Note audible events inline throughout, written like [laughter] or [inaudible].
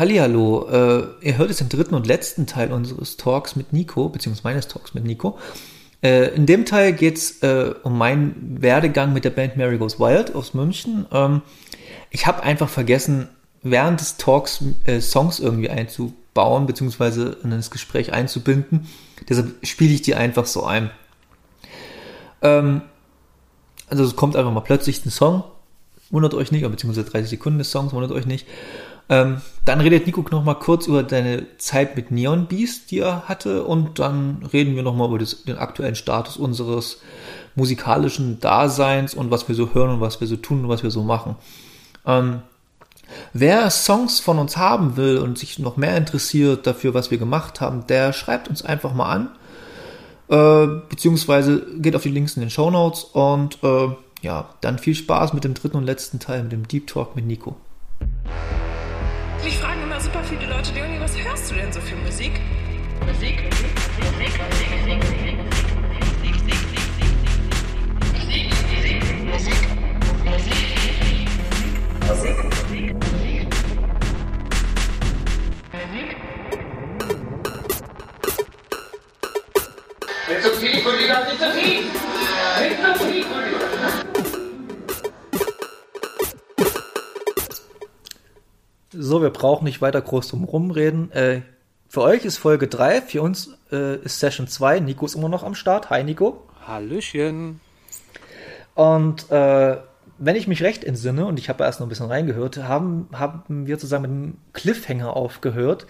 Hallihallo, äh, ihr hört jetzt den dritten und letzten Teil unseres Talks mit Nico, beziehungsweise meines Talks mit Nico. Äh, in dem Teil geht's äh, um meinen Werdegang mit der Band Mary Goes Wild aus München. Ähm, ich habe einfach vergessen, während des Talks äh, Songs irgendwie einzubauen, beziehungsweise in das Gespräch einzubinden. Deshalb spiele ich die einfach so ein. Ähm, also es kommt einfach mal plötzlich ein Song, wundert euch nicht, beziehungsweise 30 Sekunden des Songs, wundert euch nicht. Ähm, dann redet Nico noch mal kurz über deine Zeit mit Neon Beast, die er hatte, und dann reden wir noch mal über das, den aktuellen Status unseres musikalischen Daseins und was wir so hören und was wir so tun und was wir so machen. Ähm, wer Songs von uns haben will und sich noch mehr interessiert dafür, was wir gemacht haben, der schreibt uns einfach mal an, äh, beziehungsweise geht auf die Links in den Show Notes und äh, ja, dann viel Spaß mit dem dritten und letzten Teil, mit dem Deep Talk mit Nico. Mich fragen immer super viele Leute, Leonie, was hörst du denn so für Musik? Musik, Musik, Musik, Musik, Musik, Musik, Musik, Nicht so viel, Kollege, nicht so viel! Nicht so viel, Kollege! So, wir brauchen nicht weiter groß drum rumreden. Äh, für euch ist Folge 3, für uns äh, ist Session 2. Nico ist immer noch am Start. Hi, Nico. Hallöchen. Und äh, wenn ich mich recht entsinne, und ich habe erst noch ein bisschen reingehört, haben, haben wir zusammen mit einem Cliffhanger aufgehört,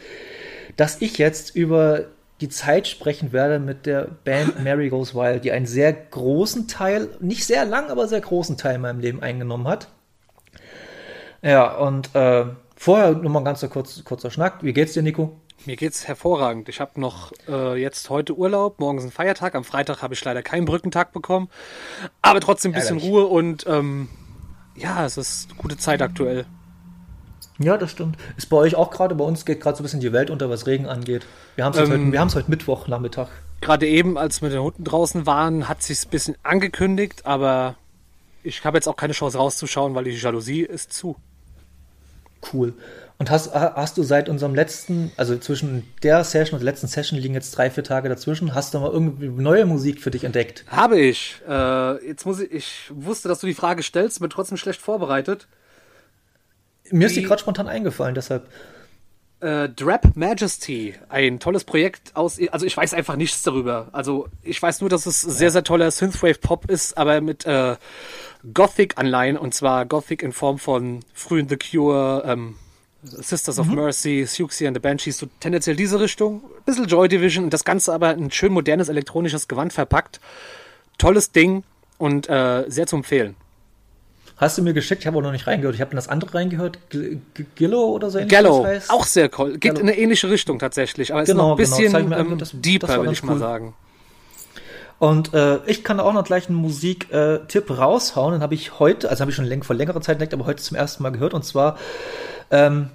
dass ich jetzt über die Zeit sprechen werde mit der Band [laughs] Mary Goes Wild, die einen sehr großen Teil, nicht sehr lang, aber sehr großen Teil in meinem Leben eingenommen hat. Ja, und äh, vorher nur mal ein ganz kurz, kurzer Schnack. Wie geht's dir, Nico? Mir geht's hervorragend. Ich habe noch äh, jetzt heute Urlaub, morgen ist ein Feiertag. Am Freitag habe ich leider keinen Brückentag bekommen, aber trotzdem ein bisschen Ärgerlich. Ruhe und ähm, ja, es ist eine gute Zeit aktuell. Ja, das stimmt. Ist bei euch auch gerade, bei uns geht gerade so ein bisschen die Welt unter, was Regen angeht. Wir haben es Ähm, heute, wir heute Mittwoch Nachmittag. Gerade eben, als wir mit den Hunden draußen waren, hat sich's ein bisschen angekündigt, aber ich habe jetzt auch keine Chance rauszuschauen, weil die Jalousie ist zu. Cool. Und hast, hast du seit unserem letzten, also zwischen der Session und der letzten Session liegen jetzt drei, vier Tage dazwischen, hast du mal irgendwie neue Musik für dich entdeckt? Habe ich. Äh, jetzt muss ich. Ich wusste, dass du die Frage stellst, bin trotzdem schlecht vorbereitet. Mir ist die Die- gerade spontan eingefallen, deshalb. Äh, Drap Majesty, ein tolles Projekt aus. Also ich weiß einfach nichts darüber. Also ich weiß nur, dass es sehr, sehr toller Synthwave Pop ist, aber mit äh, Gothic-Anleihen und zwar Gothic in Form von frühen The Cure, ähm, Sisters of Mercy, Siouxsie and the Banshees, so tendenziell diese Richtung. Bisschen Joy Division und das Ganze aber in schön modernes elektronisches Gewand verpackt. Tolles Ding und äh, sehr zu empfehlen. Hast du mir geschickt? Ich habe auch noch nicht reingehört. Ich habe in das andere reingehört. G G Gillo oder so ähnlich. Gallo, auch sehr cool. Geht Gallo. in eine ähnliche Richtung tatsächlich, aber ist Genau, noch ein genau. bisschen an, ähm, deeper, ganz ich mal cool. sagen. Und äh, ich kann auch noch gleich einen Musik-Tipp raushauen. Den habe ich heute, also habe ich schon läng vor längerer Zeit entdeckt, aber heute zum ersten Mal gehört. Und zwar ähm,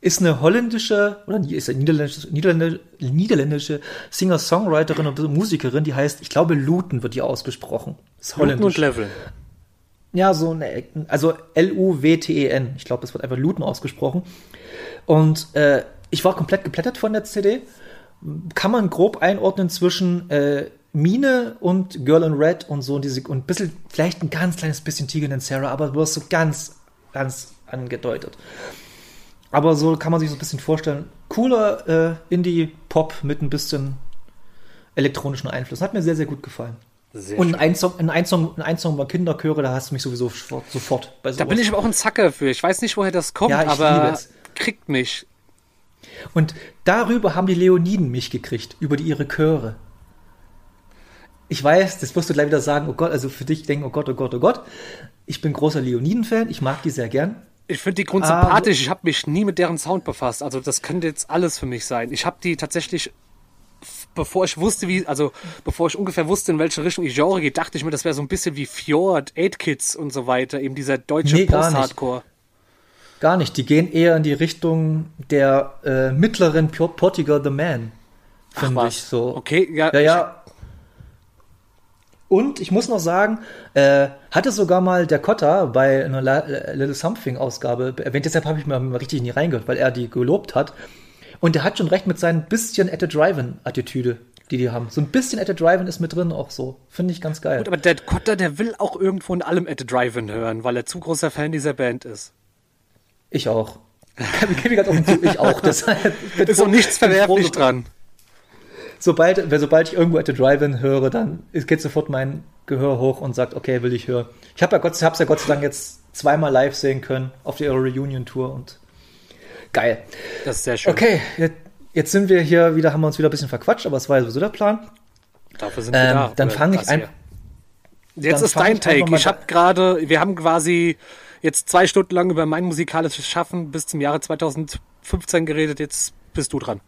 ist eine holländische oder ist eine niederländische, niederländische, niederländische Singer-Songwriterin und Musikerin, die heißt, ich glaube, Luton wird die ausgesprochen. Ist Luten und holländisch. Level. Ja, so eine, also L-U-W-T-E-N. Ich glaube, das wird einfach Luton ausgesprochen. Und äh, ich war komplett geplättet von der CD. Kann man grob einordnen zwischen äh, Mine und Girl in Red und so und diese und ein bisschen, vielleicht ein ganz kleines bisschen Tegan and Sarah, aber du hast so ganz, ganz angedeutet. Aber so kann man sich so ein bisschen vorstellen. Cooler äh, Indie-Pop mit ein bisschen elektronischen Einfluss. Hat mir sehr, sehr gut gefallen. Sehr Und ein Song, ein, ein Song, ein Song über Kinderchöre, da hast du mich sowieso sofort, bei Da sowas. bin ich aber auch ein Zacker für. Ich weiß nicht, woher das kommt, Ja, aber es. kriegt mich. Und darüber haben die Leoniden mich gekriegt, über die ihre Chöre. Ich weiß, das wirst du gleich wieder sagen, oh Gott, also für dich denken, oh Gott, oh Gott, oh Gott. Ich bin großer Leoniden-Fan, ich mag die sehr gern. Ich finde die Grund Ah, sympathisch. Ich habe mich nie mit deren Sound befasst. Also das könnte jetzt alles für mich sein. Ich habe die tatsächlich, bevor ich wusste, wie, also bevor ich ungefähr wusste, in welche Richtung ich Genre gehe, dachte ich mir, das wäre so ein bisschen wie Fjord, Eight Kids und so weiter. Eben dieser deutsche Nee, gar nicht. Post-Hardcore. Gar nicht, die gehen eher in die Richtung der äh, mittleren Port- Portugal The Man, finde ich so. Okay, ja, Ja, ja. Und ich muss noch sagen, äh, hatte sogar mal der Cotta bei einer La Little Something Ausgabe erwähnt, deshalb habe ich mal, mal richtig nie reingehört, weil er die gelobt hat. Und er hat schon recht mit seinen bisschen at the Drive-In Attitüde, die die haben. So ein bisschen at the Drive-In ist mit drin auch so. Finde ich ganz geil. Gut, aber der Cotta, der will auch irgendwo in allem at the Drive-In hören, weil er zu großer Fan dieser Band ist. Ich auch. [laughs] ich auch. Deshalb [laughs] ist auch nichts verwerflich dran sobald, sobald ich irgendwo at the Drive-In höre, dann geht sofort mein Gehör hoch und sagt, okay, will ich hören. Ich habe ja Gott, hab's ja Gott sei Dank jetzt zweimal live sehen können auf der Reunion-Tour und geil. Das ist sehr schön. Okay, jetzt, jetzt, sind wir hier wieder, haben wir uns wieder ein bisschen verquatscht, aber es war ja sowieso der Plan. Dafür sind wir ähm, da. Dann fange ich ein. Jetzt ist dein Take. Ich habe gerade, wir haben quasi jetzt zwei Stunden lang über mein musikalisches Schaffen bis zum Jahre 2015 geredet. Jetzt bist du dran.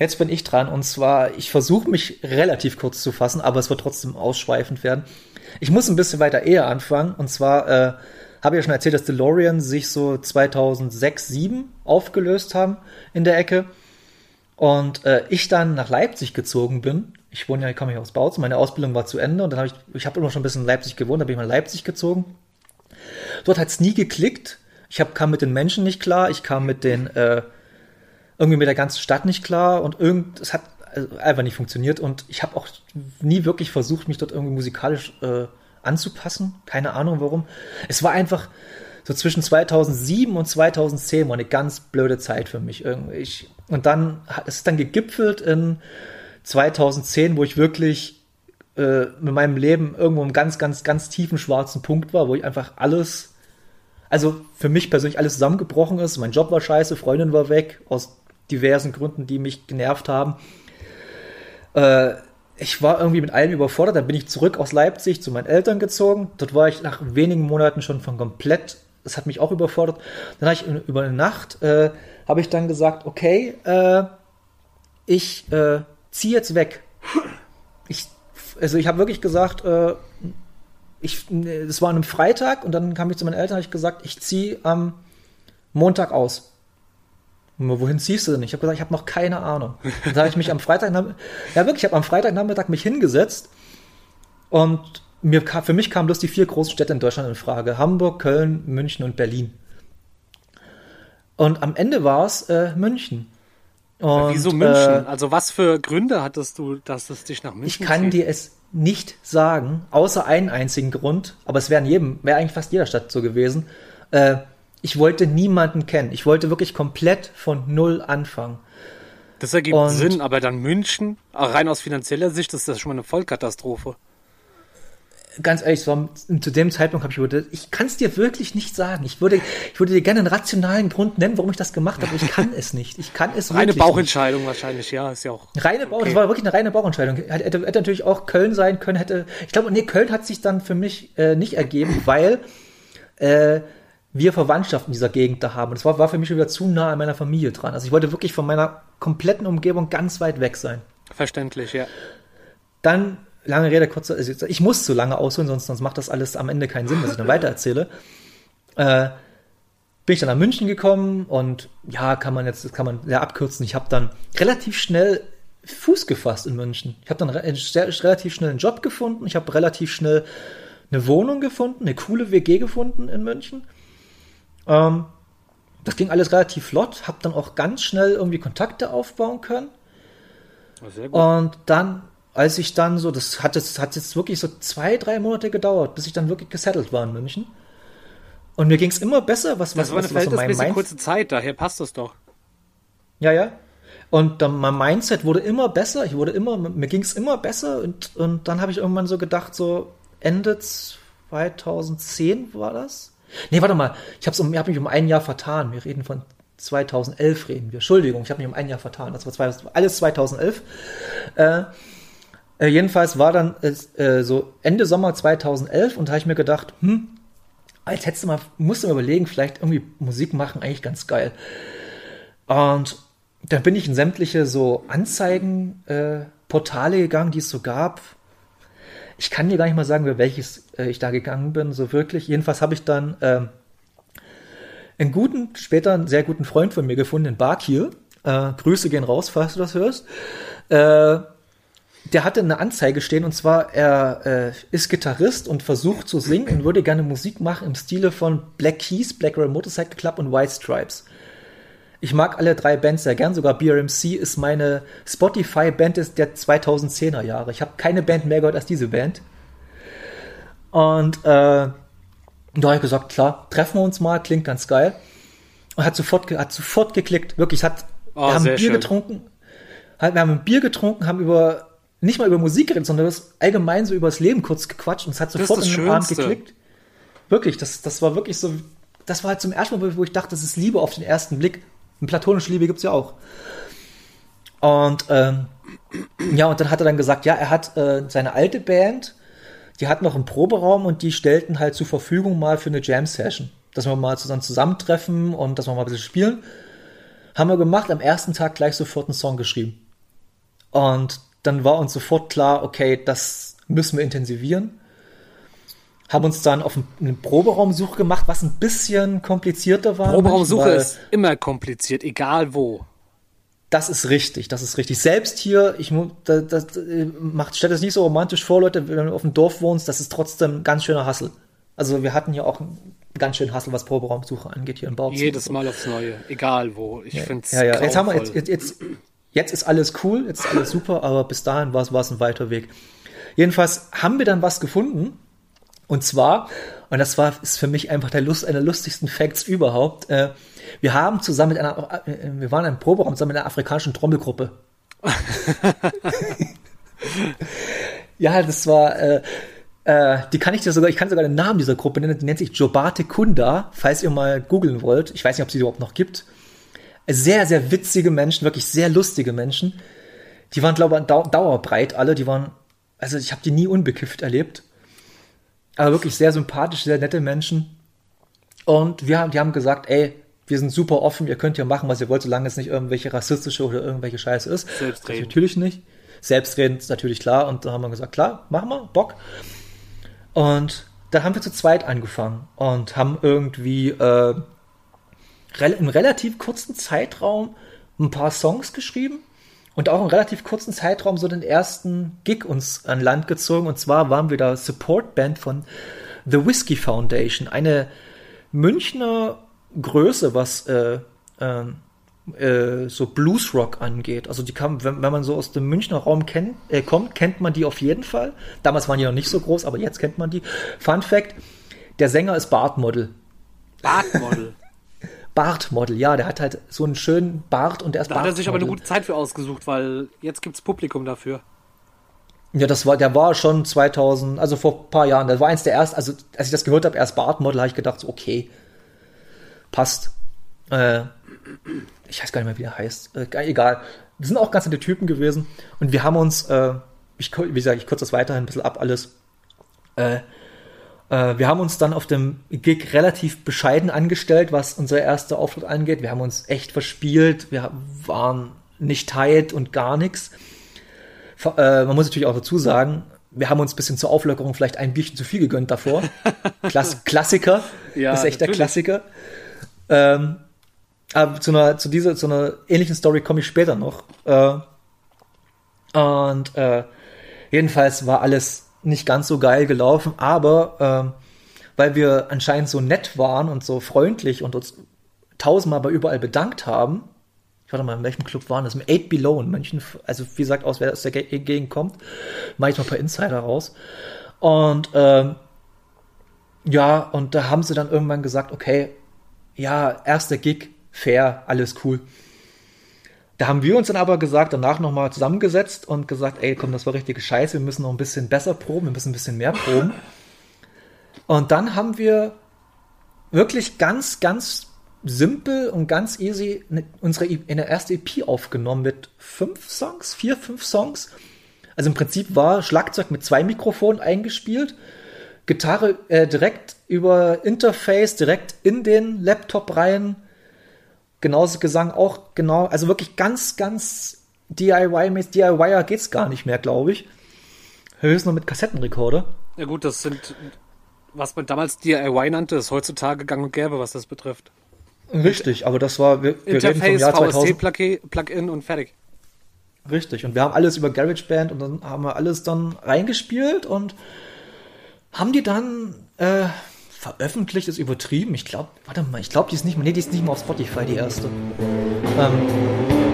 Jetzt bin ich dran und zwar, ich versuche mich relativ kurz zu fassen, aber es wird trotzdem ausschweifend werden. Ich muss ein bisschen weiter eher anfangen und zwar äh, habe ich ja schon erzählt, dass DeLorean sich so 2006, 2007 aufgelöst haben in der Ecke und äh, ich dann nach Leipzig gezogen bin. Ich wohne ja, ich komme ja aus Bautzen, meine Ausbildung war zu Ende und dann habe ich, ich habe immer schon ein bisschen in Leipzig gewohnt, da bin ich mal in Leipzig gezogen. Dort hat es nie geklickt. Ich hab, kam mit den Menschen nicht klar, ich kam mit den äh, irgendwie mit der ganzen Stadt nicht klar und irgend, es hat also einfach nicht funktioniert und ich habe auch nie wirklich versucht, mich dort irgendwie musikalisch äh, anzupassen. Keine Ahnung warum. Es war einfach so zwischen 2007 und 2010 war eine ganz blöde Zeit für mich irgendwie. Ich, und dann es ist dann gegipfelt in 2010, wo ich wirklich äh, mit meinem Leben irgendwo im ganz, ganz, ganz tiefen schwarzen Punkt war, wo ich einfach alles, also für mich persönlich alles zusammengebrochen ist. Mein Job war scheiße, Freundin war weg, aus diversen Gründen, die mich genervt haben. Äh, ich war irgendwie mit allem überfordert. Dann bin ich zurück aus Leipzig zu meinen Eltern gezogen. Dort war ich nach wenigen Monaten schon von komplett. Das hat mich auch überfordert. Dann habe ich über eine Nacht äh, habe ich dann gesagt, okay, äh, ich äh, ziehe jetzt weg. Ich, also ich habe wirklich gesagt, äh, ich, es war an einem Freitag und dann kam ich zu meinen Eltern, habe ich gesagt, ich ziehe am Montag aus wohin ziehst du denn? Ich habe gesagt, ich habe noch keine Ahnung. Dann habe ich mich am Freitag, ja wirklich, ich habe am Freitagnachmittag mich hingesetzt und mir, für mich kamen bloß die vier großen Städte in Deutschland in Frage. Hamburg, Köln, München und Berlin. Und am Ende war es äh, München. Und, Wieso München? Äh, also was für Gründe hattest du, dass es dich nach München Ich kann zieht? dir es nicht sagen, außer einen einzigen Grund, aber es wäre in jedem, wäre eigentlich fast jeder Stadt so gewesen. Äh, ich wollte niemanden kennen. Ich wollte wirklich komplett von Null anfangen. Das ergibt und Sinn, aber dann München, rein aus finanzieller Sicht, ist das schon mal eine Vollkatastrophe. Ganz ehrlich, so, zu dem Zeitpunkt habe ich überlegt, ich kann es dir wirklich nicht sagen. Ich würde, ich würde dir gerne einen rationalen Grund nennen, warum ich das gemacht habe, aber ich kann [laughs] es nicht. Ich kann es Reine Bauchentscheidung nicht. wahrscheinlich, ja, ist ja auch. Reine Bauch, okay. das war wirklich eine reine Bauchentscheidung. Hätte, hätte, hätte natürlich auch Köln sein können, hätte, ich glaube, nee, Köln hat sich dann für mich äh, nicht ergeben, weil äh, wir Verwandtschaft in dieser Gegend da haben. Und das war, war für mich schon wieder zu nah an meiner Familie dran. Also ich wollte wirklich von meiner kompletten Umgebung ganz weit weg sein. Verständlich, ja. Dann, lange Rede, kurze, also ich muss zu lange ausholen, sonst, sonst macht das alles am Ende keinen Sinn, dass ich dann weitererzähle. Äh, bin ich dann nach München gekommen und ja, kann man jetzt, kann man sehr abkürzen. Ich habe dann relativ schnell Fuß gefasst in München. Ich habe dann re relativ schnell einen Job gefunden. Ich habe relativ schnell eine Wohnung gefunden, eine coole WG gefunden in München. Ähm, das ging alles relativ flott, habe dann auch ganz schnell irgendwie Kontakte aufbauen können. Und dann, als ich dann so, das hat jetzt, hat jetzt wirklich so zwei, drei Monate gedauert, bis ich dann wirklich gesettelt war in München. Und mir ging es immer besser, was was Das war eine verhältnismäßig kurze Zeit, daher passt das doch. Ja, ja. Und dann mein Mindset wurde immer besser, ich wurde immer, mir ging es immer besser und, und dann habe ich irgendwann so gedacht, so Ende 2010 war das. Nee, warte mal, ich habe um, hab mich um ein Jahr vertan. Wir reden von 2011 reden wir. Entschuldigung, ich habe mich um ein Jahr vertan. Das war zwei, alles 2011. Äh, äh, jedenfalls war dann äh, so Ende Sommer 2011 und da habe ich mir gedacht, hm, als hättest du mal, musst du mal überlegen, vielleicht irgendwie Musik machen, eigentlich ganz geil. Und dann bin ich in sämtliche so Anzeigenportale äh, gegangen, die es so gab ich kann dir gar nicht mal sagen, welches äh, ich da gegangen bin, so wirklich. Jedenfalls habe ich dann ähm, einen guten, später einen sehr guten Freund von mir gefunden, in Bakir. Äh, Grüße gehen raus, falls du das hörst. Äh, der hatte eine Anzeige stehen und zwar, er äh, ist Gitarrist und versucht zu singen und würde gerne Musik machen im Stile von Black Keys, Black Red Motorcycle Club und White Stripes. Ich mag alle drei Bands sehr gern, sogar BRMC ist meine Spotify-Band der 2010er Jahre. Ich habe keine Band mehr gehört als diese Band. Und äh, da habe ich gesagt, klar, treffen wir uns mal, klingt ganz geil. Und hat sofort, hat sofort geklickt, wirklich, hat, Oh, wir haben Bier schön. getrunken, halt, wir haben ein Bier getrunken, haben über, nicht mal über Musik geredet, sondern das allgemein so über das Leben kurz gequatscht und es hat sofort in den Abend Schönste. geklickt. Wirklich, das, das war wirklich so, das war halt zum ersten Mal, wo ich dachte, das ist Liebe auf den ersten Blick. Eine platonische Liebe gibt's ja auch. Und ähm, ja, und dann hat er dann gesagt, ja, er hat äh, seine alte Band, die hat noch einen Proberaum und die stellten halt zur Verfügung mal für eine Jam-Session. Dass wir mal zusammen zusammentreffen und dass wir mal ein bisschen spielen. Haben wir gemacht, am ersten Tag gleich sofort einen Song geschrieben. Und dann war uns sofort klar, okay, das müssen wir intensivieren. Haben uns dann auf eine Proberaumsuche gemacht, was ein bisschen komplizierter war. Proberaumsuche ist immer kompliziert, egal wo. Das ist richtig, das ist richtig. Selbst hier, ich das, das macht, stellt es nicht so romantisch vor, Leute, wenn du auf dem Dorf wohnst, das ist trotzdem ein ganz schöner Hassel. Also wir hatten hier auch einen ganz schönen Hassel, was Proberaumsuche angeht hier im Bau. Jedes Mal aufs Neue, egal wo. Ich finde es Ja, ja. Jetzt haben wir, jetzt, jetzt, jetzt, ist alles cool, jetzt ist alles super, aber bis dahin war es ein weiter Weg. Jedenfalls haben wir dann was gefunden. Und zwar, und das war, ist für mich einfach der Lust, einer der lustigsten Facts überhaupt. Äh, wir haben zusammen mit einer, äh, wir waren im Proberaum zusammen mit einer afrikanischen Trommelgruppe. [laughs] ja, das war, äh, äh, die kann ich dir sogar, ich kann sogar den Namen dieser Gruppe nennen, die nennt sich Jobate Kunda, falls ihr mal googeln wollt. Ich weiß nicht, ob sie überhaupt noch gibt sehr, sehr witzige Menschen, wirklich sehr lustige Menschen. Die waren, glaube ich, dau dauerbreit alle. Die waren, also ich habe die nie unbekifft erlebt. Aber wirklich sehr sympathisch, sehr nette Menschen. Und wir haben, die haben gesagt, ey, wir sind super offen, ihr könnt ja machen, was ihr wollt, solange es nicht irgendwelche rassistische oder irgendwelche Scheiße ist. Selbstredend. Natürlich nicht. Selbstredend ist natürlich klar. Und da haben wir gesagt, klar, machen wir, Bock. Und dann haben wir zu zweit angefangen und haben irgendwie äh, im relativ kurzen Zeitraum ein paar Songs geschrieben und auch im relativ kurzen Zeitraum so den ersten Gig uns an Land gezogen. Und zwar waren wir da Supportband von The Whiskey Foundation, eine Münchner Größe, was äh, ähm, äh, so Bluesrock angeht. Also die kam, wenn, wenn man so aus dem Münchner Raum kennt, äh, kommt, kennt man die auf jeden Fall. Damals waren die noch nicht so groß, aber jetzt kennt man die. Fun Fact: Der Sänger ist Bartmodel. Bartmodel. Bartmodel, ja, der hat halt so einen schönen Bart und der ist Da hat er sich aber eine Bartmodel. gute Zeit für ausgesucht, weil jetzt gibt's Publikum dafür. Ja, das war, der war schon 2000, also vor ein paar Jahren. Das war eins der ersten, also als ich das gehört habe, erst Bartmodel, habe ich gedacht, so, okay, passt. Äh, ich weiß gar nicht mehr, wie er heißt. Äh, egal. Das sind auch ganz nette Typen gewesen. Und wir haben uns, äh, ich, wie gesagt, ich kürze das weiterhin ein bisschen ab alles. Äh, wir haben uns dann auf dem Gig relativ bescheiden angestellt, was unser erster Auftritt angeht. Wir haben uns echt verspielt. Wir waren nicht tight und gar nichts. Äh, man muss natürlich auch dazu sagen, wir haben uns ein bisschen zur Auflockerung vielleicht ein Bierchen zu viel gegönnt davor. [laughs] Klass Klassiker. Ja, ist echt der natürlich. Klassiker. Ähm, aber zu einer, zu dieser, zu einer ähnlichen Story komme ich später noch. Äh, und äh, jedenfalls war alles nicht ganz so geil gelaufen, aber ähm, weil wir anscheinend so nett waren und so freundlich und uns tausendmal bei überall bedankt haben, ich warte mal, in welchem Club waren das? Im 8 Below in München, also wie gesagt, aus wer aus der Ge- Gegend kommt, mache ich mal ein paar Insider raus. Und ähm, ja, und da haben sie dann irgendwann gesagt, okay, ja, erster Gig, fair, alles cool. Da haben wir uns dann aber gesagt, danach nochmal zusammengesetzt und gesagt, ey, komm, das war richtige Scheiße, wir müssen noch ein bisschen besser proben, wir müssen ein bisschen mehr proben. [laughs] Und dann haben wir wirklich ganz, ganz simpel und ganz easy unsere E- eine erste EP aufgenommen mit fünf Songs, vier, fünf Songs. Also im Prinzip war Schlagzeug mit zwei Mikrofonen eingespielt, Gitarre äh, direkt über Interface, direkt in den Laptop rein. Genauso Gesang auch genau, also wirklich ganz, ganz DIY-mäßig. DIYer geht's gar nicht mehr, glaube ich. Höchstens noch mit Kassettenrekorder. Ja gut, das sind, was man damals DIY nannte, ist heutzutage gang und gäbe, was das betrifft. Richtig, aber das war, wir, wir reden vom Interface, Jahr 2000. VST-Plugin und fertig. Richtig. Und wir haben alles über GarageBand und dann haben wir alles dann reingespielt und haben die dann äh, veröffentlicht, ist übertrieben. Ich glaube, warte mal, ich glaube, die ist nicht mehr, nee, die ist nicht mehr auf Spotify, die erste. Ähm,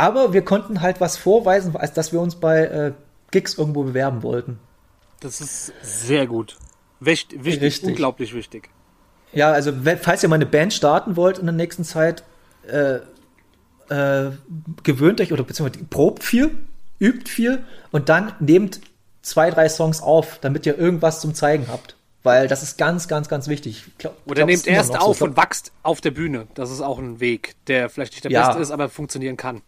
Aber wir konnten halt was vorweisen, als dass wir uns bei äh, Gigs irgendwo bewerben wollten. Das ist sehr gut. Wicht, wichtig, Richtig. unglaublich wichtig. Ja, also falls ihr mal eine Band starten wollt in der nächsten Zeit, äh, äh, gewöhnt euch oder beziehungsweise probt viel, übt viel und dann nehmt zwei, drei Songs auf, damit ihr irgendwas zum Zeigen habt. Weil das ist ganz, ganz, ganz wichtig. Ich glaub, Oder nehmt erst noch so. auf und wachst auf der Bühne. Das ist auch ein Weg, der vielleicht nicht der Ja. beste ist, aber funktionieren kann.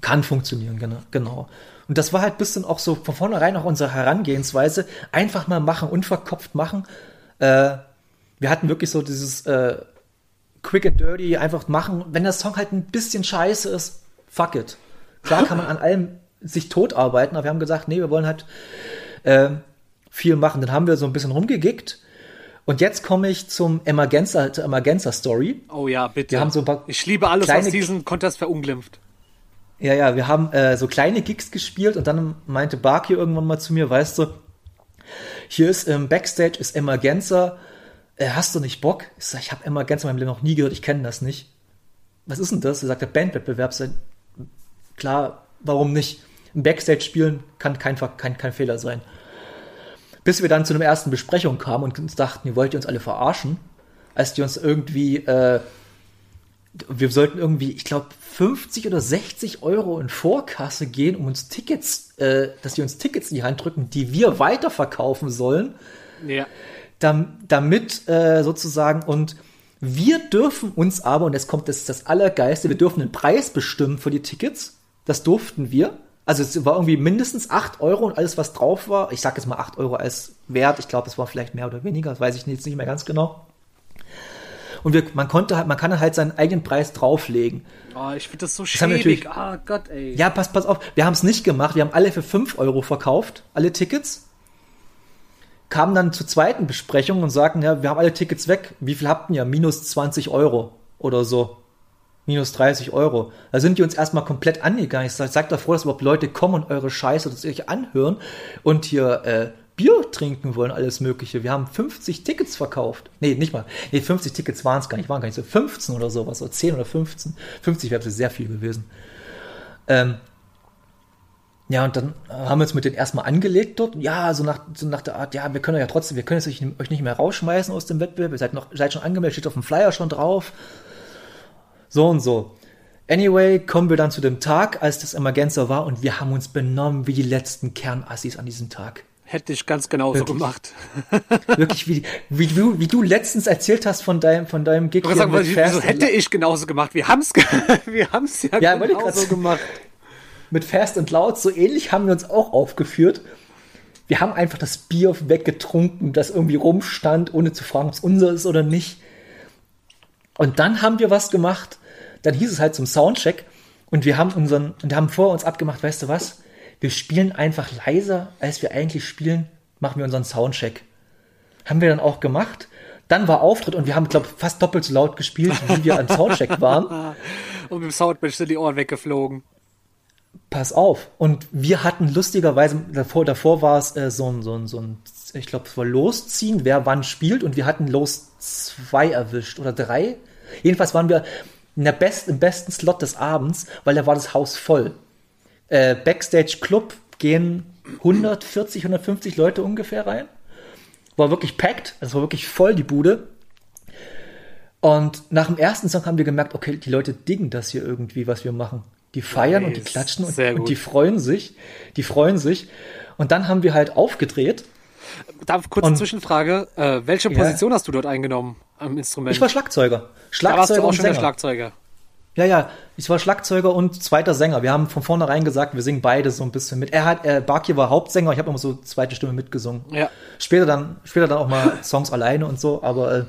Kann funktionieren, genau. genau. Und das war halt ein bisschen auch so von vornherein auch unsere Herangehensweise. Einfach mal machen, unverkopft machen. Äh, wir hatten wirklich so dieses äh, Quick and Dirty, einfach machen. Wenn der Song halt ein bisschen scheiße ist, fuck it. Klar kann man an allem sich totarbeiten, aber wir haben gesagt, nee, wir wollen halt äh, viel machen. Dann haben wir so ein bisschen rumgegickt. Und jetzt komme ich zum Emergenza, zur Emergenza Story. Oh ja, bitte. Wir haben so ein paar ich liebe alles, was diesen Contest verunglimpft. Ja, ja, wir haben äh, so kleine Gigs gespielt und dann meinte Barky irgendwann mal zu mir, weißt du, hier ist im Backstage ist Emergenza, äh, hast du nicht Bock? Ich sag, ich habe Emergenza in meinem Leben noch nie gehört, ich kenne das nicht. Was ist denn das? Er sagt, der Bandwettbewerb. Sag, Klar, warum nicht? Im Backstage spielen kann kein, kein, kein Fehler sein. Bis wir dann zu einer ersten Besprechung kamen und uns dachten, ihr wollt ihr uns alle verarschen, als die uns irgendwie äh, wir sollten irgendwie, ich glaube, 50 oder 60 Euro in Vorkasse gehen, um uns Tickets, äh, dass die uns Tickets in die Hand drücken, die wir weiterverkaufen sollen, Ja. dam, damit äh, sozusagen und wir dürfen uns aber, und jetzt kommt das, das Allergeiste, wir dürfen den Preis bestimmen für die Tickets. Das durften wir. Also es war irgendwie mindestens 8 Euro und alles, was drauf war. Ich sage jetzt mal 8 Euro als Wert. Ich glaube, es war vielleicht mehr oder weniger. Das weiß ich jetzt nicht mehr ganz genau. Und wir, man konnte halt, man kann halt seinen eigenen Preis drauflegen. Oh, ich finde das so schäbig. natürlich- Ah Gott, ey. Ja, pass, pass auf, wir haben es nicht gemacht. Wir haben alle für 5 Euro verkauft, alle Tickets. Kamen dann zur zweiten Besprechung und sagten, ja, wir haben alle Tickets weg. Wie viel habt ihr? Minus 20 Euro oder so. Minus 30 Euro. Da sind die uns erstmal komplett angegangen. Ich sag, doch froh, dass überhaupt Leute kommen und eure Scheiße das euch anhören und hier äh, Bier trinken wollen, alles Mögliche. Wir haben 50 Tickets verkauft. Nee, nicht mal. Nee, 50 Tickets waren es gar nicht. Waren gar nicht so 15 oder sowas. Oder 10 oder 15. 50 wäre sehr viel gewesen. Ähm, ja, und dann äh, haben wir uns mit denen erstmal angelegt dort. Ja, so nach, so nach der Art, ja, wir können ja trotzdem, wir können jetzt euch, euch nicht mehr rausschmeißen aus dem Wettbewerb. Ihr seid, noch, seid schon angemeldet, steht auf dem Flyer schon drauf. So und so. Anyway, kommen wir dann zu dem Tag, als das Emergenza war und wir haben uns benommen wie die letzten Kernassis an diesem Tag. Hätte ich ganz genauso Wirklich? gemacht. [laughs] Wirklich, wie, wie, du, wie du letztens erzählt hast von deinem, von deinem Gig Ich wollte sagen, mit wieso Fast hätte ich genauso gemacht? Wir haben's, [laughs] wir haben's ja, Ja, ich genauso gemacht. [laughs] mit Fast and Loud, so ähnlich haben wir uns auch aufgeführt. Wir haben einfach das Bier weggetrunken, das irgendwie rumstand, ohne zu fragen, ob es unser ist oder nicht. Und dann haben wir was gemacht. Dann hieß es halt zum Soundcheck und wir haben unseren und haben vor uns abgemacht, weißt du was? Wir spielen einfach leiser, als wir eigentlich spielen, machen wir unseren Soundcheck. Haben wir dann auch gemacht. Dann war Auftritt und wir haben, glaube fast doppelt so laut gespielt, wie wir am Soundcheck waren. [laughs] Und mit dem Soundbench sind die Ohren weggeflogen. Pass auf. Und wir hatten lustigerweise, davor, davor war es äh, so ein, so ein, so ein, ich glaube, es war Losziehen, wer wann spielt. Und wir hatten Los zwei erwischt oder drei. Jedenfalls waren wir in der best, im besten Slot des Abends, weil da war das Haus voll. Äh, Backstage Club gehen 140, 150 Leute ungefähr rein. War wirklich packed, es war wirklich voll die Bude. Und nach dem ersten Song haben wir gemerkt, okay, die Leute diggen das hier irgendwie, was wir machen. Die feiern und die Nice. klatschen und, und die freuen sich. Die freuen sich. Und dann haben wir halt aufgedreht. Darf kurz Und- Zwischenfrage. Äh, welche Ja. Position hast du dort eingenommen am Instrument? Ich war Schlagzeuger. da warst du Schlagzeuger auch schon der Sänger. Schlagzeuger. Ja, ja, ich war Schlagzeuger und zweiter Sänger. Wir haben von vornherein gesagt, wir singen beide so ein bisschen mit. Er hat, äh, Barkir war Hauptsänger, ich habe immer so zweite Stimme mitgesungen. Ja. Später dann, später dann auch mal [laughs] Songs alleine und so, aber äh,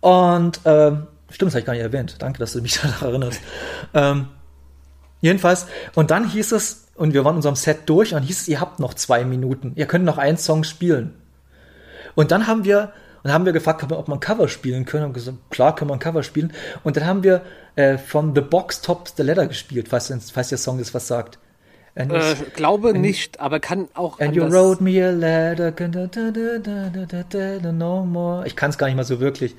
und ähm, stimmt, das habe ich gar nicht erwähnt. Danke, dass du mich [laughs] daran erinnerst. ähm, jedenfalls, und dann hieß es, und wir waren in unserem Set durch, und dann hieß es, ihr habt noch zwei Minuten, ihr könnt noch einen Song spielen. Und dann haben wir, und haben wir gefragt, ob man Cover spielen können. Und gesagt, klar können wir ein Cover spielen. Und dann haben wir äh, von The Box Top the Letter gespielt, falls, falls der Song das was sagt. And äh, glaube and, nicht, aber kann auch. And you wrote me a letter, no more. Ich kann es gar nicht mal so wirklich.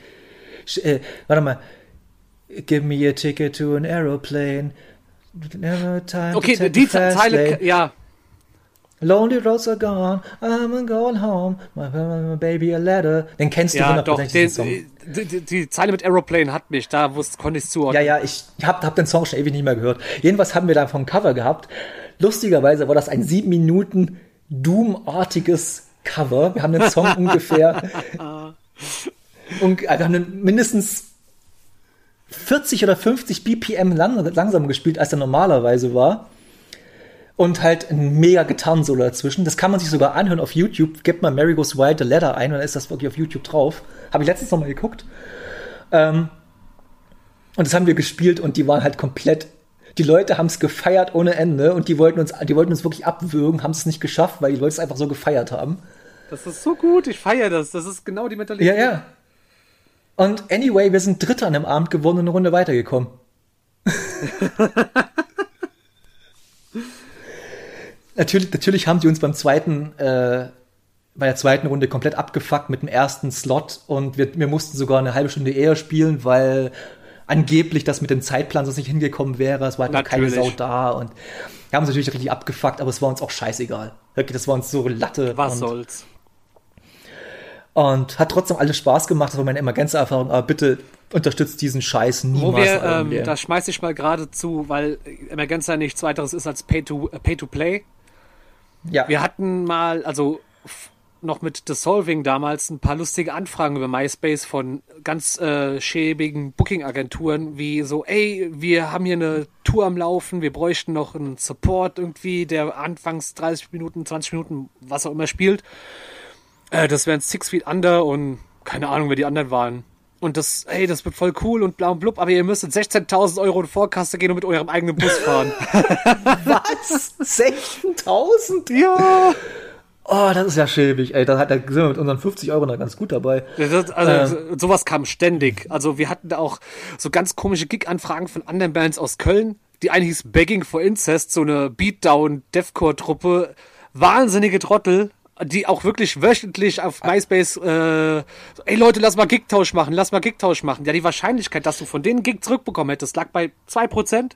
Äh, warte mal. Give me a ticket to an aeroplane. Never time okay, to die Zeile, ja. Lonely roads are gone, I'm going home, my, my baby a letter. Den kennst du ja, doch. Den, Song. die, die, die Zeile mit Aeroplane hat mich, da wusste, konnte ich Ja, zuordnen. ja, ich hab, hab den Song schon ewig nicht mehr gehört. Jedenfalls haben wir da vom Cover gehabt. Lustigerweise war das ein sieben Minuten Doom-artiges Cover. Wir haben den Song [laughs] ungefähr [laughs] und äh, wir haben den mindestens 40 oder 50 BPM lang, langsam gespielt, als er normalerweise war. Und halt ein mega Gitarrensolo dazwischen. Das kann man sich sogar anhören auf YouTube. Gebt mal Mary Goes Wild, The Letter ein, und dann ist das wirklich auf YouTube drauf. Habe ich letztens noch mal geguckt. Ähm, und das haben wir gespielt und die waren halt komplett. Die Leute haben es gefeiert ohne Ende und die wollten uns, die wollten uns wirklich abwürgen, haben es nicht geschafft, weil die Leute es einfach so gefeiert haben. Das ist so gut, ich feiere das. Das ist genau die Mentalität. Ja, ja. Und anyway, wir sind Dritter an dem Abend geworden und eine Runde weitergekommen. [laughs] natürlich, natürlich haben sie uns beim zweiten, äh, bei der zweiten Runde komplett abgefuckt mit dem ersten Slot und wir, wir mussten sogar eine halbe Stunde eher spielen, weil angeblich das mit dem Zeitplan sonst nicht hingekommen wäre. Es war halt noch keine Sau da und wir haben uns natürlich richtig abgefuckt, aber es war uns auch scheißegal. Wirklich, das war uns so Latte. Was und, soll's. und hat trotzdem alles Spaß gemacht. Das war meine Emergenz-Erfahrung. Aber bitte unterstützt diesen Scheiß niemals. Wo wir, ähm, da schmeiß ich mal gerade zu, weil Emergenza nichts weiteres ist als Pay to, äh, Pay to Play. Ja. Wir hatten mal, also noch mit Dissolving damals ein paar lustige Anfragen über MySpace von ganz äh, schäbigen Booking-Agenturen, wie so, ey, wir haben hier eine Tour am Laufen, wir bräuchten noch einen Support irgendwie, der anfangs 30 Minuten, 20 Minuten, was auch immer spielt. Äh, das wären Six Feet Under und keine Ahnung, wer die anderen waren. Und das, ey, das wird voll cool und bla und blub, aber ihr müsstet 16.000 Euro in Vorkasse gehen und mit eurem eigenen Bus fahren. [laughs] Was? 16.000? ja! Oh, das ist ja schäbig, ey. Da, hat, da sind wir mit unseren 50 Euro noch ganz gut dabei. Ja, Das, also so- sowas kam ständig. Also wir hatten da auch so ganz komische Gig-Anfragen von anderen Bands aus Köln. Die eine hieß Begging for Incest, so eine Beatdown-Deathcore-Truppe. Wahnsinnige Trottel, die auch wirklich wöchentlich auf MySpace, äh, ey Leute, lass mal Gigtausch machen, lass mal Gigtausch machen. Ja, die Wahrscheinlichkeit, dass du von denen Gig zurückbekommen hättest, lag bei 2%.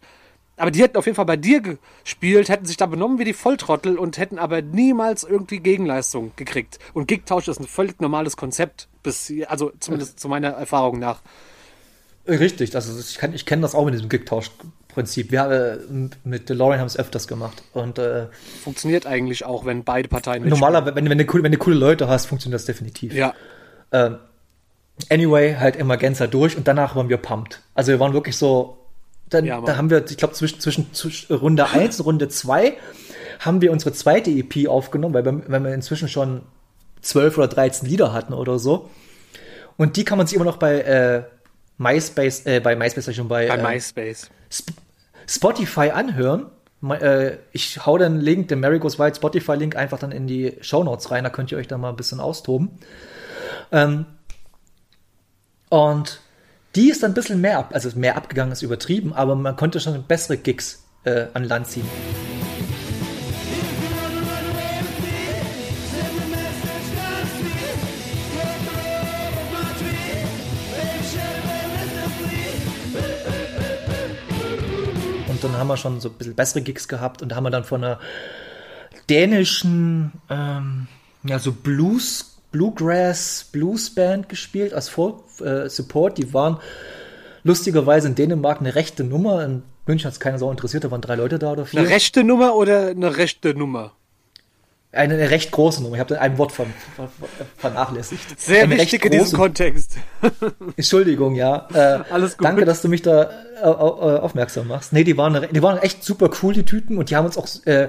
Aber die hätten auf jeden Fall bei dir gespielt, hätten sich da benommen wie die Volltrottel und hätten aber niemals irgendwie Gegenleistung gekriegt. Und Gigtausch ist ein völlig normales Konzept, bis, hier- also zumindest [laughs] zu meiner Erfahrung nach. Richtig, also ich, kann- ich kenne das auch mit diesem Gig-Tausch-Prinzip. Wir haben äh, mit DeLorean haben es öfters gemacht. Und äh, Funktioniert eigentlich auch, wenn beide Parteien normalerweise, wenn, wenn, du coole, wenn du coole Leute hast, funktioniert das definitiv. Ja, Ähm, anyway, halt Emergenza durch und danach waren wir pumped. Also wir waren wirklich so, dann, Ja, da haben wir, ich glaube, zwischen, zwischen, zwischen Runde [laughs] 1 und Runde 2 haben wir unsere zweite EP aufgenommen, weil wir, wenn wir inzwischen schon 12 oder 13 Lieder hatten oder so. Und die kann man sich immer noch bei äh, MySpace, äh, bei MySpace sag ich schon bei, bei äh, MySpace. Sp Spotify anhören. Äh, Ich hau den Link, den Mary Goes Wild Spotify-Link einfach dann in die Show Notes rein, da könnt ihr euch da mal ein bisschen austoben. Ähm, und die ist dann ein bisschen mehr ab, also mehr abgegangen ist übertrieben, aber man konnte schon bessere Gigs äh, an Land ziehen. Dann haben wir schon so ein bisschen bessere Gigs gehabt und da haben wir dann von einer dänischen, ähm, ja, so Blues, Bluegrass, Bluesband gespielt als Vor äh, Support. Die waren lustigerweise in Dänemark eine rechte Nummer. In München hat es keiner so interessiert, da waren drei Leute da oder vier. Eine rechte Nummer oder eine rechte Nummer? Eine, recht große Nummer. Ich habe ein Wort von, von, vernachlässigt. Sehr eine wichtig in diesem Kontext. [laughs] Entschuldigung, ja. Äh, [laughs] Alles gut. Danke, dass du mich da äh, aufmerksam machst. Nee, die waren, die waren echt super cool, die Typen, und die haben uns auch äh,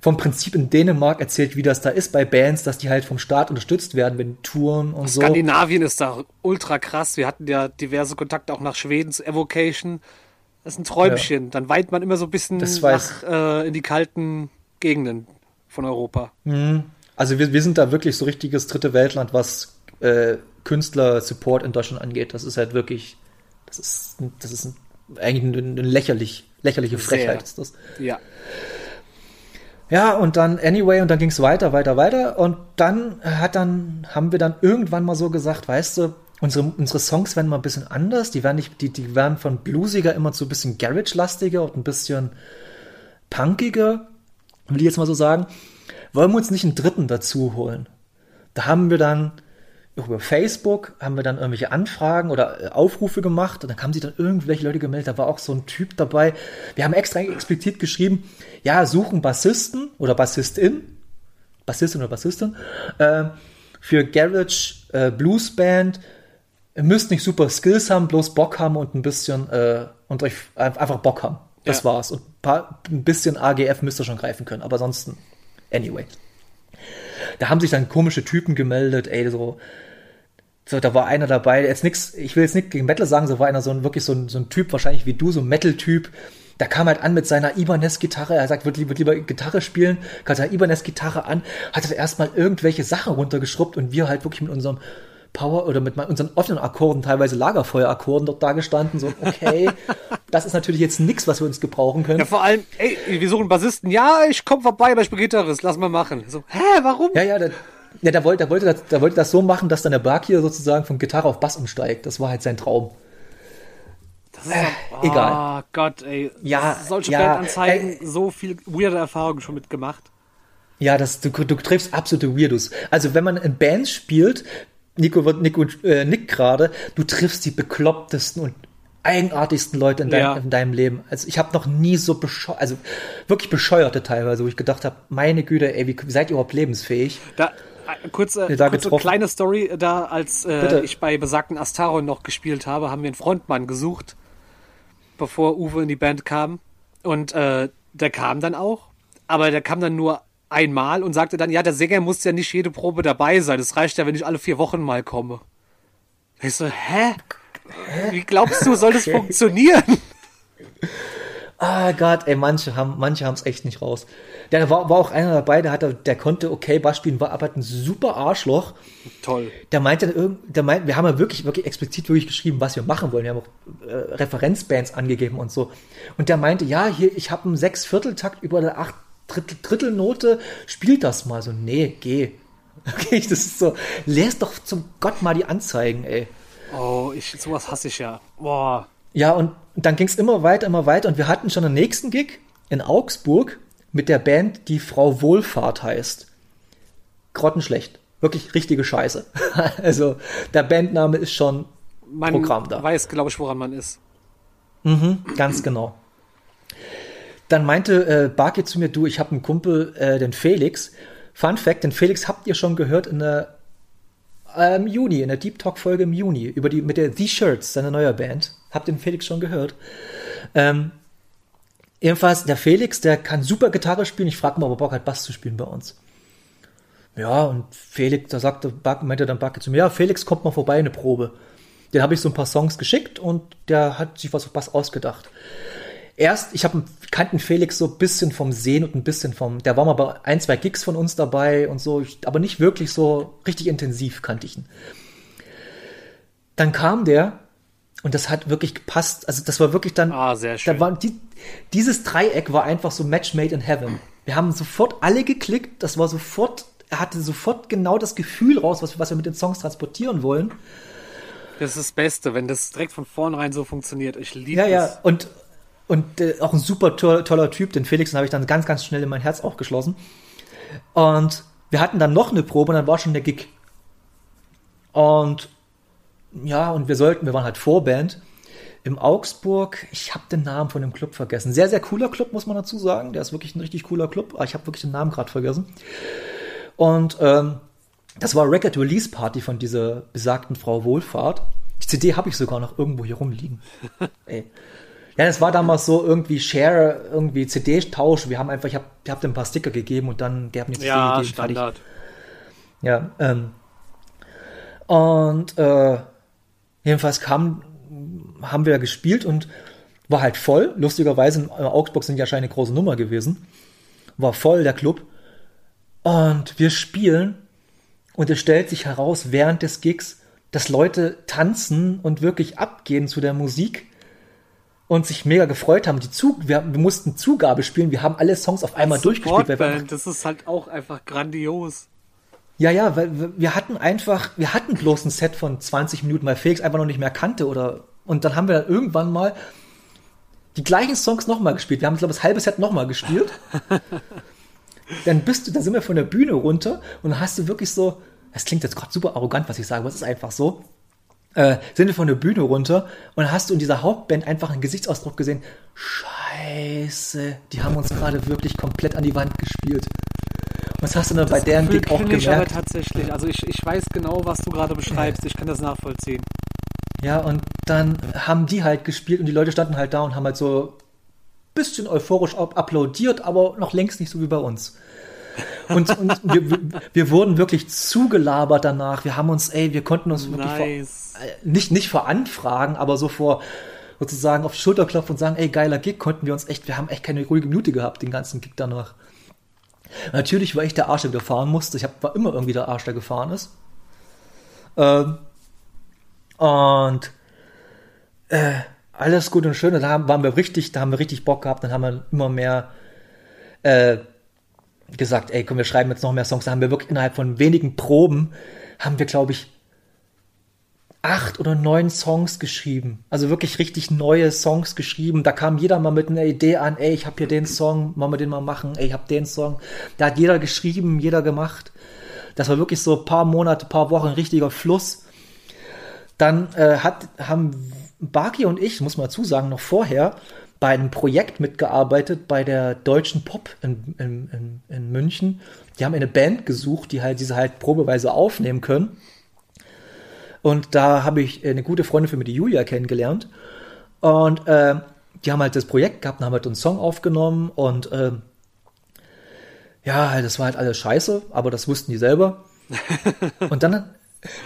vom Prinzip in Dänemark erzählt, wie das da ist bei Bands, dass die halt vom Staat unterstützt werden, wenn Touren und so. Skandinavien ist da ultra krass. Wir hatten ja diverse Kontakte auch nach Schweden zu Evocation. Das ist ein Träumchen. Ja. Dann weint man immer so ein bisschen nach, äh, in die kalten Gegenden von Europa. Mhm. Also wir, wir sind da wirklich so richtiges dritte Weltland, was äh, Künstler-Support in Deutschland angeht. Das ist halt wirklich, das ist, das ist ein, eigentlich eine, eine lächerlich, lächerliche Frechheit. Ist das. Ja. Ja, und dann anyway, und dann ging es weiter, weiter, weiter. Und dann hat dann, haben wir dann irgendwann mal so gesagt, weißt du, unsere, unsere Songs werden mal ein bisschen anders. Die werden nicht, die, die werden von bluesiger immer zu ein bisschen Garage-lastiger und ein bisschen punkiger will ich jetzt mal so sagen, wollen wir uns nicht einen dritten dazu holen? Da haben wir dann über Facebook haben wir dann irgendwelche Anfragen oder äh, Aufrufe gemacht und dann haben sich dann irgendwelche Leute gemeldet, da war auch so ein Typ dabei. Wir haben extra explizit geschrieben, ja, suchen Bassisten oder Bassistin, Bassistin oder Bassistin, äh, für Garage äh, Blues Band. Ihr müsst nicht super Skills haben, bloß Bock haben und ein bisschen äh, und euch einfach Bock haben. Das ja. war's. Und paar, ein bisschen AGF müsste schon greifen können, aber ansonsten, anyway. Da haben sich dann komische Typen gemeldet, ey, so, so, da war einer dabei, jetzt nix, ich will jetzt nicht gegen Metal sagen, so war einer so ein, wirklich so ein, so ein Typ, wahrscheinlich wie du, so ein Metal-Typ, da kam halt an mit seiner Ibanez-Gitarre, er sagt, wird lieber, lieber Gitarre spielen, kam seine Ibanez-Gitarre an, hat er erstmal irgendwelche Sachen runtergeschrubbt und wir halt wirklich mit unserem Power oder mit unseren offenen Akkorden, teilweise Lagerfeuerakkorden dort da gestanden. So, okay, [laughs] das ist natürlich jetzt nichts, was wir uns gebrauchen können. Ja, vor allem, ey, wir suchen Bassisten. Ja, ich komm vorbei, aber ich bin Gitarrist, lass mal machen. So, hä, warum? Ja, ja, der, ja, der wollte, der wollte, das, der wollte das so machen, dass dann der Bark hier sozusagen von Gitarre auf Bass umsteigt. Das war halt sein Traum. Das ist äh, oh, egal. Gott, ey. Ja, solche ja, Bandanzeigen, äh, so viel weirde Erfahrungen schon mitgemacht. Ja, das, du, du triffst absolute Weirdos. Also wenn man in Bands spielt, Nico wird Nico äh, Nick gerade, du triffst die beklopptesten und eigenartigsten Leute in, dein, ja. in deinem Leben. Also ich habe noch nie so bescheuert, also wirklich bescheuerte teilweise, wo ich gedacht habe, meine Güte, ey, wie, wie seid ihr überhaupt lebensfähig? Da, äh, kurze, da kurze kleine Story da, als äh, ich bei besagten Astaron noch gespielt habe, haben wir einen Frontmann gesucht, bevor Uwe in die Band kam. Und äh, der kam dann auch, aber der kam dann nur einmal und sagte dann, ja, der Sänger muss ja nicht jede Probe dabei sein. Es reicht ja, wenn ich alle vier Wochen mal komme. Ich so, hä? Wie glaubst du, soll das okay. funktionieren? [laughs] Ah Gott, ey, manche haben manche haben es echt nicht raus. Der war, war auch einer dabei, der hatte, der konnte okay Bass spielen, war aber ein super Arschloch. Toll. Der meinte, der meinte, wir haben ja wirklich, wirklich explizit wirklich geschrieben, was wir machen wollen. Wir haben auch äh, Referenzbands angegeben und so. Und der meinte, ja, hier, ich habe einen Sechsvierteltakt über der acht Drittel, Drittelnote, spielt das mal so. Nee, geh. [laughs] Okay, das ist so, lest doch zum Gott mal die Anzeigen, ey. Oh, ich, sowas hasse ich ja. Boah. Ja, und dann ging es immer weiter, immer weiter und wir hatten schon den nächsten Gig in Augsburg mit der Band, die Frau Wohlfahrt heißt. Grottenschlecht. Wirklich richtige Scheiße. [laughs] also, der Bandname ist schon man Programm da. Man weiß, glaube ich, woran man ist. Mhm, ganz genau. Dann meinte äh, Barke zu mir, du, ich habe einen Kumpel, äh, den Felix. Fun Fact, den Felix habt ihr schon gehört in der ähm, Juni, in der Deep Talk Folge im Juni, über die, mit der The Shirts, seine neue Band. Habt den Felix schon gehört. Ähm, jedenfalls, der Felix, der kann super Gitarre spielen. Ich frage mal, ob er Bock hat, Bass zu spielen bei uns. Ja, und Felix, da sagte, meinte dann Barke zu mir, ja, Felix kommt mal vorbei, eine Probe. Den habe ich so ein paar Songs geschickt und der hat sich was auf Bass ausgedacht erst, ich habe kannten Felix so ein bisschen vom Sehen und ein bisschen vom, der war mal bei ein, zwei Gigs von uns dabei und so, aber nicht wirklich so richtig intensiv kannte ich ihn. Dann kam der und das hat wirklich gepasst. Also das war wirklich dann, ah, sehr schön. Da war die, dieses Dreieck war einfach so Match made in heaven. Wir haben sofort alle geklickt, das war sofort, er hatte sofort genau das Gefühl raus, was, was wir mit den Songs transportieren wollen. Das ist das Beste, wenn das direkt von vornherein so funktioniert. Ich liebe ja, das. Ja, und und äh, auch ein super to toller Typ, den Felix, den habe ich dann ganz, ganz schnell in mein Herz auch geschlossen. Und wir hatten dann noch eine Probe und dann war schon der Gig. Und ja, und wir sollten, wir waren halt Vorband. im Augsburg, ich habe den Namen von dem Club vergessen. Sehr, sehr cooler Club, muss man dazu sagen. Der ist wirklich ein richtig cooler Club, aber ich habe wirklich den Namen gerade vergessen. Und ähm, das war Record Release Party von dieser besagten Frau Wohlfahrt. Die CD habe ich sogar noch irgendwo hier rumliegen. [laughs] Ey. Ja, das war damals so irgendwie Share, irgendwie CD-Tausch. Wir haben einfach, ich habe hab dem ein paar Sticker gegeben und dann der hat mir die CD Ja, gegeben. fertig. Ja, ähm, und äh, jedenfalls kam, haben wir gespielt und war halt voll. Lustigerweise in Augsburg sind ja schon eine große Nummer gewesen. War voll der Club. Und wir spielen und es stellt sich heraus während des Gigs, dass Leute tanzen und wirklich abgehen zu der Musik und sich mega gefreut haben. Die Zug, wir, wir mussten Zugabe spielen, wir haben alle Songs auf einmal durchgespielt. weil wir einfach- das ist halt auch einfach grandios. ja, ja, weil wir- hatten einfach, wir hatten bloß ein Set von 20 Minuten, weil Felix einfach noch nicht mehr kannte oder und dann haben wir dann irgendwann mal die gleichen Songs nochmal gespielt. Wir haben, glaube ich, das halbe Set nochmal gespielt. [laughs] dann bist du, dann sind wir von der Bühne runter und dann hast du wirklich so, das klingt jetzt gerade super arrogant, was ich sage, aber es ist einfach so. Äh, sind wir von der Bühne runter und hast du in dieser Hauptband einfach einen Gesichtsausdruck gesehen. Scheiße, die haben uns gerade wirklich komplett an die Wand gespielt. Und das hast du dann bei deren Gefühl auch kenn ich aber gemerkt. tatsächlich. Also ich, ich weiß genau, was du gerade beschreibst. Ich kann das nachvollziehen. Ja, und dann haben die halt gespielt und die Leute standen halt da und haben halt so bisschen euphorisch applaudiert, aber noch längst nicht so wie bei uns. Und, und wir, wir, wurden wirklich zugelabert danach. Wir haben uns, ey, wir konnten uns wirklich Nice. vor, äh, nicht, nicht vor Anfragen, aber so vor sozusagen auf die Schulter klopfen und sagen, ey, geiler Gig, konnten wir uns echt, wir haben echt keine ruhige Minute gehabt, den ganzen Gig danach. Natürlich war ich der Arsch, der wieder fahren musste. Ich hab, war immer irgendwie der Arsch, der gefahren ist. Ähm, und äh, alles gut und schön. Und Da haben, waren wir richtig, da haben wir richtig Bock gehabt. Dann haben wir immer mehr äh, gesagt, ey, komm, wir schreiben jetzt noch mehr Songs. Da haben wir wirklich innerhalb von wenigen Proben haben wir, glaube ich, acht oder neun Songs geschrieben. Also wirklich richtig neue Songs geschrieben. Da kam jeder mal mit einer Idee an, ey, ich habe hier den Song, wollen wir den mal machen, ey, ich habe den Song. Da hat jeder geschrieben, jeder gemacht. Das war wirklich so ein paar Monate, paar Wochen richtiger Fluss. Dann äh, hat, haben Baki und ich, muss man dazu sagen, noch vorher bei einem Projekt mitgearbeitet bei der Deutschen Pop in, in, in, in München. Die haben eine Band gesucht, die halt diese halt probeweise aufnehmen können. Und da habe ich eine gute Freundin für mich, die Julia, kennengelernt. Und äh, die haben halt das Projekt gehabt und haben halt einen Song aufgenommen. Und äh, ja, das war halt alles scheiße, aber das wussten die selber. [laughs] und dann,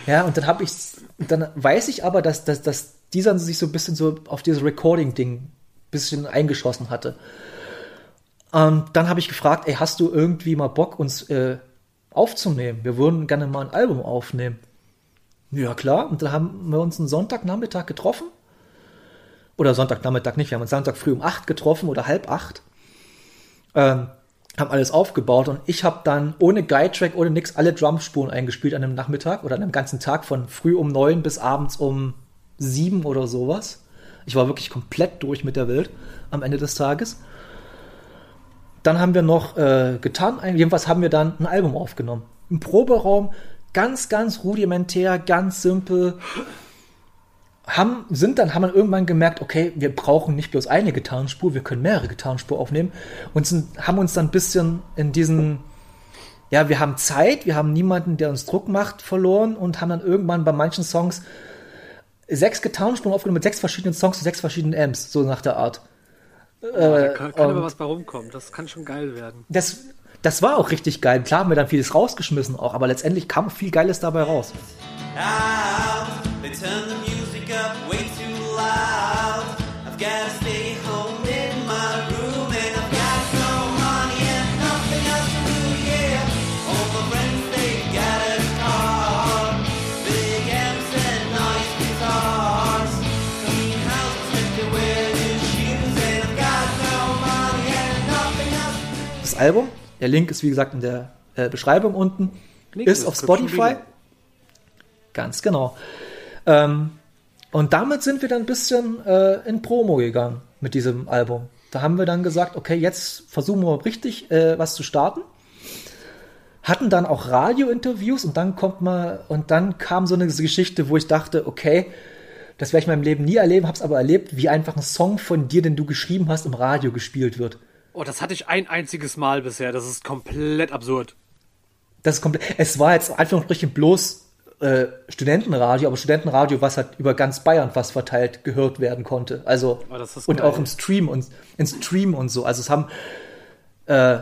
ja, und dann habe ich, dann weiß ich aber, dass, dass, dass dieser sich so ein bisschen so auf dieses Recording-Ding bisschen eingeschossen hatte. Und dann habe ich gefragt, ey, hast du irgendwie mal Bock, uns äh, aufzunehmen? Wir würden gerne mal ein Album aufnehmen. Ja, klar. Und dann haben wir uns einen Sonntagnachmittag getroffen. Oder Sonntagnachmittag nicht, wir haben uns Sonntag früh um acht getroffen oder halb acht. Ähm, haben alles aufgebaut und ich habe dann ohne Guide-Track, ohne nix, alle Drumspuren eingespielt an einem Nachmittag oder an einem ganzen Tag von früh um neun bis abends um sieben oder sowas. Ich war wirklich komplett durch mit der Welt am Ende des Tages. Dann haben wir noch äh, getan, jedenfalls haben wir dann ein Album aufgenommen. Im Proberaum, ganz, ganz rudimentär, ganz simpel. Haben, sind dann, haben dann irgendwann gemerkt, okay, wir brauchen nicht bloß eine Gitarrenspur, wir können mehrere Gitarrenspuren aufnehmen und sind, haben uns dann ein bisschen in diesen, ja, wir haben Zeit, wir haben niemanden, der uns Druck macht, verloren und haben dann irgendwann bei manchen Songs sechs Gitarrenspuren aufgenommen mit sechs verschiedenen Songs und sechs verschiedenen Amps, so nach der Art. da kann, kann und- aber was bei rumkommen. Das kann schon geil werden. Das, das war auch richtig geil. Klar haben wir dann vieles rausgeschmissen auch, aber letztendlich kam viel Geiles dabei raus. out. They turn the music up way too loud. I've stay Album, der Link ist wie gesagt in der äh, Beschreibung unten, Link ist auf Spotify. Ganz genau. Ähm, und damit sind wir dann ein bisschen äh, in Promo gegangen mit diesem Album. Da haben wir dann gesagt, okay, jetzt versuchen wir richtig äh, was zu starten. Hatten dann auch Radiointerviews und dann kommt mal, und dann kam so eine Geschichte, wo ich dachte, okay, das werde ich in meinem Leben nie erleben, hab's aber erlebt, wie einfach ein Song von dir, den du geschrieben hast, im Radio gespielt wird. Oh, das hatte ich ein einziges Mal bisher. Das ist komplett absurd. Das ist komplett. Es war jetzt in Anführungsstrichen bloß äh, Studentenradio, aber Studentenradio, was halt über ganz Bayern fast verteilt gehört werden konnte. Also Oh, und auch im Stream und im Stream und so. Also es haben äh,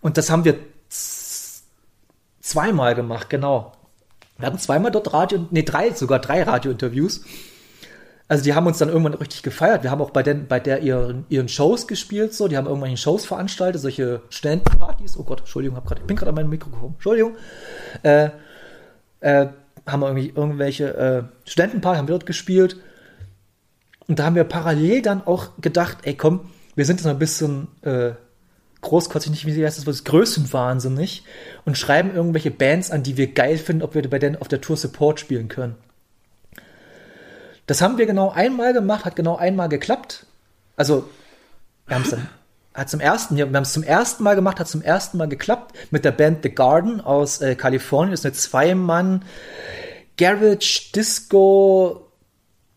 und das haben wir zweimal gemacht, genau. Wir hatten zweimal dort Radio, nee, drei, sogar drei Radiointerviews. Also die haben uns dann irgendwann richtig gefeiert. Wir haben auch bei, den, bei der ihren, ihren Shows gespielt, so. Die haben irgendwann Shows veranstaltet, solche Studentenpartys. Oh Gott, Entschuldigung, hab grad, ich bin gerade an meinem Mikro gekommen. Entschuldigung. Äh, äh, haben wir irgendwie irgendwelche äh, Studentenpartys, haben wir dort gespielt. Und da haben wir parallel dann auch gedacht, ey komm, wir sind jetzt noch ein bisschen äh, großkotzig, nicht wie heißt das, was größenwahnsinnig und schreiben irgendwelche Bands an, die wir geil finden, ob wir bei denen auf der Tour Support spielen können. Das haben wir genau einmal gemacht, hat genau einmal geklappt. Also, wir haben es dann, hat zum ersten, wir haben es zum ersten Mal gemacht, hat zum ersten Mal geklappt mit der Band The Garden aus äh, Kalifornien. Das ist eine Zwei-Mann Garage Disco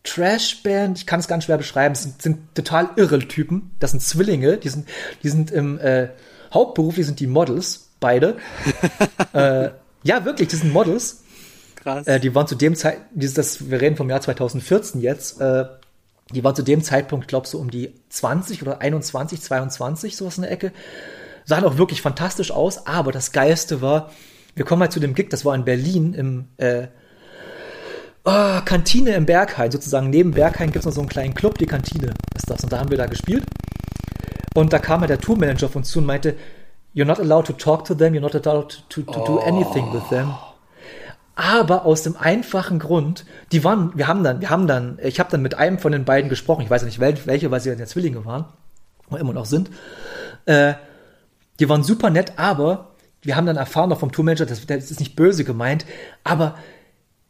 Trashband. Ich kann es ganz schwer beschreiben. Es sind, sind total irre Typen. Das sind Zwillinge. Die sind, die sind im äh, Hauptberuf, die sind die Models, beide. [laughs] äh, ja, wirklich, die sind Models. Krass. Äh, die waren zu dem Zeit, dieses, das, wir reden vom Jahr 2014 jetzt, äh, die waren zu dem Zeitpunkt, glaube so um die 20 oder 21, 22, sowas in der Ecke. Sahen auch wirklich fantastisch aus, aber das Geilste war, wir kommen halt zu dem Gig, das war in Berlin im äh, oh, Kantine im Berghain, sozusagen neben Berghain gibt es noch so einen kleinen Club, die Kantine ist das. Und da haben wir da gespielt. Und da kam halt der Tourmanager auf uns zu und meinte, You're not allowed to talk to them, you're not allowed to, to do anything with them. Aber aus dem einfachen Grund, die waren, wir haben dann, wir haben dann, ich habe dann mit einem von den beiden gesprochen, ich weiß nicht wel- welche, weil sie ja Zwillinge waren, oder immer noch sind. Äh, die waren super nett, aber wir haben dann erfahren noch vom Tourmanager, das, das ist nicht böse gemeint, aber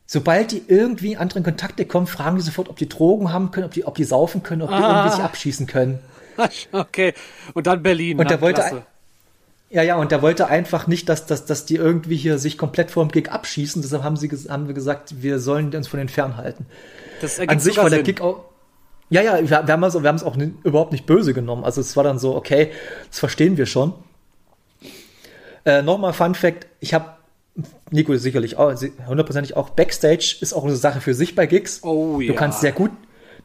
sobald die irgendwie in andere Kontakte kommen, fragen die sofort, ob die Drogen haben können, ob die, ob die saufen können, ob die Ah. irgendwie sich abschießen können. [laughs] okay. Und dann Berlin. Und der wollte ein- Ja, ja, und der wollte einfach nicht, dass, dass, dass die irgendwie hier sich komplett vor dem Gig abschießen. Deshalb haben, sie, haben wir gesagt, wir sollen uns von den fernhalten. das An ergibt sich sogar war der Sinn. Gig auch. Ja, ja, wir, wir haben also, es auch ni- überhaupt nicht böse genommen. Also es war dann so, okay, das verstehen wir schon. Äh, Nochmal Fun Fact, ich habe Nico sicherlich auch, hundertprozentig auch Backstage ist auch eine Sache für sich bei Gigs. Oh Du ja. kannst sehr gut,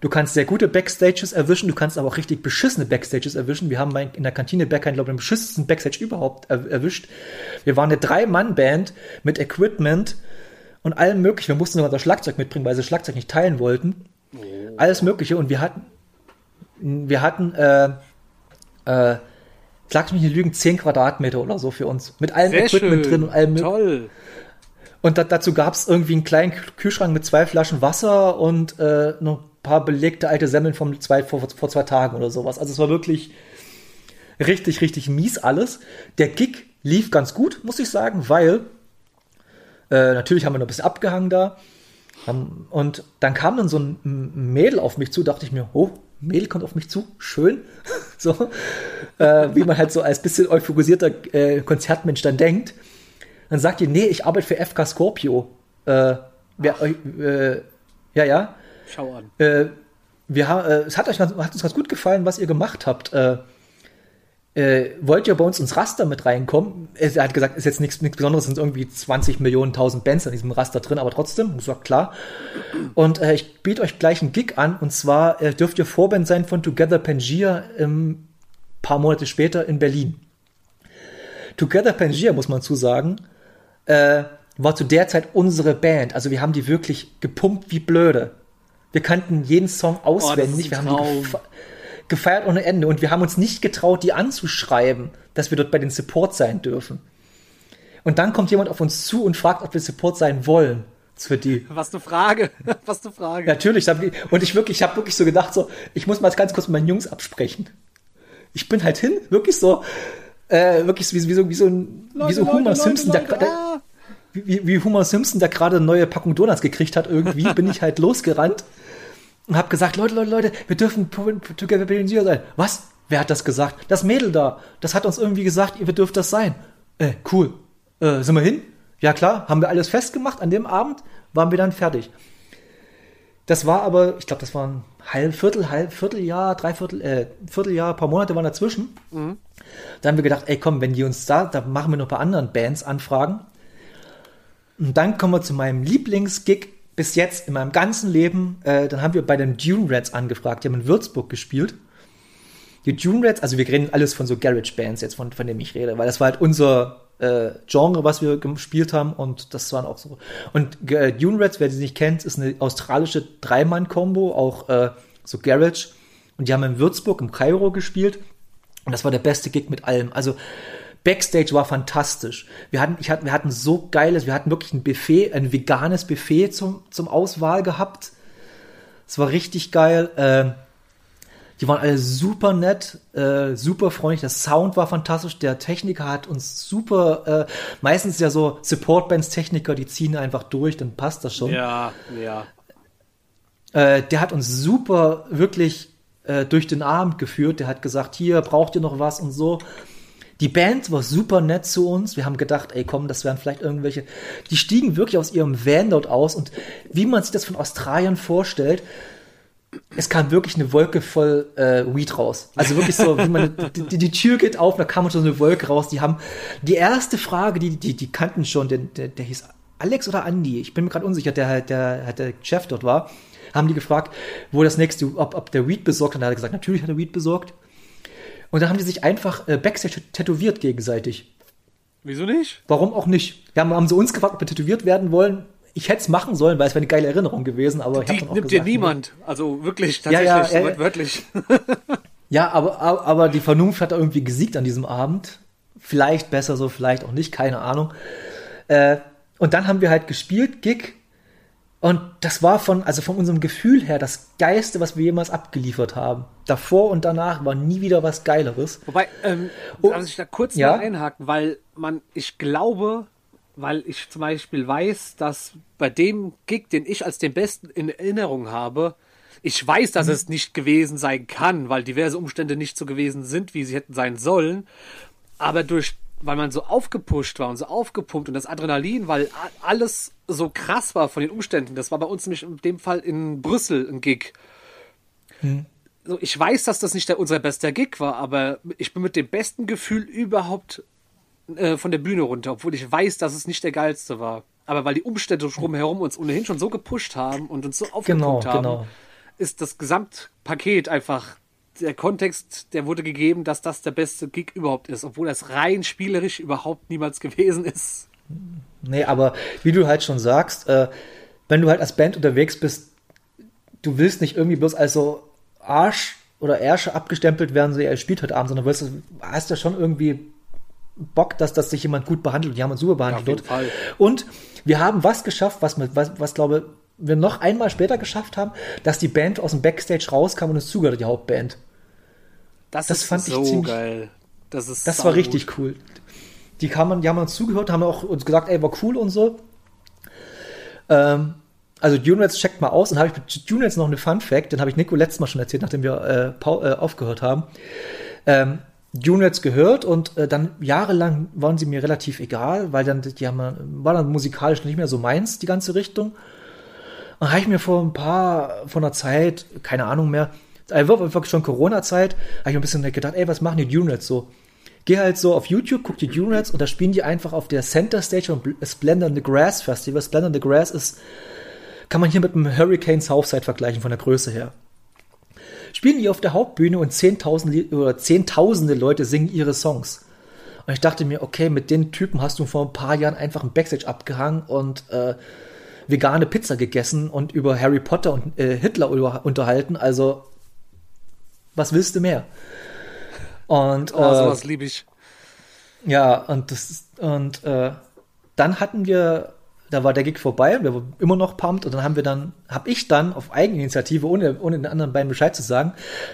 du kannst sehr gute Backstages erwischen, du kannst aber auch richtig beschissene Backstages erwischen. Wir haben in der Kantine Berghain, glaube ich, den beschissensten Backstage überhaupt er, erwischt. Wir waren eine Drei-Mann-Band mit Equipment und allem möglichen. Wir mussten sogar das Schlagzeug mitbringen, weil sie das Schlagzeug nicht teilen wollten. Alles Mögliche und wir hatten, wir hatten, äh, äh, sag mich nicht lügen, 10 Quadratmeter oder so für uns. Mit allem Sehr Equipment schön. drin und allem möglichen. Toll. Und da, dazu gab es irgendwie einen kleinen Kühlschrank mit zwei Flaschen Wasser und äh, noch paar belegte alte Semmeln vom zwei, vor, vor zwei Tagen oder sowas. Also es war wirklich richtig, richtig mies alles. Der Gig lief ganz gut, muss ich sagen, weil äh, natürlich haben wir noch ein bisschen abgehangen da. Haben, und dann kam dann so ein Mädel auf mich zu, dachte ich mir, oh, Mädel kommt auf mich zu, schön. [laughs] so, äh, wie man halt so als bisschen euphorisierter äh, Konzertmensch dann denkt. Dann sagt die, nee, ich arbeite für FK Scorpio. Äh, wer, euch, äh, ja, ja. Schau an. Äh, wir haben, äh, es hat, euch hat uns ganz gut gefallen, was ihr gemacht habt. Äh, äh, wollt ihr bei uns ins Raster mit reinkommen? Er hat gesagt, ist jetzt nichts, nichts Besonderes, es sind irgendwie 20 Millionen, 1000 Bands in diesem Raster drin, aber trotzdem, war klar. Und äh, ich biete euch gleich einen Gig an, und zwar äh, dürft ihr Vorband sein von Together Pangaea ähm, paar Monate später in Berlin. Together Pangaea, muss man zu sagen, äh, war zu der Zeit unsere Band. Also wir haben die wirklich gepumpt wie blöde. Wir kannten jeden Song auswendig. ein wir haben die gefe gefeiert ohne Ende. Und wir haben uns nicht getraut, die anzuschreiben, dass wir dort bei den Support sein dürfen. Und dann kommt jemand auf uns zu und fragt, ob wir Support sein wollen. Für die. Was eine Frage. [laughs] Was eine Frage. Natürlich. Und ich wirklich, ich habe wirklich so gedacht, so, ich muss mal ganz kurz mit meinen Jungs absprechen. Ich bin halt hin, wirklich so, äh, wirklich wie, wie so, wie so ein, wie so Leute, Homer Leute, Simpson, der, Leute, der, ah. wie, wie Homer Simpson, der gerade eine neue Packung Donuts gekriegt hat, irgendwie, bin ich halt losgerannt und habe gesagt, Leute, Leute, Leute, wir dürfen Together Berlin sein. Was? Wer hat das gesagt? Das Mädel da. Das hat uns irgendwie gesagt, ihr dürft das sein. Äh, cool. Äh, sind wir hin? Ja klar, haben wir alles festgemacht. An dem Abend waren wir dann fertig. Das war aber, ich glaube, das war ein halb, Viertel, halb, Vierteljahr, Dreiviertel, äh, Vierteljahr, paar Monate waren dazwischen. Da haben wir gedacht, ey komm, wenn die uns da, da machen wir noch bei anderen Bands Anfragen. Und dann kommen wir zu meinem Lieblingsgig bis jetzt in meinem ganzen Leben. Äh, dann haben wir bei den Dune Rats angefragt. Die haben in Würzburg gespielt. Die Dune Rats, also wir reden alles von so Garage Bands jetzt, von, von dem ich rede, weil das war halt unser äh, Genre, was wir gespielt haben und das waren auch so. Und äh, Dune Rats, wer sie nicht kennt, ist eine australische Dreimann-Kombo, auch äh, so Garage. Und die haben in Würzburg im Kairo gespielt und das war der beste Gig mit allem. Also Backstage war fantastisch. Wir hatten, ich hatten, wir hatten so geiles, wir hatten wirklich ein Buffet, ein veganes Buffet zum, zum Auswahl gehabt. Es war richtig geil. Ähm, die waren alle super nett, äh, super freundlich. Der Sound war fantastisch. Der Techniker hat uns super, äh, meistens ja so Support-Bands Techniker, die ziehen einfach durch, dann passt das schon. Ja, ja. Äh, der hat uns super wirklich äh, durch den Abend geführt. Der hat gesagt, hier braucht ihr noch was und so. Die Band war super nett zu uns. Wir haben gedacht, ey, komm, das wären vielleicht irgendwelche. Die stiegen wirklich aus ihrem Van dort aus und wie man sich das von Australien vorstellt, es kam wirklich eine Wolke voll äh, Weed raus. Also wirklich so, wie man die, die, Tür geht auf, da kam schon so eine Wolke raus. Die haben die erste Frage, die die, die kannten schon, der, der, der hieß Alex oder Andy. Ich bin mir gerade unsicher, der halt der, der Chef dort war. Haben die gefragt, wo das nächste, ob, ob der Weed besorgt hat. Und er hat gesagt, natürlich hat er Weed besorgt. Und dann haben die sich einfach äh, Backstage tätowiert gegenseitig. Wieso nicht? Warum auch nicht? Wir haben, haben sie uns gefragt, ob wir tätowiert werden wollen. Ich hätte es machen sollen, weil es wäre eine geile Erinnerung gewesen, aber ich habe Die auch nimmt dir niemand. Also wirklich, Ja, tatsächlich, ja, äh, wortwörtlich. [laughs] Ja, aber, aber, aber die Vernunft hat irgendwie gesiegt an diesem Abend. Vielleicht besser so, vielleicht auch nicht, keine Ahnung. Äh, und dann haben wir halt gespielt, Gig. Und das war von, also von unserem Gefühl her das Geiste, was wir jemals abgeliefert haben. Davor und danach war nie wieder was Geileres. Wobei, ähm, Oh, darf ich da kurz ja? mal einhaken, weil man, ich glaube, weil ich zum Beispiel weiß, dass bei dem Gig, den ich als den besten in Erinnerung habe, ich weiß, Mhm. dass es nicht gewesen sein kann, weil diverse Umstände nicht so gewesen sind, wie sie hätten sein sollen. Aber durch, weil man so aufgepusht war und so aufgepumpt und das Adrenalin, weil alles so krass war von den Umständen. Das war bei uns nämlich in dem Fall in Brüssel ein Gig. So, ich weiß, dass das nicht der, unser bester Gig war, aber ich bin mit dem besten Gefühl überhaupt äh, von der Bühne runter, obwohl ich weiß, dass es nicht der geilste war. Aber weil die Umstände drumherum uns ohnehin schon so gepusht haben und uns so aufgepumpt Genau, haben, genau. ist das Gesamtpaket einfach der Kontext, der wurde gegeben, dass das der beste Gig überhaupt ist, obwohl das rein spielerisch überhaupt niemals gewesen ist. Nee, aber wie du halt schon sagst, äh, wenn du halt als Band unterwegs bist, du willst nicht irgendwie bloß als so Arsch oder Ärsche abgestempelt werden, so, er spielt heute Abend, sondern willst, du- hast ja schon irgendwie Bock, dass, dass sich jemand gut behandelt. Und die haben uns super behandelt Ja, dort. Fall. Und wir haben was geschafft, was, was, was glaube wir noch einmal später geschafft haben, dass die Band aus dem Backstage rauskam und uns zugehört, die Hauptband. Das, Das ist fand ich so ziemlich- geil. Das ist Das war richtig cool. Die, kamen, die haben uns zugehört, haben auch uns gesagt, ey, war cool und so. Ähm, also Dunets checkt mal aus und habe ich mit Dunets noch eine Fun Fact, den habe ich Nico letztes Mal schon erzählt, nachdem wir äh, äh, aufgehört haben. Ähm, Dunets gehört und äh, dann jahrelang waren sie mir relativ egal, weil dann die haben war dann musikalisch nicht mehr so meins die ganze Richtung. Und habe ich mir vor ein paar, vor einer Zeit, keine Ahnung mehr, äh, war wirklich schon Corona-Zeit, habe ich ein bisschen gedacht, ey, was machen die Dunets so? Geh halt so auf YouTube, guck die Dunets und da spielen die einfach auf der Center Stage Bl- Splendor in the Grass Festival. Splendor in the Grass ist, kann man hier mit dem Hurricane Southside vergleichen von der Größe her. Spielen die auf der Hauptbühne und Zehntausende oder Zehntausende Leute singen ihre Songs. Und ich dachte mir, okay, mit den Typen hast du vor ein paar Jahren einfach ein Backstage abgehangen und äh, vegane Pizza gegessen und über Harry Potter und äh, Hitler unterhalten. Also, was willst du mehr? Und Oh, äh, sowas liebe ich. ja, und das und äh, dann hatten wir, da war der Gig vorbei, wir waren immer noch pumped und dann haben wir dann, habe ich dann auf Eigeninitiative, ohne, ohne den anderen beiden Bescheid zu sagen,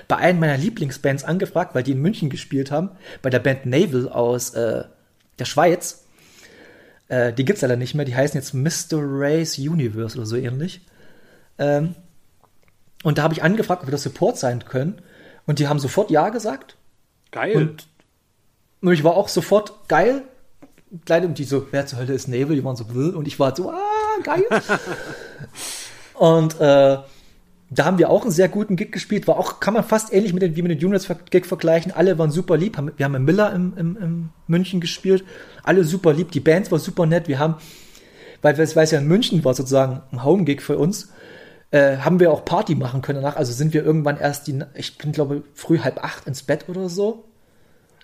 bei einem meiner Lieblingsbands angefragt, weil die in München gespielt haben, bei der Band Naval aus äh, der Schweiz. Äh, die gibt's leider nicht mehr, die heißen jetzt Mr. Race Universe oder so ähnlich. Ähm, und da habe ich angefragt, ob wir das Support sein können. Und die haben sofort Ja gesagt. Geil. Und und ich war auch sofort geil. Leider, und die so, wer zur Hölle ist Nebel? Die waren so, "Bäh?" und ich war so, ah, geil. [laughs] und äh, da haben wir auch einen sehr guten Gig gespielt. War auch, kann man fast ähnlich mit den, wie mit den Units Gig vergleichen. Alle waren super lieb. Wir haben in Miller im, im, im München gespielt. Alle super lieb. Die Bands war super nett. Wir haben, weil es weil es ja in München war sozusagen ein Home-Gig für uns, äh, haben wir auch Party machen können danach. Also sind wir irgendwann erst die, ich bin glaube früh halb acht ins Bett oder so.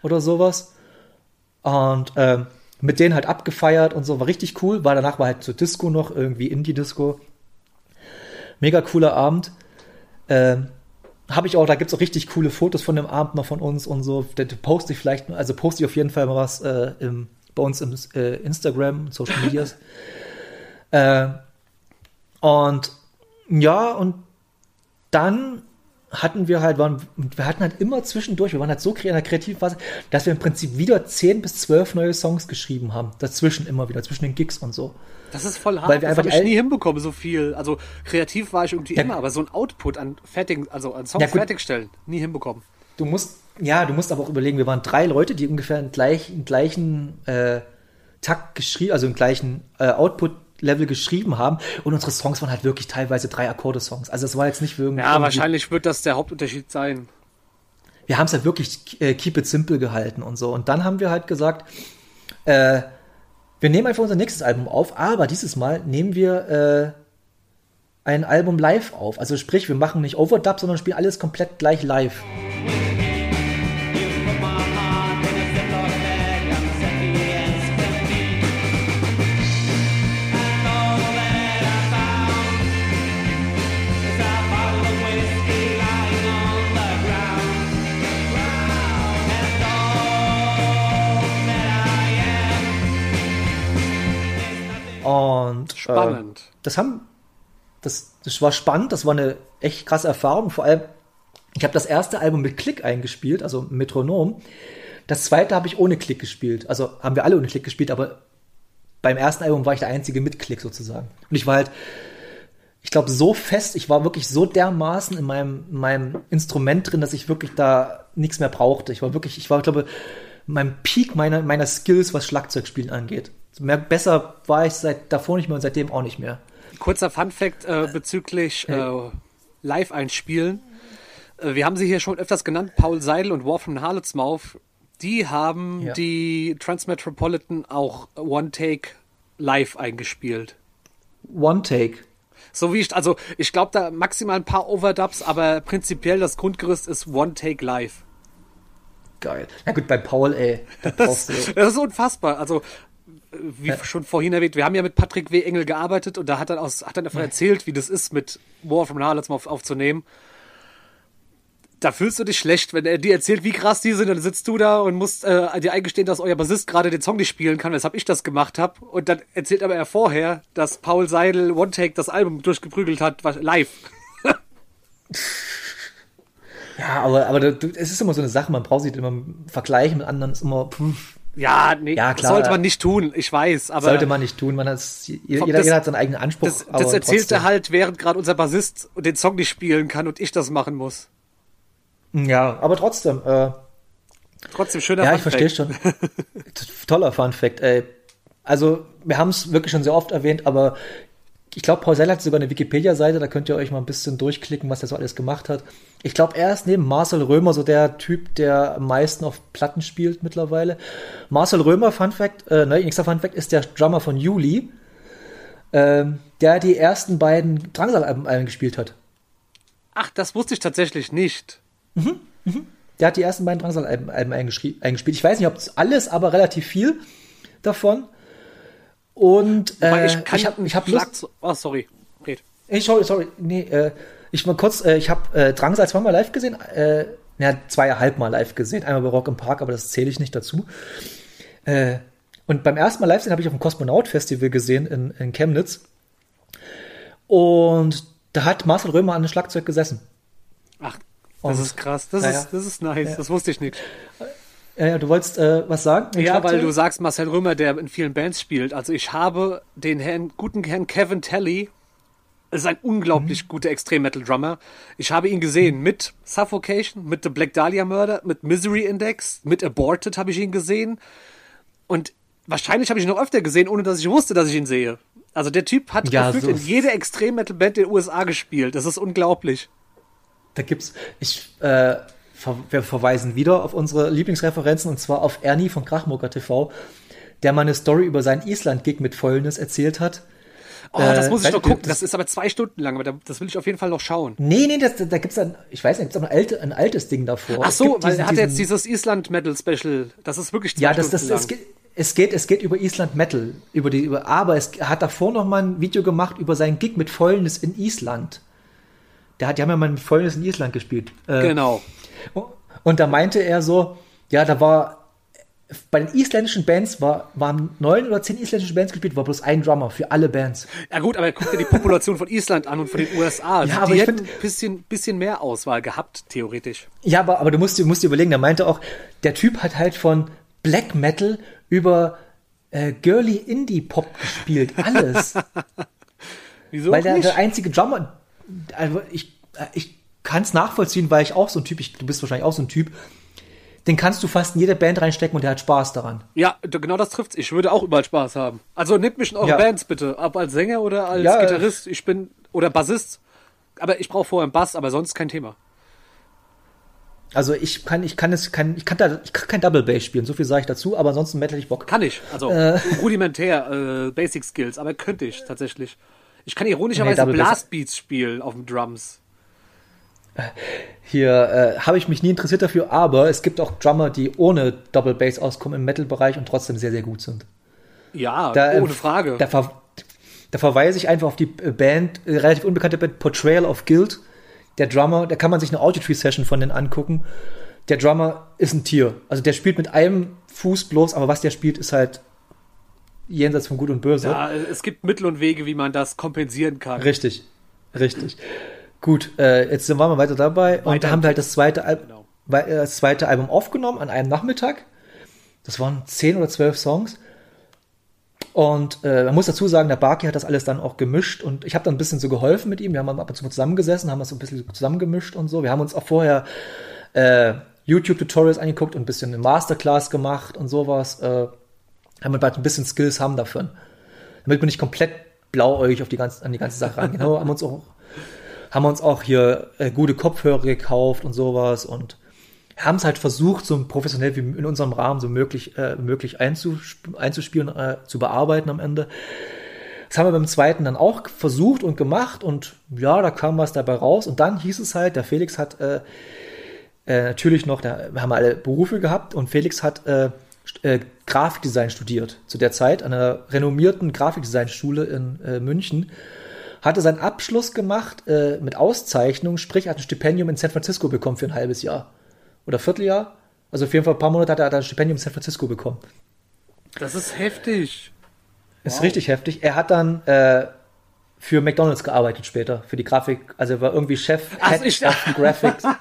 Oder sowas. Und ähm, mit denen halt abgefeiert und so. War richtig cool. War danach war halt so Disco noch, irgendwie Indie-Disco. Mega cooler Abend. Ähm, habe ich auch, da gibt's auch richtig coole Fotos von dem Abend noch von uns und so. Da poste ich vielleicht, also poste ich auf jeden Fall mal was äh, im, bei uns im äh, Instagram, Social Medias. [laughs] äh, und ja, und dann hatten wir halt, waren, wir hatten halt immer zwischendurch, wir waren halt so in der Kreativphase, dass wir im Prinzip wieder 10 bis 12 neue Songs geschrieben haben. Dazwischen immer wieder, zwischen den Gigs und so. Das ist voll hart. Weil wir das einfach ich nie hinbekommen, so viel. Also kreativ war ich irgendwie Ja. immer, aber so ein Output an fertigen, also an Songs Ja, fertigstellen, nie hinbekommen. Du musst, ja, du musst aber auch überlegen, wir waren drei Leute, die ungefähr im gleichen, im gleichen äh, Takt geschrieben, also im gleichen äh, Output-Level geschrieben haben. Und unsere Songs waren halt wirklich teilweise drei Akkorde-Songs. Also es war jetzt nicht irgendwie. Ja, wahrscheinlich wird das der Hauptunterschied sein. wir haben es halt wirklich äh, keep it simple gehalten und so. Und dann haben wir halt gesagt, äh, wir nehmen einfach unser nächstes Album auf, aber dieses Mal nehmen wir äh, ein Album live auf. Also sprich, wir machen nicht Overdub, sondern spielen alles komplett gleich live. Spannend. Äh, das haben, das, das war spannend, das war eine echt krasse Erfahrung. Vor allem, ich habe das erste Album mit Klick eingespielt, also Metronom. Das zweite habe ich ohne Klick gespielt. Also haben wir alle ohne Klick gespielt, aber beim ersten Album war ich der einzige mit Klick sozusagen. Und ich war halt, ich glaube, so fest, ich war wirklich so dermaßen in meinem, in meinem Instrument drin, dass ich wirklich da nichts mehr brauchte. Ich war wirklich, ich war, glaube mein Peak meiner, meiner Skills, was Schlagzeugspielen angeht. Mehr, besser war ich seit davor nicht mehr und seitdem auch nicht mehr. Kurzer Fun-Fact äh, bezüglich äh, Live-Einspielen. Äh, wir haben sie hier schon öfters genannt, Paul Seidel und War from Harlotsmouth. Die haben Ja. die Transmetropolitan auch One-Take live eingespielt. One Take. So wie ich, also ich glaube da maximal ein paar Overdubs, aber prinzipiell das Grundgerüst ist One-Take live. Geil. Na gut, bei Paul, ey. Da brauchst du. [laughs] Das ist unfassbar. Also, äh, wie schon vorhin erwähnt, wir haben ja mit Patrick W. Engel gearbeitet und da hat er, aus, hat er davon erzählt, wie das ist, mit War from Harlots auf, aufzunehmen. Da fühlst du dich schlecht, wenn er dir erzählt, wie krass die sind, dann sitzt du da und musst äh, dir eingestehen, dass euer Bassist gerade den Song nicht spielen kann, weshalb ich das gemacht habe. Und dann erzählt aber er vorher, dass Paul Seidel One Take das Album durchgeprügelt hat, was- live. [laughs] Ja, aber, aber es ist immer so eine Sache, man braucht sich immer vergleichen mit anderen, ist immer, pff, Ja, nee, Ja, klar. sollte man nicht tun, ich weiß, aber. sollte man nicht tun. Man hat, jeder, das- jeder hat seinen eigenen Anspruch. Das, das erzählt trotzdem. er halt, während gerade unser Bassist den Song nicht spielen kann und ich das machen muss. Ja, aber trotzdem, äh, Trotzdem schöner ja, ich verstehe schon. [laughs] Toller Fun Fact, ey. Also, wir haben es wirklich schon sehr oft erwähnt, aber ich glaube, Paul Sell hat sogar eine Wikipedia-Seite, da könnt ihr euch mal ein bisschen durchklicken, was er so alles gemacht hat. Ich glaube, er ist neben Marcel Römer so der Typ, der am meisten auf Platten spielt mittlerweile. Marcel Römer, Fun Fact, äh, ne, nächster Fun Fact, ist der Drummer von Juli, ähm, der die ersten beiden Drangsal-Alben alben gespielt hat. Ach, das wusste ich tatsächlich nicht. Der hat die ersten beiden Drangsal-Alben eingespielt. Ich weiß nicht, ob es alles, aber relativ viel davon. Und äh, ich kann ich habe ich hab Lust, Oh, sorry. Red. Ich sorry, sorry, nee, äh, ich mal kurz, äh, ich habe äh, Drangsal zweimal live gesehen, äh, ja, zweieinhalb Mal live gesehen, einmal bei Rock im Park, aber das zähle ich nicht dazu. Äh, und beim ersten Mal live sehen habe ich auf dem Kosmonaut Festival gesehen in, in Chemnitz. Und da hat Marcel Römer an dem Schlagzeug gesessen. Ach, das Und- ist krass. Das, Ja, ist, ja. das ist nice. Das wusste ich nicht. Ja, ja, du wolltest äh, was sagen? Ja, weil Schlagzeug? du sagst Marcel Römer, der in vielen Bands spielt. Also ich habe den Herrn, guten Herrn Kevin Telly, ist ein unglaublich Mhm. guter Extrem-Metal-Drummer. Ich habe ihn gesehen mit Suffocation, mit The Black Dahlia Murder, mit Misery Index, mit Aborted habe ich ihn gesehen. Und wahrscheinlich habe ich ihn noch öfter gesehen, ohne dass ich wusste, dass ich ihn sehe. Also der Typ hat Ja, gefühlt so in jeder Extrem-Metal-Band der USA gespielt. Das ist unglaublich. Da gibt's, ich, äh, ver wir verweisen wieder auf unsere Lieblingsreferenzen und zwar auf Ernie von Krachmucker TV, der mal eine Story über seinen Island-Gig mit Fäulnis erzählt hat. Oh, das Äh, muss ich noch gucken. das- Das ist aber zwei Stunden lang, aber da- das will ich auf jeden Fall noch schauen. Nee, nee, das, da gibt's dann, ich weiß nicht, gibt's auch ein, alte, ein altes Ding davor. Ach Es so, weil diesen- er hat jetzt dieses Island-Metal-Special. Das ist wirklich zwei Ja, das, Stunden das, es lang. geht, es geht, es geht über Island Metal, über die, über, aber es er hat davor noch mal ein Video gemacht über seinen Gig mit Fäulnis in Island. Der hat, die haben ja mal mit Fäulnis in Island gespielt. Äh, Genau. Und da meinte er so, ja, da war bei den isländischen Bands war, waren neun oder zehn isländische Bands gespielt, war bloß ein Drummer für alle Bands. Ja gut, aber guck dir die Population von Island an und von den USA. Ja, aber die ich hätten ein bisschen, bisschen mehr Auswahl gehabt, theoretisch. Ja, aber, aber du musst, dir- musst dir überlegen, der meinte auch, der Typ hat halt von Black Metal über äh, girly Indie Pop gespielt, alles. [laughs] Wieso weil der, der einzige Drummer, also ich, ich kann es nachvollziehen, weil ich auch so ein Typ, ich, du bist wahrscheinlich auch so ein Typ, den kannst du fast in jede Band reinstecken und der hat Spaß daran. Ja, genau das trifft's. Ich würde auch überall Spaß haben. Also nehmt mich in eure Ja. Bands bitte. Ob als Sänger oder als Ja, Gitarrist. Ich bin, oder Bassist. Aber ich brauche vorher einen Bass, aber sonst kein Thema. Also ich kann, ich kann es, kann, ich kann da, ich kann kein Double Bass spielen, so viel sage ich dazu, aber ansonsten Metal ich Bock. Kann ich. Also [laughs] rudimentär, äh, Basic Skills, aber könnte ich tatsächlich. Ich kann Nee, ironischerweise Double Bass- Blastbeats spielen auf dem Drums. Hier äh, habe ich mich nie interessiert dafür, aber es gibt auch Drummer, die ohne Double Bass auskommen im Metal-Bereich und trotzdem sehr, sehr gut sind. Ja, Da, äh, ohne Frage. Da, ver da verweise ich einfach auf die äh, Band, äh, relativ unbekannte Band Portrayal of Guild. Der Drummer, da kann man sich eine Audiotree-Session von denen angucken. Der Drummer ist ein Tier. Also der spielt mit einem Fuß bloß, aber was der spielt, ist halt jenseits von Gut und Böse. ja, es gibt Mittel und Wege, wie man das kompensieren kann. Richtig, richtig. Gut, äh, jetzt sind wir mal weiter dabei und Weiter da haben wir halt das zweite, Al Genau. äh, das zweite Album aufgenommen an einem Nachmittag. Das waren zehn oder zwölf Songs. Und äh, man muss dazu sagen, der Barkey hat das alles dann auch gemischt und ich habe dann ein bisschen so geholfen mit ihm. Wir haben ab und zu mal zusammengesessen, haben das so ein bisschen zusammengemischt und so. Wir haben uns auch vorher äh, YouTube-Tutorials angeguckt und ein bisschen eine Masterclass gemacht und sowas. Äh, haben wir bald ein bisschen Skills haben dafür. Damit wir nicht komplett blauäugig auf die ganze, an die ganze Sache [laughs] rangehen. Genau, haben uns auch haben wir uns auch hier äh, gute Kopfhörer gekauft und sowas und haben es halt versucht, so professionell wie in unserem Rahmen so möglich, äh, möglich einzusp einzuspielen, äh, zu bearbeiten am Ende. Das haben wir beim zweiten dann auch versucht und gemacht und ja, da kam was dabei raus und dann hieß es halt, der Felix hat äh, äh, natürlich noch, da wir haben alle Berufe gehabt und Felix hat äh, äh, Grafikdesign studiert zu der Zeit an einer renommierten Grafikdesignschule in äh, München hatte seinen Abschluss gemacht äh, mit Auszeichnung, sprich hat ein Stipendium in San Francisco bekommen für ein halbes Jahr oder Vierteljahr. Also auf jeden Fall ein paar Monate hat er ein Stipendium in San Francisco bekommen. Das ist heftig. Ist richtig heftig. Er hat dann äh, für McDonald's gearbeitet später, für die Grafik. Also er war irgendwie Chef Head ich- of Graphics. [laughs]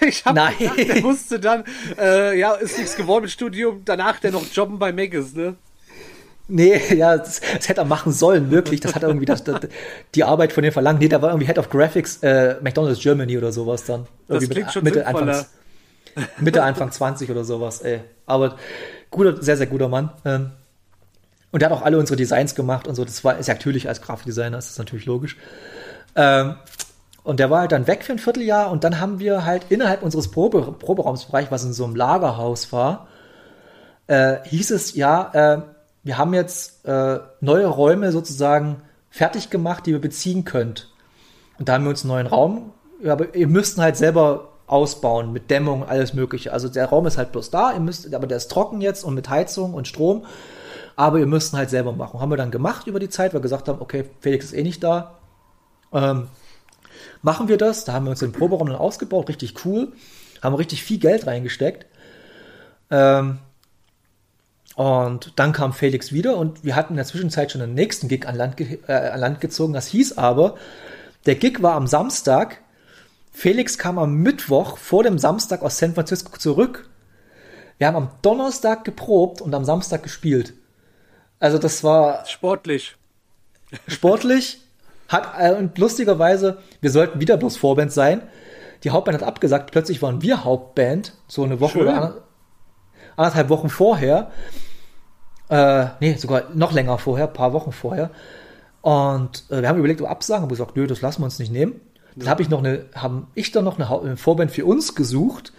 Ich hab Nein. gedacht, [laughs] der musste dann, äh, ja, ist nichts geworden mit Studium, danach der noch jobben bei Maggis, ne? Nee, [laughs] ja, das, das hätte er machen sollen, wirklich. Das hat irgendwie das, das, die Arbeit von dem verlangt. Nee, da war irgendwie Head of Graphics äh, McDonald's Germany oder sowas dann. Das Irgendwie klingt schon Mitte. Anfang, Mitte, Anfang 20 oder sowas, ey. Aber guter, sehr, sehr guter Mann. Ähm, und der hat auch alle unsere Designs gemacht und so. Das war, ist ja natürlich als Grafikdesigner, ist das natürlich logisch. Ähm, und der war halt dann weg für ein Vierteljahr und dann haben wir halt innerhalb unseres Probe, Proberaumsbereichs, was in so einem Lagerhaus war, äh, hieß es ja, äh, wir haben jetzt äh, neue Räume sozusagen fertig gemacht, die ihr beziehen könnt. Und da haben wir uns einen neuen Raum, aber ihr müsst halt selber ausbauen mit Dämmung, alles Mögliche. Also der Raum ist halt bloß da, ihr müsst, aber der ist trocken jetzt und mit Heizung und Strom. Aber ihr müsst ihn halt selber machen. Haben wir dann gemacht über die Zeit, weil wir gesagt haben, okay, Felix ist eh nicht da. Ähm, machen wir das. Da haben wir uns den Proberaum dann ausgebaut, richtig cool. Haben richtig viel Geld reingesteckt. Ähm, und dann kam Felix wieder und wir hatten in der Zwischenzeit schon den nächsten Gig an Land, äh, an Land gezogen. Das hieß aber, der Gig war am Samstag. Felix kam am Mittwoch vor dem Samstag aus San Francisco zurück. Wir haben am Donnerstag geprobt und am Samstag gespielt. Also das war Sportlich. sportlich. Hat, äh, und lustigerweise, wir sollten wieder bloß Vorband sein. Die Hauptband hat abgesagt, plötzlich waren wir Hauptband, so eine Woche Schön. oder ander- anderthalb Wochen vorher. Äh, nee, sogar noch länger vorher, paar Wochen vorher. Und äh, wir haben überlegt, ob wir absagen, aber gesagt, nö, das lassen wir uns nicht nehmen. Dann habe ich noch eine, haben ich dann noch eine, eine Vorband für uns gesucht.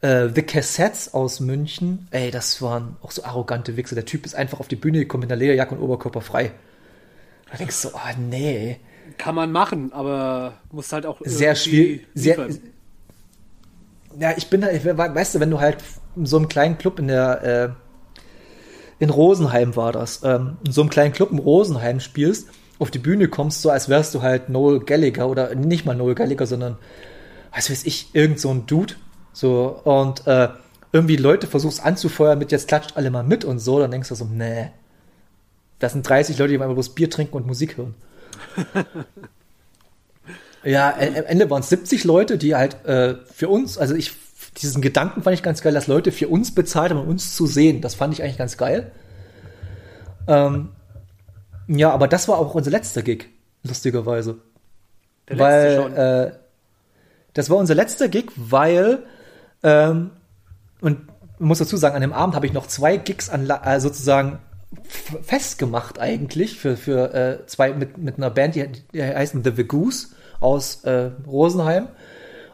Äh, The Cassettes aus München. Ey, das waren auch so arrogante Wichser. Der Typ ist einfach auf die Bühne gekommen mit einer Lederjacke und Oberkörper frei. Da denkst du, ah nee. Kann man machen, aber muss halt auch Sehr schwierig. Sehr, ja, ich bin, halt- weißt du, wenn du halt in so einem kleinen Club in der, äh, in Rosenheim war das, ähm, in so einem kleinen Club in Rosenheim spielst, auf die Bühne kommst, so als wärst du halt Noel Gallagher oder nicht mal Noel Gallagher, sondern, was weiß ich, irgend so ein Dude, so, und äh, irgendwie Leute versuchst anzufeuern mit, jetzt klatscht alle mal mit und so, dann denkst du so, nee, das sind 30 Leute, die einfach bloß Bier trinken und Musik hören. [laughs] Ja, am Ende waren es 70 Leute, die halt äh, für uns, also ich, diesen Gedanken fand ich ganz geil, dass Leute für uns bezahlt haben, um uns zu sehen. Das fand ich eigentlich ganz geil. Ähm, ja, aber das war auch unser letzter Gig, lustigerweise. Der letzte weil, schon. Äh, das war unser letzter Gig, weil, ähm, und muss dazu sagen, an dem Abend habe ich noch zwei Gigs an, äh, sozusagen festgemacht eigentlich für, für äh, zwei mit, mit einer Band, die, die heißen The Vegoose aus äh, Rosenheim.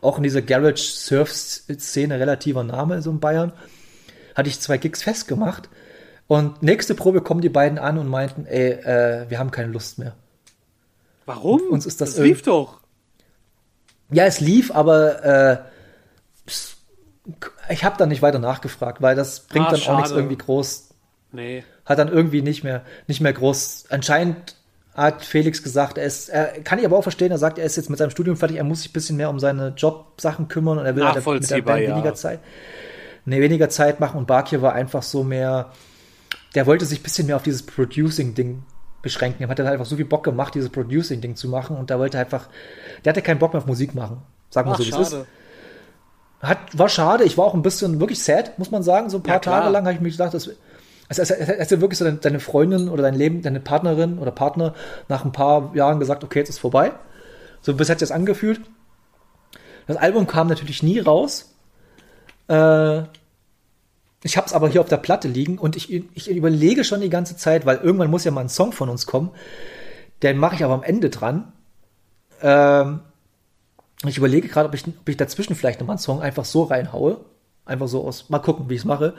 Auch in dieser Garage Surf Szene relativer Name so in Bayern. Hatte ich zwei Gigs festgemacht. Und nächste Probe kommen die beiden an und meinten, ey, äh, wir haben keine Lust mehr. Warum? uns ist das das lief doch. Ja, es lief, aber äh, ich habe dann nicht weiter nachgefragt, weil das bringt Ah, dann auch nichts schade. irgendwie groß. Nee. Hat dann irgendwie nicht mehr, nicht mehr groß. Anscheinend hat Felix gesagt, er ist, er kann ich aber auch verstehen, er sagt, er ist jetzt mit seinem Studium fertig, er muss sich ein bisschen mehr um seine Jobsachen kümmern und er will halt mit der Band ja. weniger Zeit, nee, weniger Zeit machen und Bakir war einfach so mehr, der wollte sich ein bisschen mehr auf dieses Producing-Ding beschränken. Er hat dann einfach so viel Bock gemacht, dieses Producing-Ding zu machen und da wollte er einfach, der hatte keinen Bock mehr auf Musik machen. Sagen wir so, wie es ist. Hat, war schade, ich war auch ein bisschen wirklich sad, muss man sagen. So ein paar Ja. Tage lang habe ich mir gedacht, dass, also, also, hast du wirklich so deine, deine Freundin oder dein Leben, deine Partnerin oder Partner nach ein paar Jahren gesagt, okay, jetzt ist vorbei. So bis hat sich das angefühlt. Das Album kam natürlich nie raus. Äh, ich habe es aber hier auf der Platte liegen und ich, ich überlege schon die ganze Zeit, weil irgendwann muss ja mal ein Song von uns kommen. Den mache ich aber am Ende dran. Ähm, ich überlege gerade, ob ich, ob ich dazwischen vielleicht nochmal einen Song einfach so reinhaue. Einfach so aus, mal gucken, wie ich es mache.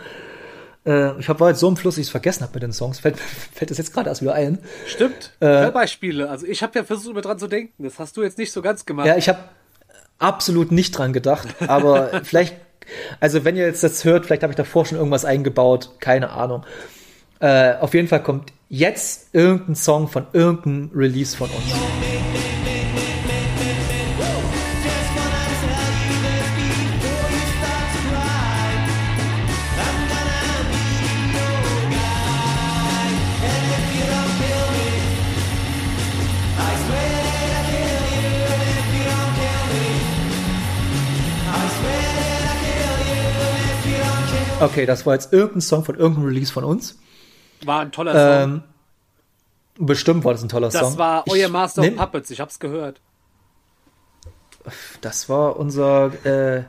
Äh, ich hab, war jetzt so im Fluss, ich es vergessen habe mit den Songs. Fällt, [laughs] fällt das jetzt gerade erst wieder ein. Stimmt. Äh, Heurbeispiele. Also ich habe ja versucht, immer dran zu denken. Das hast du jetzt nicht so ganz gemacht. Ja, ich habe absolut nicht dran gedacht, aber [laughs] vielleicht, also wenn ihr jetzt das hört, vielleicht habe ich davor schon irgendwas eingebaut, keine Ahnung. Äh, auf jeden Fall kommt jetzt irgendein Song von irgendeinem Release von uns. Okay, das war jetzt irgendein Song von irgendeinem Release von uns. War ein toller Song. Ähm, bestimmt war das ein toller Song. das war euer Ich Master of Puppets. Ich hab's gehört. Das war unser, äh,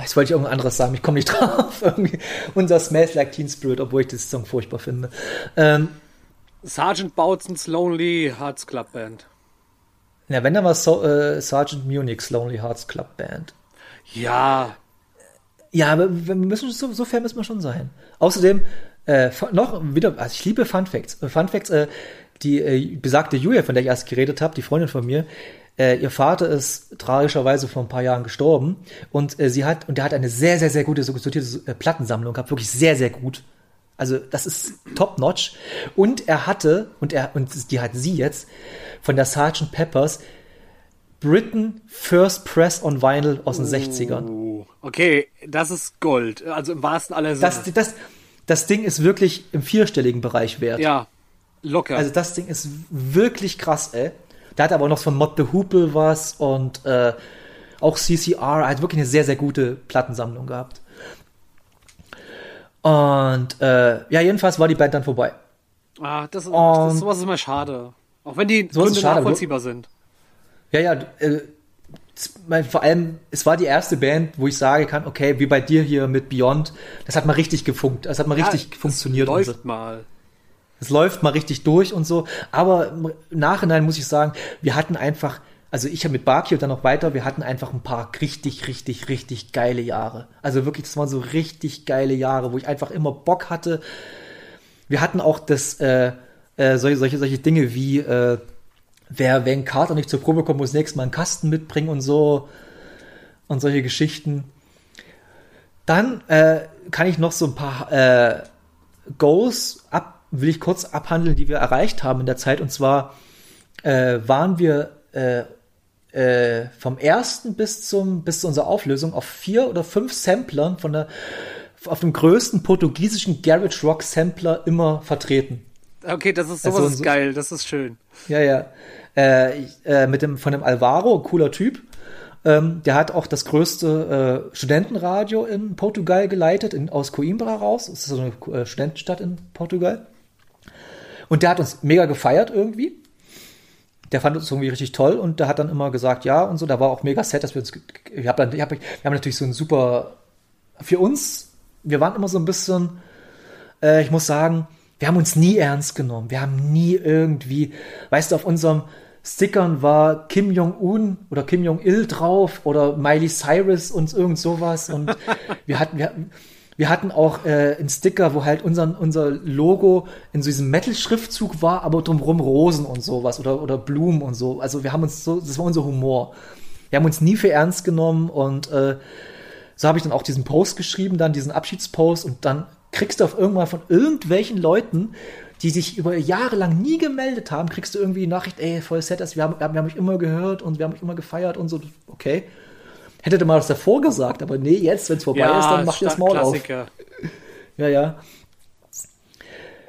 jetzt wollte ich irgendwas anderes sagen, ich komme nicht [laughs] drauf. Unser Smells Like Teen Spirit, obwohl ich das Song furchtbar finde. Ähm, Sergeant Boutson's Lonely Hearts Club Band. na, wenn dann war so, äh, Sergeant Munich's Lonely Hearts Club Band. Ja, Ja, aber wir müssen so, so fair müssen wir schon sein. Außerdem äh, noch wieder, also ich liebe Fun Facts. Äh, Fun Facts, äh, die äh, besagte Julia, von der ich erst geredet habe, die Freundin von mir, äh, ihr Vater ist tragischerweise vor ein paar Jahren gestorben und äh, sie hat und der hat eine sehr sehr sehr gute so sortierte äh, Plattensammlung gehabt, wirklich sehr sehr gut. Also das ist top notch und er hatte und er und die hat sie jetzt von der Sgt. Peppers Britain First Press on Vinyl aus den 60ern. Okay, das ist Gold. Also im wahrsten aller Sinne. Das, das, das Ding ist wirklich im vierstelligen Bereich wert. ja, locker. Also das Ding ist wirklich krass, ey. Da hat aber noch von Mod the Hoople was und äh, auch CCR. Er hat wirklich eine sehr, sehr gute Plattensammlung gehabt. Und äh, ja, jedenfalls war die Band dann vorbei. ah, das, Und- das, sowas ist immer schade. Auch wenn die ist Gründe schade, nachvollziehbar sind. Ja, ja, äh, mein, vor allem, es war die erste Band, wo ich sagen kann, okay, wie bei dir hier mit Beyond, das hat mal richtig gefunkt, das hat mal richtig Ja, funktioniert. Es und so. läuft mal. Es läuft mal richtig durch und so. Aber im Nachhinein muss ich sagen, wir hatten einfach, also ich habe mit und dann noch weiter, wir hatten einfach ein paar richtig, richtig, richtig geile Jahre. Also wirklich, das waren so richtig geile Jahre, wo ich einfach immer Bock hatte. Wir hatten auch das, äh, äh, solche, solche, solche Dinge wie, äh, wer, wenn Carter nicht zur Probe kommt, muss nächstes Mal einen Kasten mitbringen und so. Und solche Geschichten. Dann äh, kann ich noch so ein paar äh, Goals ab, will ich kurz abhandeln, die wir erreicht haben in der Zeit. Und zwar äh, waren wir äh, äh, vom ersten bis zum bis zu unserer Auflösung auf vier oder fünf Samplern von der auf dem größten portugiesischen Garage Rock Sampler immer vertreten. Okay, das ist Also sowas ist so- geil, das ist schön. Ja, ja. Äh, äh, mit dem von dem Alvaro, cooler Typ. Ähm, der hat auch das größte äh, Studentenradio in Portugal geleitet, in, aus Coimbra raus. Das ist so eine äh, Studentenstadt in Portugal. Und der hat uns mega gefeiert irgendwie. Der fand uns irgendwie richtig toll und der hat dann immer gesagt, ja und so. Da war auch mega sad, dass wir uns. Ich hab dann, ich hab, wir haben natürlich so ein super. Für uns, wir waren immer so ein bisschen. Äh, ich muss sagen, wir haben uns nie ernst genommen. Wir haben nie irgendwie, weißt du, auf unserem Stickern war Kim Jong-un oder Kim Jong-il drauf oder Miley Cyrus und irgend sowas. Und [laughs] wir hatten, wir, hatten- wir hatten auch äh, einen Sticker, wo halt unser, unser Logo in so diesem Metal-Schriftzug war, aber drumherum Rosen und sowas oder, oder Blumen und so. Also wir haben uns so, das war unser Humor. Wir haben uns nie für ernst genommen und äh, so habe ich dann auch diesen Post geschrieben, dann diesen Abschiedspost und dann kriegst du auf irgendwann von irgendwelchen Leuten, die sich über Jahre lang nie gemeldet haben, kriegst du irgendwie die Nachricht, ey, voll sad, wir haben, wir haben mich immer gehört und wir haben mich immer gefeiert und so. Okay. Hättet ihr mal das davor gesagt, aber nee, jetzt, wenn es vorbei ist, dann macht ihr das Maul auf. Ja, ja.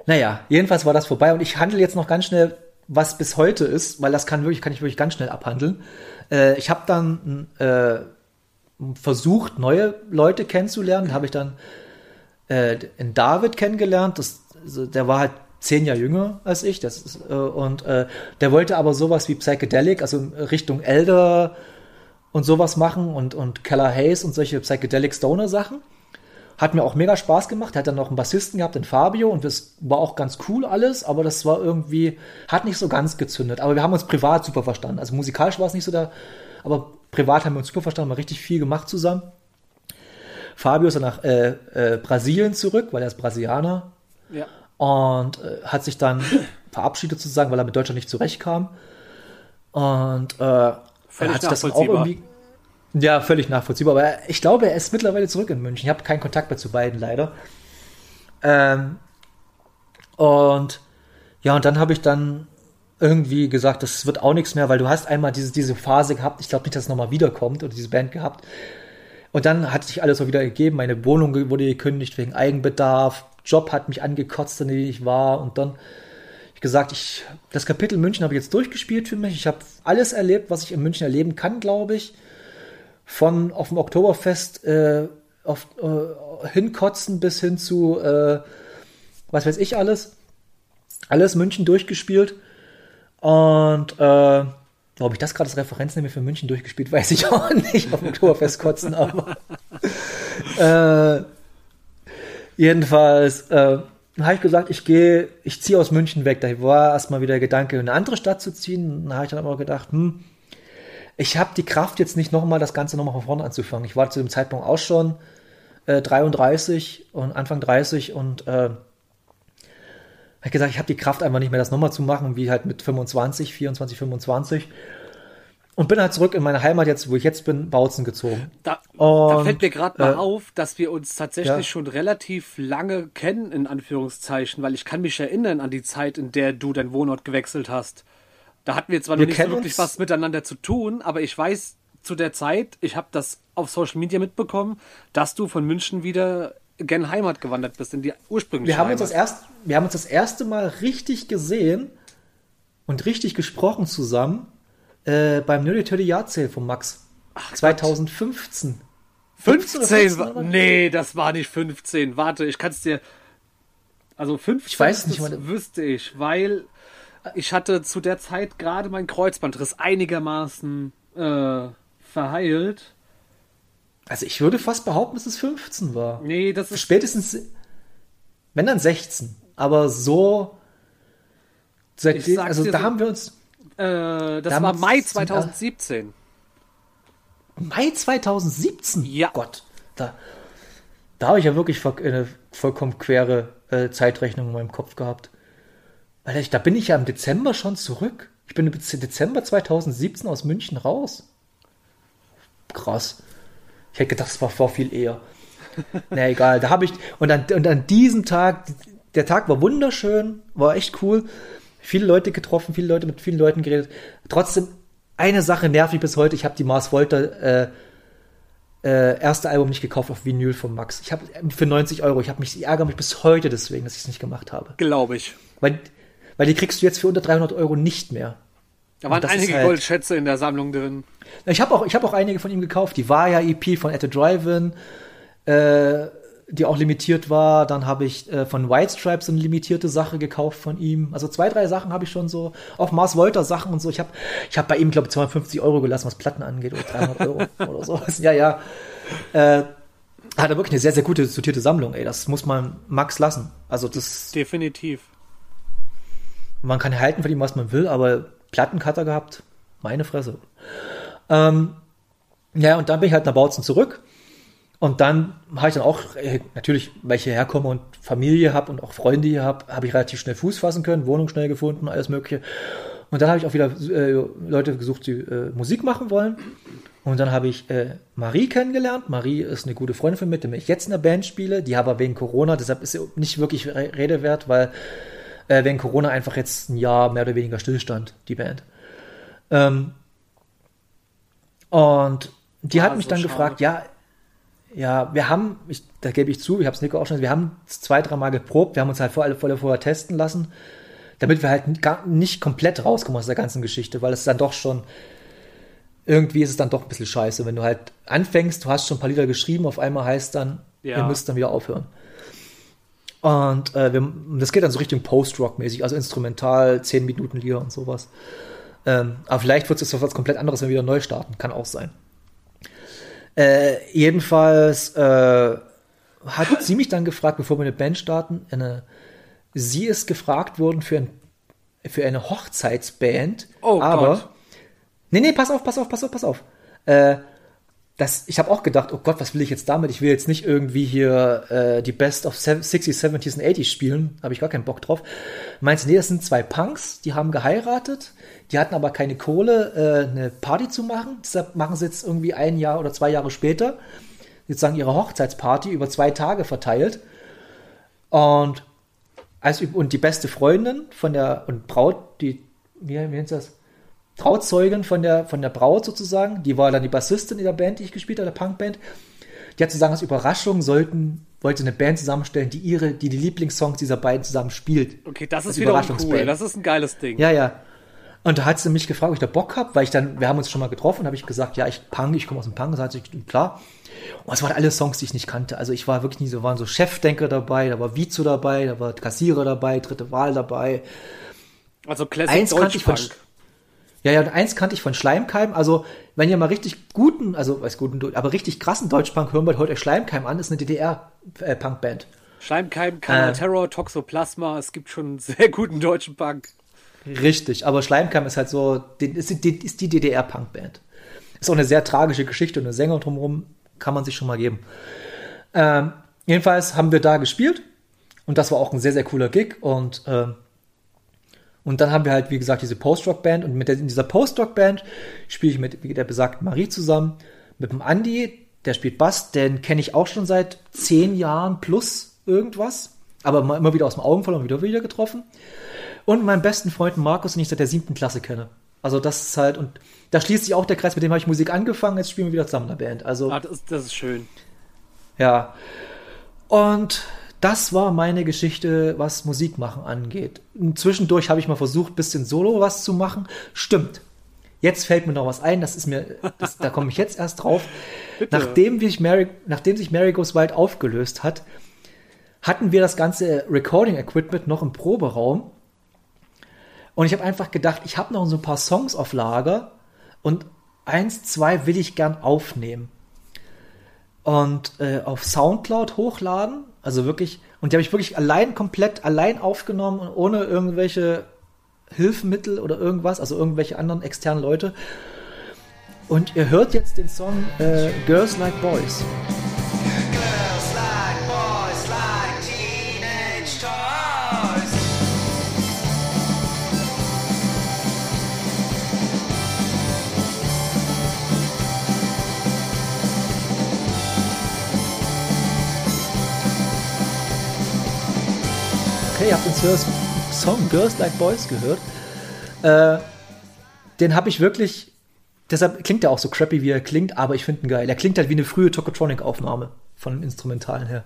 Naja, jedenfalls war das vorbei und ich handle jetzt noch ganz schnell, was bis heute ist, weil das kann wirklich, kann ich wirklich ganz schnell abhandeln. Äh, ich habe dann äh, versucht, neue Leute kennenzulernen. Da habe ich dann äh, in David kennengelernt. Das, also, der war halt zehn Jahre jünger als ich. Das ist, äh, und äh, der wollte aber sowas wie Psychedelic, also Richtung Elder und sowas machen und, und Keller Hayes und solche Psychedelic Stoner Sachen. Hat mir auch mega Spaß gemacht. Er hat dann noch einen Bassisten gehabt, den Fabio, und das war auch ganz cool alles, aber das war irgendwie, hat nicht so ganz gezündet. Aber wir haben uns privat super verstanden. Also musikalisch war es nicht so da, aber privat haben wir uns super verstanden, haben richtig viel gemacht zusammen. Fabio ist dann nach äh, äh, Brasilien zurück, weil er ist Brasilianer Ja. Und äh, hat sich dann verabschiedet sozusagen, weil er mit Deutschland nicht zurechtkam. Und äh, er hat das auch irgendwie. Ja, völlig nachvollziehbar. Aber ich glaube, er ist mittlerweile zurück in München. Ich habe keinen Kontakt mehr zu beiden leider. Ähm, und ja, und dann habe ich dann irgendwie gesagt, das wird auch nichts mehr, weil du hast einmal diese, diese Phase gehabt, ich glaube nicht, dass es nochmal wiederkommt oder diese Band gehabt. Und dann hat sich alles auch wieder gegeben. Meine Wohnung wurde gekündigt wegen Eigenbedarf. Job hat mich angekotzt, in dem ich war. Und dann ich gesagt, ich, das Kapitel München habe ich jetzt durchgespielt für mich. Ich habe alles erlebt, was ich in München erleben kann, glaube ich. Von auf dem Oktoberfest äh, auf, äh, hinkotzen bis hin zu, äh, was weiß ich alles. Alles München durchgespielt. Und äh, ob ich das gerade als Referenz nehme für München durchgespielt, [laughs] weiß ich auch nicht. Auf dem Oktoberfest kotzen, aber. [laughs] äh, jedenfalls äh, habe ich gesagt, ich gehe, ich ziehe aus München weg. Da war erstmal wieder der Gedanke, in eine andere Stadt zu ziehen. Da habe ich dann aber gedacht, hm, ich habe die Kraft jetzt nicht nochmal das Ganze nochmal von vorne anzufangen. Ich war zu dem Zeitpunkt auch schon äh, 33 und Anfang 30 und äh, habe gesagt, ich habe die Kraft einfach nicht mehr, das nochmal zu machen, wie halt mit 25, 24, 25. Und bin halt zurück in meine Heimat jetzt, wo ich jetzt bin, Bautzen gezogen. Da, da Und, fällt mir gerade mal äh, auf, dass wir uns tatsächlich ja. schon relativ lange kennen, in Anführungszeichen, weil ich kann mich erinnern an die Zeit, in der du deinen Wohnort gewechselt hast. Da hatten wir zwar Wir noch nicht so wirklich uns- was miteinander zu tun, aber ich weiß zu der Zeit, ich habe das auf Social Media mitbekommen, dass du von München wieder gen Heimat gewandert bist, in die ursprüngliche Wir haben, uns Heimat. das erst, wir haben uns das erste Mal richtig gesehen und richtig gesprochen zusammen äh, beim Nerdy Turdy Yard Sale von Max. 2015. 15 oder 15 14 war? Nee, das war nicht 15. Warte, ich kann es dir. Also 15 Ich weiß nicht das wüsste ich, weil ich hatte zu der Zeit gerade meinen Kreuzbandriss einigermaßen äh, verheilt. Also ich würde fast behaupten, dass es 15 war. Nee, das ist Spätestens, wenn dann 16. Aber so, seitdem, also da so- haben wir uns, Äh, das Damals war Mai sind- 2017. Mai 2017? Ja. Gott, da, da habe ich ja wirklich eine vollkommen quere äh, Zeitrechnung in meinem Kopf gehabt. Weil ich, da bin ich ja im Dezember schon zurück. Ich bin im Dezember 2017 aus München raus. Krass. Ich hätte gedacht, es war vor viel eher. [laughs] Na egal, da habe ich und an, und an diesem Tag, der Tag war wunderschön, war echt cool. Viele Leute getroffen, viele Leute mit vielen Leuten geredet. Trotzdem eine Sache nervt mich bis heute. Ich habe die Mars Volta äh, äh, erste Album nicht gekauft auf Vinyl von Max. Ich habe für 90 Euro. Ich habe mich, ich ärgere mich bis heute deswegen, dass ich es nicht gemacht habe. Glaube ich. Weil, weil die kriegst du jetzt für unter 300 Euro nicht mehr. Da waren einige halt- Goldschätze in der Sammlung drin. Ich habe auch, ich habe auch einige von ihm gekauft. Die Vaya EP von At the Drive-In, äh, die auch limitiert war. Dann habe ich äh, von White Stripes eine limitierte Sache gekauft von ihm. Also zwei, drei Sachen habe ich schon so. Auch Mars Volta Sachen und so. Ich habe, ich habe bei ihm glaube ich 250 Euro gelassen, was Platten angeht oder 300 Euro [laughs] oder sowas. Ja, ja. Äh, hat er wirklich eine sehr, sehr gute sortierte Sammlung. Ey, das muss man Max lassen. Also das Definitiv. man kann halten von ihm, was man will, aber Plattencutter gehabt, meine Fresse. Ähm, ja, und dann bin ich halt nach Bautzen zurück. Und dann habe ich dann auch, äh, natürlich, weil ich hierher komme und Familie habe und auch Freunde hier habe, habe ich relativ schnell Fuß fassen können, Wohnung schnell gefunden, alles Mögliche. Und dann habe ich auch wieder äh, Leute gesucht, die äh, Musik machen wollen. Und dann habe ich äh, Marie kennengelernt. Marie ist eine gute Freundin von mir, mit der ich jetzt in der Band spiele. Die aber wegen Corona, deshalb ist sie nicht wirklich re- Rede wert, weil äh, wegen Corona einfach jetzt ein Jahr mehr oder weniger stillstand, die Band. Ähm, und die Ah, hat mich so dann schade. gefragt, ja, ja, wir haben, ich, da gebe ich zu, ich habe es Nico auch schon, wir haben zwei, dreimal geprobt, wir haben uns halt vor alle vorher, vorher testen lassen, damit wir halt gar nicht komplett rauskommen aus der ganzen Geschichte, weil es dann doch schon, irgendwie ist es dann doch ein bisschen scheiße, wenn du halt anfängst, du hast schon ein paar Lieder geschrieben, auf einmal heißt dann, Ja. ihr müsst dann wieder aufhören. Und äh, wir, das geht dann so Richtung Post-Rock-mäßig, also instrumental, 10 Minuten Lieder und sowas. Ähm, aber vielleicht wird es was komplett anderes, wenn wir wieder neu starten. Kann auch sein. Äh, jedenfalls äh, hat sie mich dann gefragt, bevor wir eine Band starten, eine, sie ist gefragt worden für, ein, für eine Hochzeitsband. Oh aber, Gott. Nee, nee, pass auf, pass auf, pass auf, pass auf. Äh, das, ich habe auch gedacht, oh Gott, was will ich jetzt damit? Ich will jetzt nicht irgendwie hier äh, die Best of 60s, 70s und 80s spielen. Habe ich gar keinen Bock drauf. Meinst du, nee, das sind zwei Punks, die haben geheiratet, die hatten aber keine Kohle, äh, eine Party zu machen. Deshalb machen sie jetzt irgendwie ein Jahr oder zwei Jahre später sozusagen ihre Hochzeitsparty über zwei Tage verteilt. Und, als, und die beste Freundin von der und Braut, die, wie, wie nennt sie das? Trauzeugin von der, von der Braut sozusagen, die war dann die Bassistin in der Band, die ich gespielt habe, der Punkband. Die hat sozusagen als Überraschung sollten, wollte eine Band zusammenstellen, die ihre, die die Lieblingssongs dieser beiden zusammen spielt. Okay, das ist wiederum cool. Das ist ein geiles Ding. Ja, ja. Und da hat sie mich gefragt, ob ich da Bock habe, weil ich dann, wir haben uns schon mal getroffen, habe ich gesagt, ja, ich Punk, ich komme aus dem Punk, hat sie klar. Und es waren alle Songs, die ich nicht kannte. Also ich war wirklich nie so, waren so Chefdenker dabei, da war Vizo dabei, da war Kassierer dabei, dritte Wahl dabei. Also Classic Eins kannte ich von, Deutschpunk. Ja, ja, und eins kannte ich von Schleimkeim. Also, wenn ihr mal richtig guten, also, weiß guten, aber richtig krassen Deutschpunk hören wollt, hört euch Schleimkeim an, ist eine DDR-Punkband. Schleimkeim, Kanal Äh. Terror, Toxoplasma. Es gibt schon einen [laughs] sehr guten deutschen Punk. Richtig, aber Schleimkeim ist halt so, die- ist die, ist die DDR-Punkband. Ist auch eine sehr tragische Geschichte und eine Sänger drumherum kann man sich schon mal geben. Ähm, jedenfalls haben wir da gespielt und das war auch ein sehr, sehr cooler Gig und, ähm, und dann haben wir halt, wie gesagt, diese Post-Rock-Band und mit der, in dieser Post-Rock-Band spiele ich mit wie der besagten Marie zusammen, mit dem Andi, der spielt Bass, den kenne ich auch schon seit zehn Jahren plus irgendwas, aber immer wieder aus dem Augen verloren und wieder wieder getroffen. Und meinen besten Freund Markus, den ich seit der siebten Klasse kenne. Also das ist halt, und da schließt sich auch der Kreis, mit dem habe ich Musik angefangen, jetzt spielen wir wieder zusammen in der Band. Also, Ah, das, ist, das ist schön. ja. Und das war meine Geschichte, was Musik machen angeht. Zwischendurch habe ich mal versucht, bisschen solo was zu machen. Stimmt. Jetzt fällt mir noch was ein, das ist mir, das, da komme ich jetzt erst drauf. Nachdem, sich Mary, nachdem sich Mary Goes Wild aufgelöst hat, hatten wir das ganze Recording-Equipment noch im Proberaum. Und ich habe einfach gedacht, ich habe noch so ein paar Songs auf Lager und eins, zwei will ich gern aufnehmen. Und äh, auf Soundcloud hochladen. Also wirklich, und die habe ich wirklich allein komplett allein aufgenommen und ohne irgendwelche Hilfsmittel oder irgendwas, also irgendwelche anderen externen Leute. Und ihr hört jetzt den Song äh, Girls Like Boys. Ihr habt den Song Girls Like Boys gehört. Äh, den habe ich wirklich. Deshalb klingt er auch so crappy, wie er klingt, aber ich finde ihn geil. Er klingt halt wie eine frühe Tokotronic-Aufnahme von dem Instrumentalen her.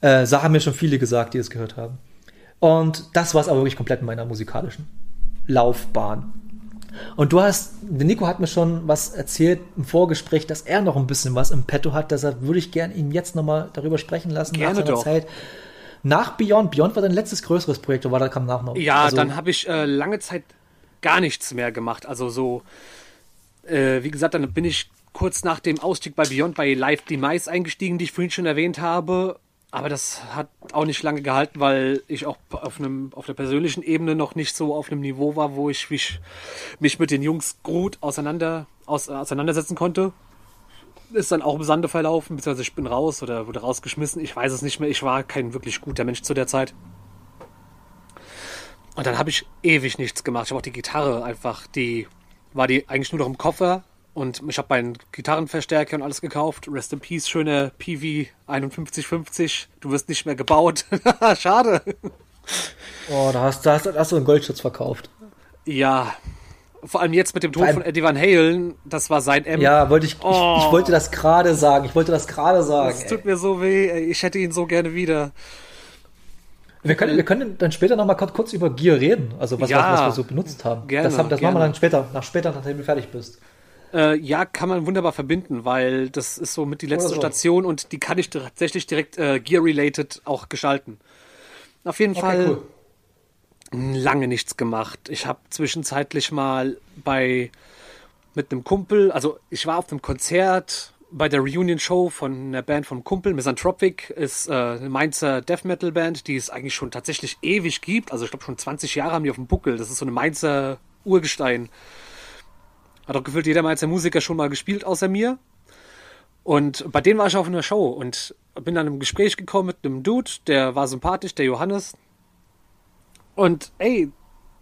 Äh, so haben mir schon viele gesagt, die es gehört haben. Und das war es aber wirklich komplett in meiner musikalischen Laufbahn. Und du hast, der Nico hat mir schon was erzählt im Vorgespräch, dass er noch ein bisschen was im Petto hat. Deshalb würde ich gerne ihn jetzt nochmal darüber sprechen lassen. Gerne nach seiner doch. Zeit. Nach Beyond. Beyond war dein letztes größeres Projekt, oder war da kam nach noch? Ja, Also, dann habe ich äh, lange Zeit gar nichts mehr gemacht. Also so, äh, wie gesagt, dann bin ich kurz nach dem Ausstieg bei Beyond bei Live Demise eingestiegen, die ich vorhin schon erwähnt habe. Aber das hat auch nicht lange gehalten, weil ich auch auf, einem, auf der persönlichen Ebene noch nicht so auf einem Niveau war, wo ich mich, mich mit den Jungs gut auseinander, aus, auseinandersetzen konnte. Ist dann auch im Sande verlaufen, beziehungsweise ich bin raus oder wurde rausgeschmissen. Ich weiß es nicht mehr. Ich war kein wirklich guter Mensch zu der Zeit. Und dann habe ich ewig nichts gemacht. Ich habe auch die Gitarre einfach, die war die eigentlich nur noch im Koffer. Und ich habe meinen Gitarrenverstärker und alles gekauft. Rest in Peace, schöne PV 5150. Du wirst nicht mehr gebaut. [laughs] Schade. Oh, da hast, da hast, da hast du einen Goldschutz verkauft. Ja. Vor allem jetzt mit dem Tod von Eddie Van Halen. Das war sein M. Ja, wollte ich, Oh. ich, ich wollte das gerade sagen. Ich wollte das gerade sagen. Ey. tut mir so weh. ey. Ich hätte ihn so gerne wieder. Wir können, wir können dann später noch mal kurz, über Gear reden, also was, Ja. was, was wir so benutzt haben. Gerne, das haben, das machen wir gerne. dann später, nach später, nachdem du fertig bist. Äh, ja, kann man wunderbar verbinden, weil das ist so mit die letzte so. Station und die kann ich tatsächlich direkt äh, Gear-related auch gestalten. Auf jeden Fall lange nichts gemacht. Ich habe zwischenzeitlich mal bei mit einem Kumpel, also ich war auf einem Konzert bei der Reunion-Show von einer Band vom Kumpel, Misanthropic, ist äh, eine Mainzer Death Metal Band, die es eigentlich schon tatsächlich ewig gibt. Also ich glaube schon 20 Jahre haben die auf dem Buckel. Das ist so eine Mainzer Urgestein. Hat auch gefühlt jeder Mainzer Musiker schon mal gespielt, außer mir. Und bei denen war ich auf einer Show und bin dann im Gespräch gekommen mit einem Dude, der war sympathisch, der Johannes. Und ey,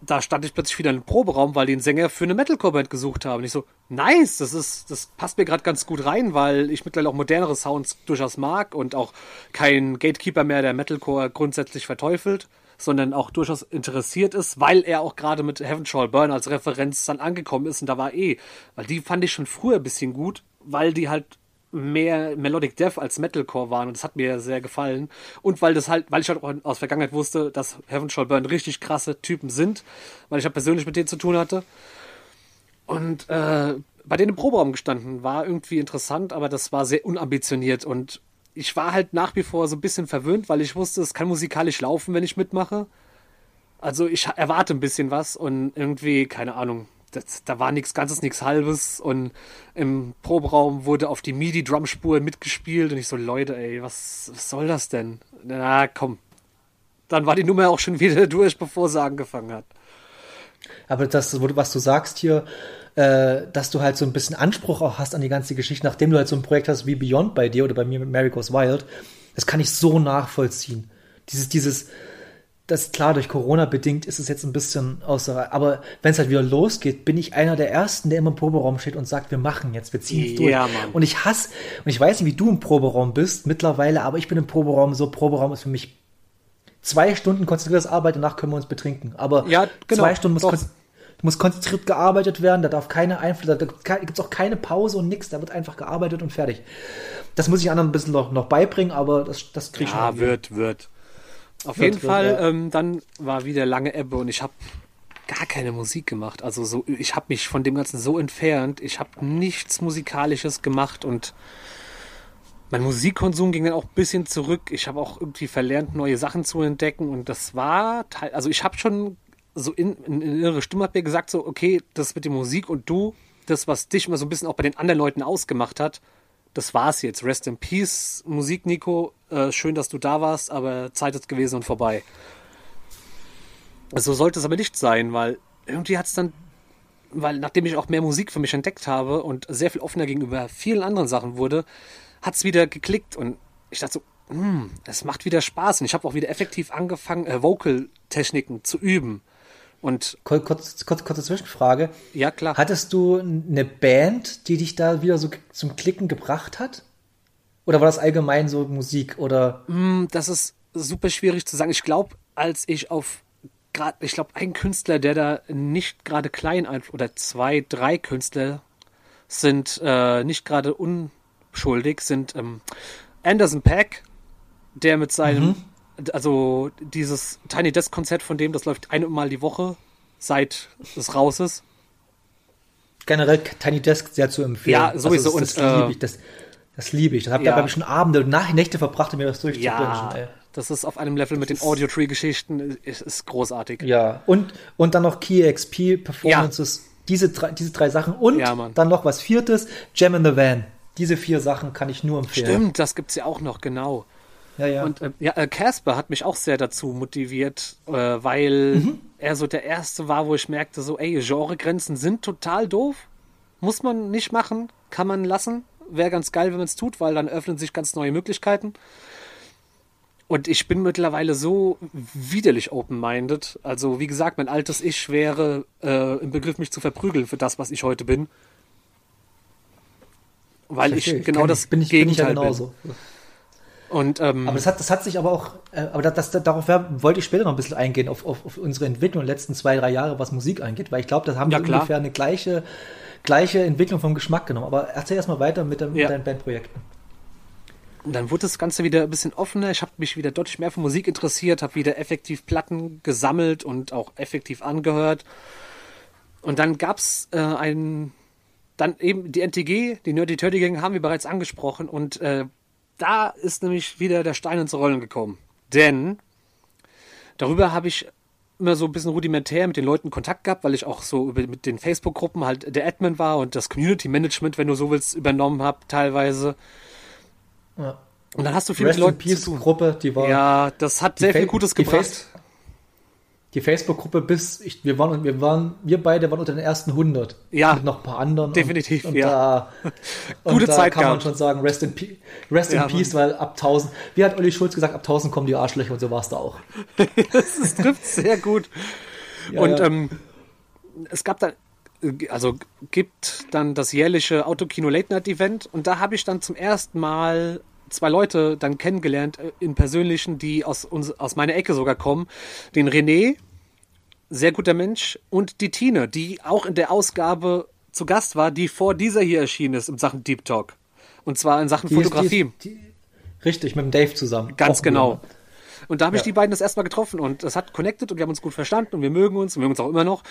da stand ich plötzlich wieder in einem Proberaum, weil die einen Sänger für eine Metalcore-Band gesucht haben. Und ich so, nice, das ist, das passt mir gerade ganz gut rein, weil ich mittlerweile auch modernere Sounds durchaus mag und auch kein Gatekeeper mehr, der Metalcore grundsätzlich verteufelt, sondern auch durchaus interessiert ist, weil er auch gerade mit Heaven Shall Burn als Referenz dann angekommen ist und da war eh, weil die fand ich schon früher ein bisschen gut, weil die halt mehr Melodic Death als Metalcore waren und das hat mir sehr gefallen. Und weil das halt, weil ich halt auch aus Vergangenheit wusste, dass Heaven Shall Burn richtig krasse Typen sind, weil ich halt persönlich mit denen zu tun hatte. Und äh, bei denen im Proberaum gestanden war irgendwie interessant, aber das war sehr unambitioniert. Und ich war halt nach wie vor so ein bisschen verwöhnt, weil ich wusste, es kann musikalisch laufen, wenn ich mitmache. Also ich erwarte ein bisschen was und irgendwie, keine Ahnung, das, da war nichts Ganzes, nichts Halbes und im Proberaum wurde auf die MIDI-Drumspur mitgespielt und ich so, Leute, ey, was, was soll das denn? Na, komm. Dann war die Nummer auch schon wieder [laughs] durch, bevor sie angefangen hat. Aber das, was du sagst hier, äh, dass du halt so ein bisschen Anspruch auch hast an die ganze Geschichte, nachdem du halt so ein Projekt hast wie Beyond bei dir oder bei mir mit Mary Goes Wild, das kann ich so nachvollziehen. Dieses, dieses, das klar, durch Corona bedingt ist es jetzt ein bisschen außer, aber wenn es halt wieder losgeht, bin ich einer der Ersten, der immer im Proberaum steht und sagt, wir machen jetzt, wir ziehen es durch. Ja, Mann. Und ich hasse, und ich weiß nicht, wie du im Proberaum bist mittlerweile, aber ich bin im Proberaum so, Proberaum ist für mich zwei Stunden konzentriertes Arbeit, danach können wir uns betrinken. Aber Ja, genau, zwei Stunden muss, kon muss konzentriert gearbeitet werden, da darf keine Einfluss, da gibt es auch keine Pause und nichts, da wird einfach gearbeitet und fertig. Das muss ich anderen ein bisschen noch, noch beibringen, aber das, das krieg ich Ja, schon. hin. wird, wird. Auf jeden wird, Fall, ja. ähm, dann war wieder lange Ebbe und ich habe gar keine Musik gemacht. Also so, ich habe mich von dem Ganzen so entfernt. Ich habe nichts Musikalisches gemacht und mein Musikkonsum ging dann auch ein bisschen zurück. Ich habe auch irgendwie verlernt, neue Sachen zu entdecken und das war, teil- also ich habe schon so in, in, in innere Stimme hat mir gesagt so, okay, das mit der Musik und du das, was dich immer so ein bisschen auch bei den anderen Leuten ausgemacht hat, das war's jetzt. Rest in Peace, Musik, Nico. Äh, schön, dass du da warst, aber Zeit ist gewesen und vorbei. So sollte es aber nicht sein, weil irgendwie hat es dann, weil nachdem ich auch mehr Musik für mich entdeckt habe und sehr viel offener gegenüber vielen anderen Sachen wurde, hat es wieder geklickt und ich dachte so, hm, es macht wieder Spaß und ich habe auch wieder effektiv angefangen, äh, Vocal-Techniken zu üben. Und kurz, kurz, kurze Zwischenfrage. ja, klar. Hattest du eine Band, die dich da wieder so zum Klicken gebracht hat? Oder war das allgemein so Musik? Oder Hm, das ist super schwierig zu sagen. Ich glaube, als ich auf gerade, ich glaube, ein Künstler, der da nicht gerade klein ein- oder zwei, drei Künstler sind äh, nicht gerade unschuldig, sind ähm, Anderson Pack, der mit seinem, also dieses Tiny Desk Konzert von dem, das läuft einmal die Woche, seit es raus ist. generell Tiny Desk sehr zu empfehlen. Ja, sowieso. Also das, das Und, äh, liebe ich. Das, das liebe ich. Das habe ja. da habe ich schon Abende und Nach Nächte verbracht, um mir das Ja, durchzubingen. ey. das ist auf einem Level mit den Audio-Tree-Geschichten, ist, ist großartig. Ja, und, und dann noch Key XP Performances. Diese, drei, diese drei Sachen. Und Ja, dann noch was viertes, Jam in the Van. Diese vier Sachen kann ich nur empfehlen. Stimmt, das gibt's ja auch noch, genau. Ja, ja. Und äh, ja, Casper hat mich auch sehr dazu motiviert, äh, weil Mhm. er so der erste war, wo ich merkte, so, ey, Genregrenzen sind total doof. Muss man nicht machen, kann man lassen. Wäre ganz geil, wenn man es tut, weil dann öffnen sich ganz neue Möglichkeiten. Und ich bin mittlerweile so widerlich open-minded. Also, wie gesagt, mein altes Ich wäre äh, im Begriff, mich zu verprügeln für das, was ich heute bin. Weil Verstehe, ich genau kenn das bin ich, bin ich ja Gegenteil genauso. bin. Und ähm, Aber das hat, das hat sich aber auch, äh, aber das, das, darauf wollte ich später noch ein bisschen eingehen, auf, auf, auf unsere Entwicklung der letzten zwei, drei Jahre, was Musik angeht, weil ich glaube, das haben Ja, wir ungefähr eine gleiche, gleiche Entwicklung vom Geschmack genommen. Aber erzähl erstmal weiter mit, dem, Ja. mit deinen Bandprojekten. Und dann wurde das Ganze wieder ein bisschen offener. Ich habe mich wieder deutlich mehr für Musik interessiert, habe wieder effektiv Platten gesammelt und auch effektiv angehört. Und dann gab's äh, ein, dann eben die NTG, die Nerdy Turdy Gang, haben wir bereits angesprochen. Und äh, da ist nämlich wieder der Stein ins Rollen gekommen. Denn darüber habe ich immer so ein bisschen rudimentär mit den Leuten Kontakt gehabt, weil ich auch so mit den Facebook-Gruppen halt der Admin war und das Community Management, wenn du so willst, übernommen habe teilweise. Ja. Und dann hast du viel Rest mit Leuten tun. Gruppe, die war Ja, das hat sehr Fa- viel Gutes die gebracht. Die Facebook-Gruppe bis, ich, wir waren, wir waren, wir beide waren unter den ersten 100. Ja, Mit noch ein paar anderen. definitiv, und, und ja. Da, [laughs] und Gute da Zeit kann man schon sagen, Rest in, Pe Rest Ja, in Peace, weil ab 1000, wie hat Olli Schulz gesagt, ab 1000 kommen die Arschlöcher und so war es da auch. [laughs] Das trifft sehr gut. Ja, und ja. Ähm, es gab dann, äh, also gibt dann das jährliche Autokino Late Night Event und da habe ich dann zum ersten Mal zwei Leute dann kennengelernt äh, in persönlichen, die aus, uns, aus meiner Ecke sogar kommen. Den René, sehr guter Mensch, und die Tine, die auch in der Ausgabe zu Gast war, die vor dieser hier erschienen ist in Sachen Deep Talk. Und zwar in Sachen Die ist- Fotografie. Die, die, richtig, mit dem Dave zusammen. Ganz Auch genau. gut. Und da habe ich Ja. die beiden das erstmal getroffen und es hat connected und wir haben uns gut verstanden und wir mögen uns und wir mögen uns auch immer noch.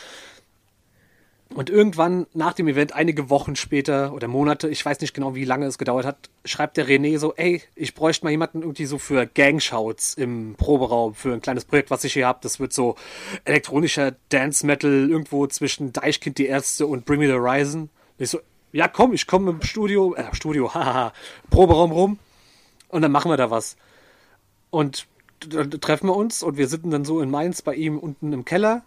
Und irgendwann nach dem Event, einige Wochen später oder Monate, ich weiß nicht genau, wie lange es gedauert hat, schreibt der René so, ey, ich bräuchte mal jemanden irgendwie so für Gangshouts im Proberaum, für ein kleines Projekt, was ich hier habe. Das wird so elektronischer Dance Metal irgendwo zwischen Deichkind die Ärzte und Bring Me the Horizon. Und ich so, ja komm, ich komme im Studio, äh, Studio, [laughs] haha, Proberaum rum und dann machen wir da was. Und dann treffen wir uns und wir sitzen dann so in Mainz bei ihm unten im Keller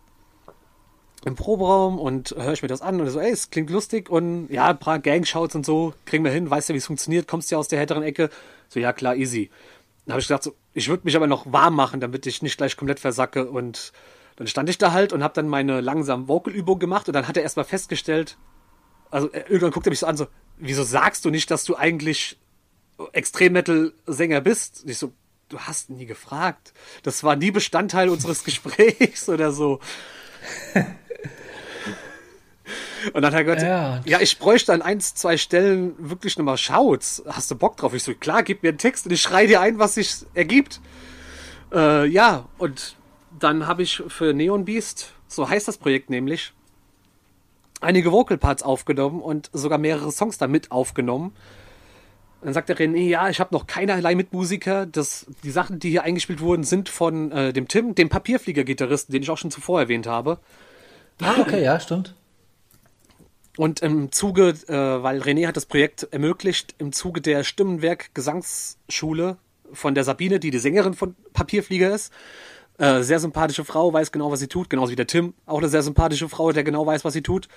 im Proberaum und höre ich mir das an und so, ey, es klingt lustig und ja, ein paar Gangshouts und so, kriegen wir hin, weißt ja, wie es funktioniert, kommst ja aus der härteren Ecke. So, ja, klar, easy. Dann habe ich gedacht, so, ich würde mich aber noch warm machen, damit ich nicht gleich komplett versacke und dann stand ich da halt und habe dann meine langsam Vocalübung gemacht und dann hat er erstmal festgestellt, also er- irgendwann guckt er mich so an, so, wieso sagst du nicht, dass du eigentlich Extrem-Metal-Sänger bist? Und ich so, du hast nie gefragt. Das war nie Bestandteil unseres [laughs] Gesprächs oder so. Und dann hat er gesagt, Ja. ja. ich bräuchte an ein, zwei Stellen wirklich nochmal Shouts. Hast du Bock drauf? Ich so, klar, gib mir einen Text und ich schreie dir ein, was sich ergibt. Äh, ja, und dann habe ich für Neon Beast, so heißt das Projekt nämlich, einige Vocal Parts aufgenommen und sogar mehrere Songs damit aufgenommen. Dann sagt der René, ja, ich habe noch keinerlei Mitmusiker. Das, die Sachen, die hier eingespielt wurden, sind von äh, dem Tim, dem Papierflieger-Gitarristen, den ich auch schon zuvor erwähnt habe. Ah, okay, ja, stimmt. Und im Zuge, äh, weil René hat das Projekt ermöglicht, im Zuge der Stimmenwerk Gesangsschule von der Sabine, die die Sängerin von Papierflieger ist, äh, sehr sympathische Frau, weiß genau, was sie tut, genauso wie der Tim, auch eine sehr sympathische Frau, der genau weiß, was sie tut.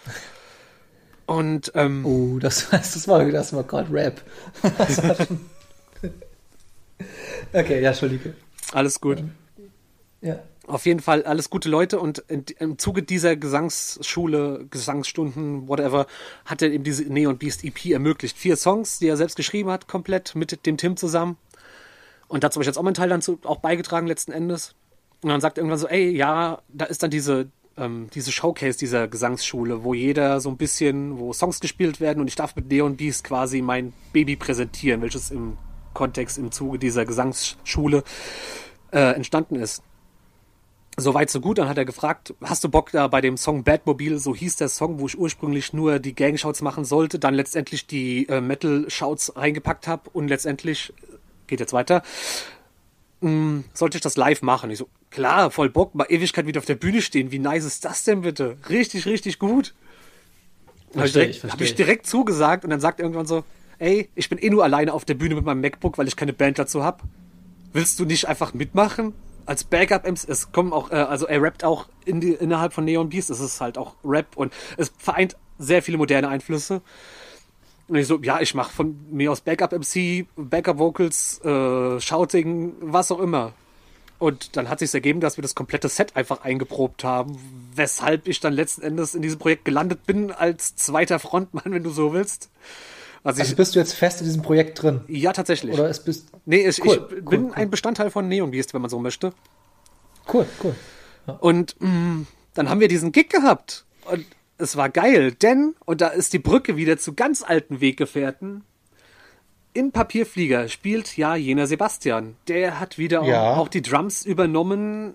Und ähm, Oh, das, [laughs] das war, das war gerade Rap. [laughs] [laughs] Okay, ja, Entschuldige. alles gut. Ja. Auf jeden Fall alles gute Leute und im Zuge dieser Gesangsschule, Gesangsstunden, whatever, hat er eben diese Neon Beast EP ermöglicht. Vier Songs, die er selbst geschrieben hat, komplett mit dem Tim zusammen. Und dazu habe ich jetzt auch meinen Teil dann zu, auch beigetragen letzten Endes. Und dann sagt er irgendwann so, ey, ja, da ist dann diese, ähm, diese Showcase dieser Gesangsschule, wo jeder so ein bisschen, wo Songs gespielt werden und ich darf mit Neon Beast quasi mein Baby präsentieren, welches im Kontext, im Zuge dieser Gesangsschule äh, entstanden ist. Soweit so gut, dann hat er gefragt, hast du Bock da bei dem Song Batmobile, so hieß der Song, wo ich ursprünglich nur die Gang-Shouts machen sollte, dann letztendlich die äh, Metal-Shouts reingepackt habe und letztendlich, geht jetzt weiter, mh, sollte ich das live machen? Ich so, klar, voll Bock, mal Ewigkeit wieder auf der Bühne stehen, wie nice ist das denn bitte? Richtig, richtig gut. Habe ich, Versteh ich, direkt- versteh hab ich direkt zugesagt und dann sagt er irgendwann so, ey, ich bin eh nur alleine auf der Bühne mit meinem MacBook, weil ich keine Band dazu hab. Willst du nicht einfach mitmachen? Als Backup MC, es kommen auch, äh, also er rappt auch in die, innerhalb von Neon Beast, es ist halt auch Rap und es vereint sehr viele moderne Einflüsse. Und ich so, ja, ich mache von mir aus Backup MC, Backup Vocals, äh, Shouting, was auch immer. Und dann hat sich ergeben, dass wir das komplette Set einfach eingeprobt haben, weshalb ich dann letzten Endes in diesem Projekt gelandet bin als zweiter Frontmann, [laughs] wenn du so willst. Also, Also ich, bist du jetzt fest in diesem Projekt drin? ja, tatsächlich. Oder es bist. nee, ich, Cool, ich cool, bin cool. ein Bestandteil von Neon Beast, wenn man so möchte. Cool, cool. Und mh, dann haben wir diesen Gig gehabt. Und es war geil, denn, und da ist die Brücke wieder zu ganz alten Weggefährten. In Papierflieger spielt ja jener Sebastian. Der hat wieder Ja. auch, auch die Drums übernommen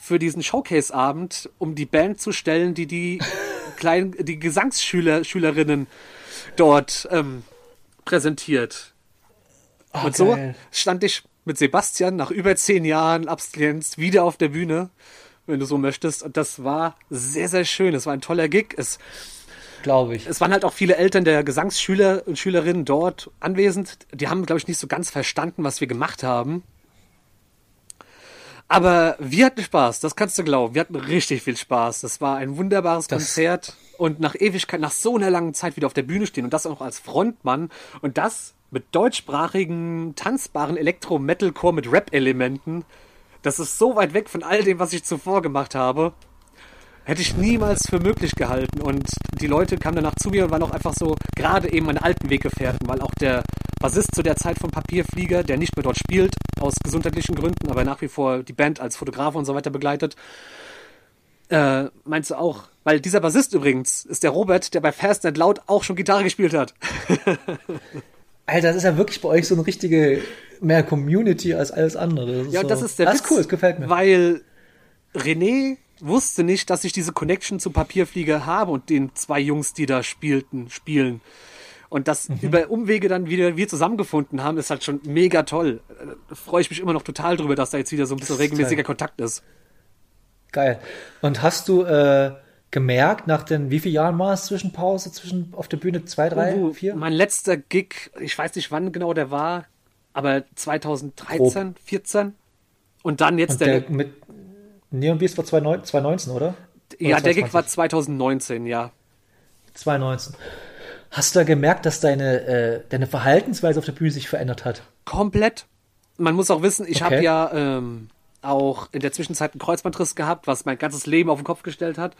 für diesen Showcase-Abend, um die Band zu stellen, die die [laughs] kleinen, die Gesangsschüler, Schülerinnen dort ähm, präsentiert. Ah, Und so geil. stand ich mit Sebastian nach über zehn Jahren Abstinenz wieder auf der Bühne, wenn du so möchtest. Und das war sehr, sehr schön. Es war ein toller Gig. Es, Glaube ich. es waren halt auch viele Eltern der Gesangsschüler und Schülerinnen dort anwesend. Die haben, glaube ich, nicht so ganz verstanden, was wir gemacht haben. Aber wir hatten Spaß, das kannst du glauben. Wir hatten richtig viel Spaß. Das war ein wunderbares Konzert. Und nach Ewigkeit, nach so einer langen Zeit wieder auf der Bühne stehen und das auch als Frontmann und das mit deutschsprachigen, tanzbaren Elektro-Metalcore mit Rap-Elementen. Das ist so weit weg von all dem, was ich zuvor gemacht habe. Hätte ich niemals für möglich gehalten. Und die Leute kamen danach zu mir und waren auch einfach so, gerade eben meine alten Weggefährten, weil auch der Bassist zu der Zeit von Papierflieger, der nicht mehr dort spielt, aus gesundheitlichen Gründen, aber nach wie vor die Band als Fotograf und so weiter begleitet, äh, meinst du auch? Weil dieser Bassist übrigens ist der Robert, der bei Fast and Loud auch schon Gitarre gespielt hat. [laughs] Alter, das ist ja wirklich bei euch so eine richtige mehr Community als alles andere. Ja, so, das ist der Das Witz, ist cool, das gefällt mir. Weil René wusste nicht, dass ich diese Connection zu Papierflieger habe und den zwei Jungs, die da spielten, spielen. Und das Mhm. über Umwege dann wieder wir zusammengefunden haben, ist halt schon mega toll. Da freue ich mich immer noch total drüber, dass da jetzt wieder so ein bisschen regelmäßiger toll. Kontakt ist. Geil. Und hast du äh, gemerkt, nach den, wie vielen Jahren war es zwischen Pause, zwischen auf der Bühne? Zwei, drei, Uh, vier? Mein letzter Gig, ich weiß nicht wann genau der war, aber 2013, 14. Und dann jetzt Und der, der mit Neon Beast war 2019, 2019, oder? ja, Oder der Gig war 2020? 2019, ja. 2019. Hast du da gemerkt, dass deine, äh, deine Verhaltensweise auf der Bühne sich verändert hat? Komplett. Man muss auch wissen, ich Okay. habe ja ähm, auch in der Zwischenzeit einen Kreuzbandriss gehabt, was mein ganzes Leben auf den Kopf gestellt hat.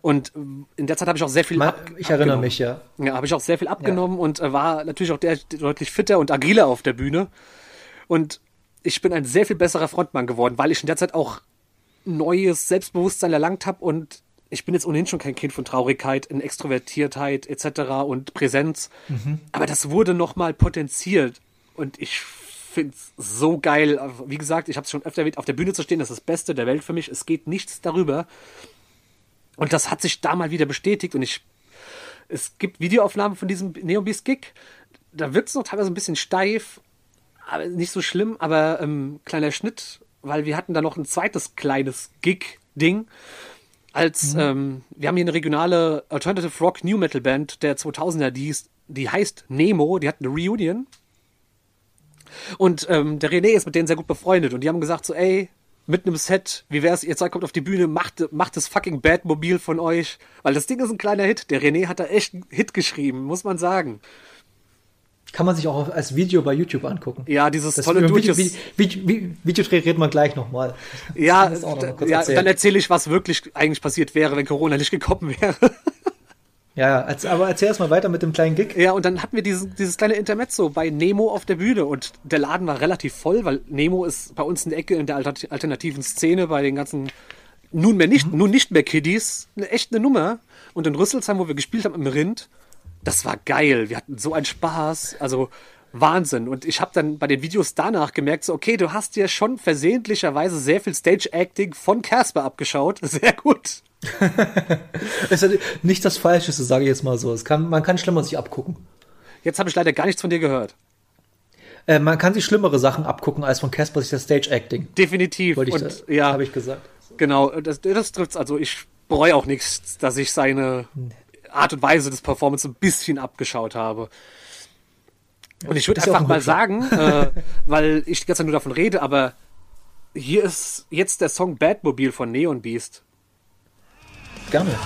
Und ähm, in der Zeit habe ich auch sehr viel Ma- ab- ich erinnere abgenommen. mich, ja. Ja, habe ich auch sehr viel abgenommen und äh, war natürlich auch der, deutlich fitter und agiler auf der Bühne. Und ich bin ein sehr viel besserer Frontmann geworden, weil ich in der Zeit auch neues Selbstbewusstsein erlangt habe und ich bin jetzt ohnehin schon kein Kind von Traurigkeit, in Extrovertiertheit etc. und Präsenz. Aber das wurde nochmal potenziert und ich finde es so geil. Wie gesagt, ich habe es schon öfter erwähnt, auf der Bühne zu stehen, das ist das Beste der Welt für mich. Es geht nichts darüber. Und das hat sich da mal wieder bestätigt und ich es gibt Videoaufnahmen von diesem Neon Beast Gig. Da wirkt es noch teilweise ein bisschen steif, aber nicht so schlimm, aber ähm, kleiner Schnitt, weil wir hatten da noch ein zweites kleines Gig-Ding. als ähm, wir haben hier eine regionale Alternative Rock New Metal Band der 2000er, die, ist, die heißt Nemo, die hat eine Reunion. Und ähm, der René ist mit denen sehr gut befreundet und die haben gesagt so, ey, mit einem Set, wie wär's, ihr zwei kommt auf die Bühne, macht, macht das fucking Batmobil von euch, weil das Ding ist ein kleiner Hit. Der René hat da echt einen Hit geschrieben, muss man sagen. Kann man sich auch als Video bei YouTube angucken. Ja, dieses Das tolle Video, Video, Video, Videodreh reden wir gleich nochmal. Ja, noch mal ja erzählen. dann erzähle ich, was wirklich eigentlich passiert wäre, wenn Corona nicht gekommen wäre. [laughs] Ja, aber erzähl erst mal weiter mit dem kleinen Gig. Ja, und dann hatten wir diesen, dieses kleine Intermezzo bei Nemo auf der Bühne und der Laden war relativ voll, weil Nemo ist bei uns in der Ecke in der alter- alternativen Szene bei den ganzen nunmehr nicht, nun nicht mehr Kiddies, eine echt eine Nummer. Und in Rüsselsheim, wo wir gespielt haben im Rind, das war geil. Wir hatten so einen Spaß, also Wahnsinn. Und ich habe dann bei den Videos danach gemerkt, so okay, du hast dir schon versehentlicherweise sehr viel Stage-Acting von Casper abgeschaut. [laughs] Sehr gut. Das ist nicht das Falscheste, sage ich jetzt mal so. Es kann, man kann schlimmer sich abgucken. Jetzt habe ich leider gar nichts von dir gehört. Äh, man kann sich schlimmere Sachen abgucken als von Casper sich das Stage Acting. Definitiv. Wollte ich und da, ja, habe ich gesagt. Genau, das, das trifft's. Also ich bereue auch nichts, dass ich seine Art und Weise des Performance ein bisschen abgeschaut habe. Und ich würde einfach ein mal Hübscher. sagen, äh, [laughs] weil ich die ganze Zeit nur davon rede, aber hier ist jetzt der Song Batmobile von Neon Beast. Gerne.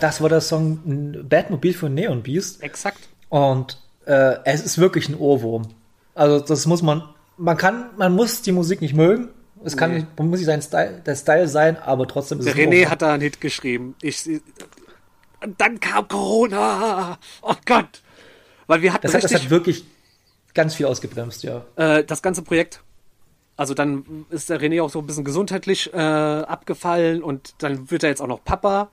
Das war der Song n, Batmobile von Neon Beast. Exakt. Und äh, es ist wirklich ein Ohrwurm. Also das muss man, man kann, man muss die Musik nicht mögen. Es kann Nee. nicht, muss nicht sein Style, der Style sein, aber trotzdem ist Der es René Ohrwurm. hat da einen Hit geschrieben. Ich, dann kam Corona. Oh Gott. Weil wir hatten das, hat, das hat wirklich ganz viel ausgebremst, ja. äh, das ganze Projekt. Also dann ist der René auch so ein bisschen gesundheitlich äh, abgefallen und dann wird er jetzt auch noch Papa.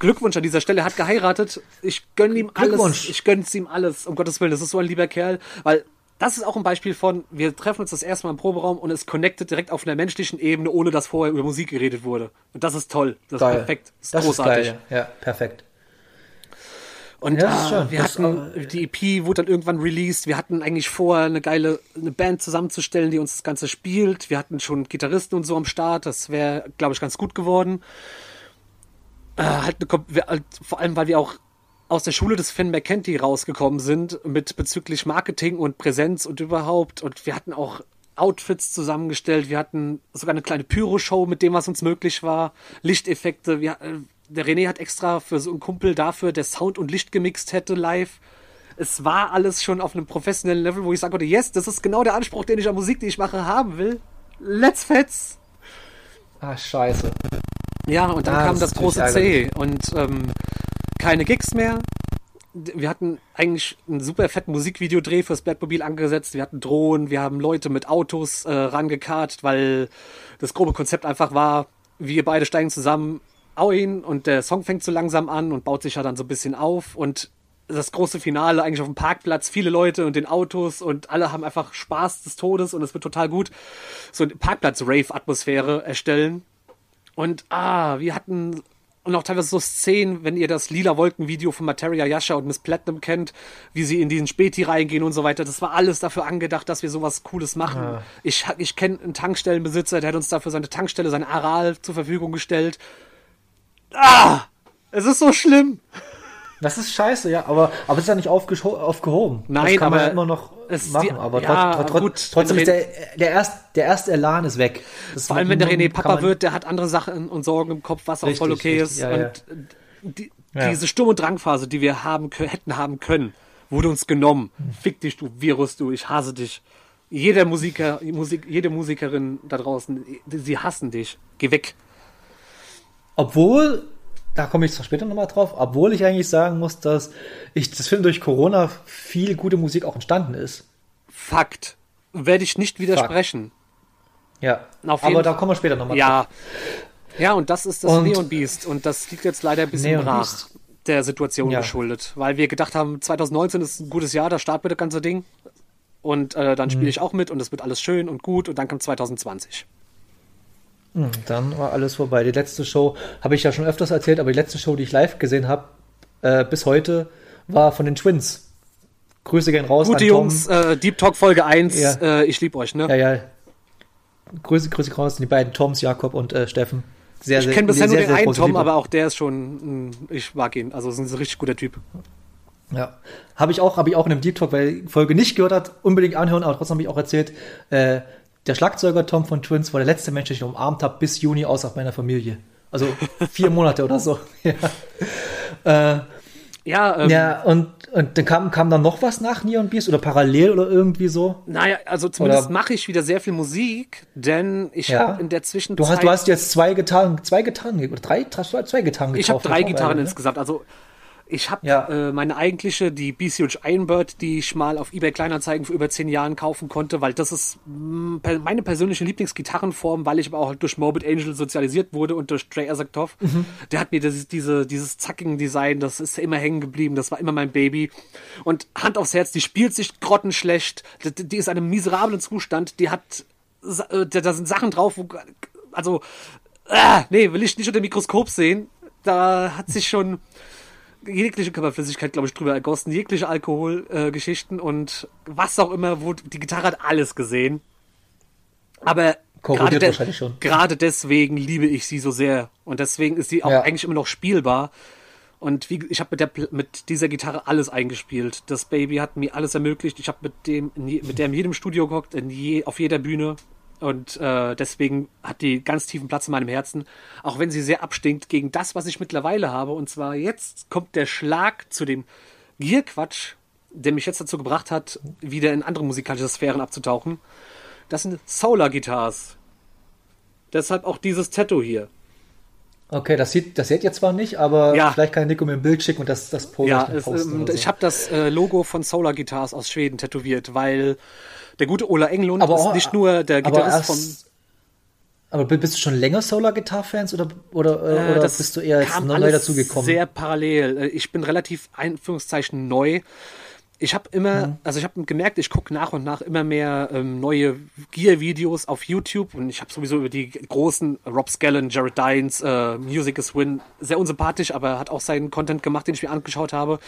Glückwunsch an dieser Stelle, er hat geheiratet. Ich gönne ihm alles. Ich gönne ihm alles, um Gottes Willen. Das ist so ein lieber Kerl, weil das ist auch ein Beispiel von, wir treffen uns das erste Mal im Proberaum und es connectet direkt auf einer menschlichen Ebene, ohne dass vorher über Musik geredet wurde. Und das ist toll. Das ist Geil. perfekt. Das ist das großartig. Ist ja. perfekt. Und Ja, ist schön. wir Das, hatten, die EP wurde dann irgendwann released. Wir hatten eigentlich vor, eine geile eine Band zusammenzustellen, die uns das Ganze spielt. Wir hatten schon Gitarristen und so am Start. Das wäre, glaube ich, ganz gut geworden. Äh, halt eine, halt, vor allem, weil wir auch aus der Schule des Finn McKenty rausgekommen sind mit bezüglich Marketing und Präsenz und überhaupt. Und wir hatten auch Outfits zusammengestellt. Wir hatten sogar eine kleine Pyro-Show mit dem, was uns möglich war. Lichteffekte. Wir, äh, der René hat extra für so einen Kumpel dafür, der Sound und Licht gemixt hätte live. Es war alles schon auf einem professionellen Level, wo ich sagen konnte, yes, das ist genau der Anspruch, den ich an Musik, die ich mache, haben will. Let's fetz! Ah, scheiße. Ja, und dann Ah, kam das das große C und ähm, keine Gigs mehr. Wir hatten eigentlich einen super fetten Musikvideodreh fürs Batmobil angesetzt. Wir hatten Drohnen, wir haben Leute mit Autos äh, rangekarrt, weil das grobe Konzept einfach war, wir beide steigen zusammen Auin und der Song fängt so langsam an und baut sich ja dann so ein bisschen auf und das große Finale eigentlich auf dem Parkplatz, viele Leute und den Autos und alle haben einfach Spaß des Todes und es wird total gut so eine Parkplatz-Rave-Atmosphäre erstellen. Und ah, wir hatten und auch teilweise so Szenen, wenn ihr das lila Wolken-Video von Materia Yasha und Miss Platinum kennt, wie sie in diesen Späti reingehen und so weiter. Das war alles dafür angedacht, dass wir sowas Cooles machen. Ich, ich kenne einen Tankstellenbesitzer, der hat uns dafür seine Tankstelle, sein Aral zur Verfügung gestellt. Ah! Es ist so schlimm. Das ist scheiße, ja, aber, aber es ist ja nicht aufgehoben. Nein, das kann man aber immer noch machen, die- aber ja, trot, trot, gut, trotzdem ist der, der, erst, der erste Elan ist weg. Das Vor allem, wenn der René Papa wird, der hat andere Sachen und Sorgen im Kopf, was auch voll Richtig, okay richtig, ist. ja, ja. und die, Ja. diese Sturm- und Drangphase, die wir haben, hätten haben können, wurde uns genommen. Hm. Fick dich, du Virus, du, ich hasse dich. Jeder Musiker, Musik, jede Musikerin da draußen, sie hassen dich. Geh weg. Obwohl, da komme ich zwar später nochmal drauf, obwohl ich eigentlich sagen muss, dass ich das finde, durch Corona viel gute Musik auch entstanden ist. Fakt. Werde ich nicht widersprechen. Ja, Auf aber da kommen wir später nochmal Ja. Ja, und das ist das Und- Neon Beast. Und das liegt jetzt leider ein bisschen Neon brach Beast. der Situation Ja. geschuldet. Weil wir gedacht haben, 2019 ist ein gutes Jahr, da starten wir das ganze Ding. Und äh, dann Mhm. spiele ich auch mit und es wird alles schön und gut. Und dann kommt 2020. Hm, Dann war alles vorbei. Die letzte Show habe ich ja schon öfters erzählt, aber die letzte Show, die ich live gesehen habe, äh, bis heute, war von den Twins. Grüße gehen raus Gute an Tom. Jungs, äh, Deep Talk Folge 1, Ja. äh, ich liebe euch, ne? Ja, ja. Grüße, Grüße raus an die beiden Toms, Jakob und äh, Steffen. Sehr, ich kenne bisher nur den einen Tom, Liebe. aber auch der ist schon, mh, ich mag ihn. Also ist ein richtig guter Typ. Ja, habe ich auch, habe ich auch in einem Deep Talk, weil die Folge nicht gehört hat, unbedingt anhören, aber trotzdem habe ich auch erzählt, äh, der Schlagzeuger Tom von Twins war der letzte Mensch, den ich umarmt habe bis Juni außer meiner Familie. Also [laughs] vier Monate oder so. [laughs] Ja, äh, Ja, ähm, ja und, und dann kam, kam dann noch was nach Neon Beast oder parallel oder irgendwie so. naja, also zumindest mache ich wieder sehr viel Musik, denn ich Ja. habe in der Zwischenzeit... Du hast, du hast jetzt zwei Gitarren, zwei Gitarren, oder drei, zwei Gitarren gekauft. Ich habe drei Gitarren insgesamt. Also ich habe Ja. äh, meine eigentliche, die BCH Ironbird, die ich mal auf eBay Kleinanzeigen für über zehn Jahren kaufen konnte, weil das ist per- meine persönliche Lieblingsgitarrenform, weil ich aber auch durch Morbid Angel sozialisiert wurde und durch Trey Asaktov. Mhm. Der hat mir das, diese, dieses zackigen Design, das ist immer hängen geblieben, das war immer mein Baby. Und Hand aufs Herz, die spielt sich grottenschlecht, die, die ist in einem miserablen Zustand, die hat, äh, da da sind Sachen drauf, wo, also, ah, nee, will ich nicht unter dem Mikroskop sehen. Da hat sich schon jegliche Körperflüssigkeit, glaube ich, drüber ergossen, jegliche Alkoholgeschichten äh, und was auch immer, wo die Gitarre hat alles gesehen. Aber gerade de- deswegen liebe ich sie so sehr und deswegen ist sie auch Ja. eigentlich immer noch spielbar. Und wie, ich habe mit, der mit dieser Gitarre alles eingespielt. Das Baby hat mir alles ermöglicht. Ich habe mit dem, mit der in jedem Studio gehockt, in je, auf jeder Bühne. Und äh, deswegen hat die ganz tiefen Platz in meinem Herzen, auch wenn sie sehr abstinkt gegen das, was ich mittlerweile habe. Und zwar jetzt kommt der Schlag zu dem Gear-Quatsch, der mich jetzt dazu gebracht hat, wieder in andere musikalische Sphären abzutauchen. Das sind Solar-Guitars. Deshalb auch dieses Tattoo hier. Okay, das sieht, das seht ihr zwar nicht, aber Ja. vielleicht kann Nico mir ein Bild schicken und das, das Post Ja, es, ähm, so. ich habe das äh, Logo von Solar Guitars aus Schweden tätowiert, weil der gute Ola Englund Aber ist auch- nicht nur der Gitarrist erst- von Aber bi- bist du schon länger Solar Guitar Fans oder, oder, äh, oder das bist du eher jetzt neu dazugekommen? Sehr parallel. Äh, Ich bin relativ Einführungszeichen neu. Ich habe immer, Mhm. also ich habe gemerkt, ich gucke nach und nach immer mehr ähm, neue Gear-Videos auf YouTube und ich habe sowieso über die großen Rob Scallon, Jared Dines, äh, Music is Win, sehr unsympathisch, aber hat auch seinen Content gemacht, den ich mir angeschaut habe.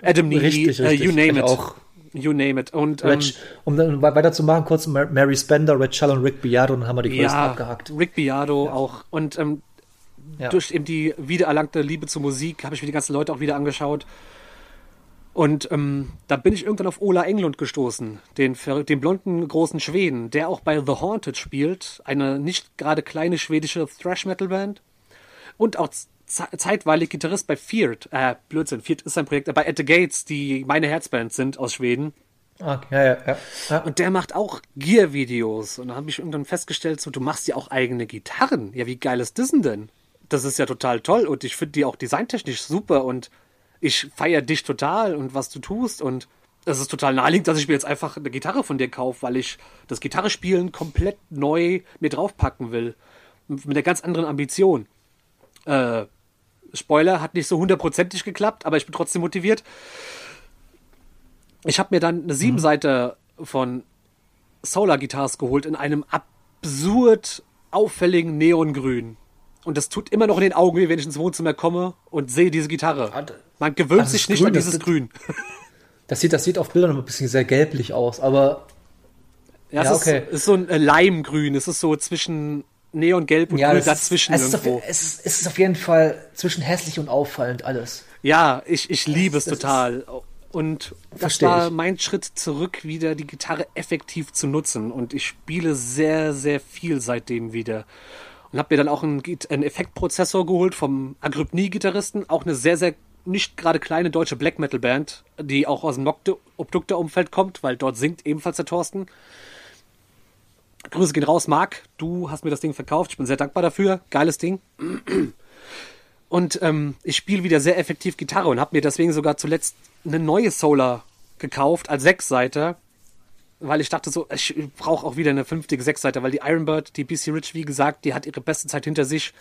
Adam Neely, Richtig, äh, you name Ich it. auch. You name it. Und ähm, Red, um dann we- weiterzumachen, kurz Mar- Mary Spender, Red Shell und Rick Beato, dann haben wir die größten ja, abgehakt. Rick Beato auch. Und ähm, Ja. durch eben die wiedererlangte Liebe zur Musik habe ich mir die ganzen Leute auch wieder angeschaut. Und ähm, da bin ich irgendwann auf Ola Englund gestoßen, den, den blonden großen Schweden, der auch bei The Haunted spielt, eine nicht gerade kleine schwedische Thrash-Metal-Band. Und auch zeitweilig Gitarrist bei Feared, äh, Blödsinn, Feared ist sein Projekt, äh, bei At the Gates, die meine Herzband sind aus Schweden. Ah, ja, ja, ja. Und der macht auch Gear-Videos. Und dann habe ich irgendwann festgestellt, so, du machst ja auch eigene Gitarren. Ja, wie geil ist das denn denn? Das ist ja total toll und ich finde die auch designtechnisch super und ich feiere dich total und was du tust und es ist total naheliegend, dass ich mir jetzt einfach eine Gitarre von dir kaufe, weil ich das Gitarrespielen komplett neu mir draufpacken will. Mit einer ganz anderen Ambition. Äh, Spoiler, hat nicht so hundertprozentig geklappt, aber ich bin trotzdem motiviert. Ich habe mir dann eine Siebenseite von Solar Guitars geholt in einem absurd auffälligen Neongrün. Und das tut immer noch in den Augen weh, wenn ich ins Wohnzimmer komme und sehe diese Gitarre. Man gewöhnt Also sich das nicht Grün, an das dieses ist- Grün. Das sieht, das sieht auf Bildern ein bisschen sehr gelblich aus, aber Ja, Ja, es okay. ist, ist so ein äh, Leimgrün. Es ist so zwischen Neongelb und ja, Grün dazwischen ist, es, ist auf, irgendwo. es, ist, es ist auf jeden Fall zwischen hässlich und auffallend alles. Ja, ich, ich liebe es total. Und das war ich. mein Schritt zurück, wieder die Gitarre effektiv zu nutzen. Und ich spiele sehr, sehr viel seitdem wieder. Und habe mir dann auch einen, einen Effektprozessor geholt vom Agrypnie-Gitarristen. Auch eine sehr, sehr nicht gerade kleine deutsche Black Metal Band, die auch aus dem Obdukter-Umfeld kommt, weil dort singt ebenfalls der Thorsten. Grüße gehen raus, Marc. Du hast mir das Ding verkauft. Ich bin sehr dankbar dafür. Geiles Ding. [clears throat] Und ähm, ich spiele wieder sehr effektiv Gitarre und habe mir deswegen sogar zuletzt eine neue Solar gekauft als Sechsseiter. weil ich dachte so, ich brauche auch wieder eine vernünftige Sechsseite, weil die Ironbird, die BC Rich, wie gesagt, die hat ihre beste Zeit hinter sich.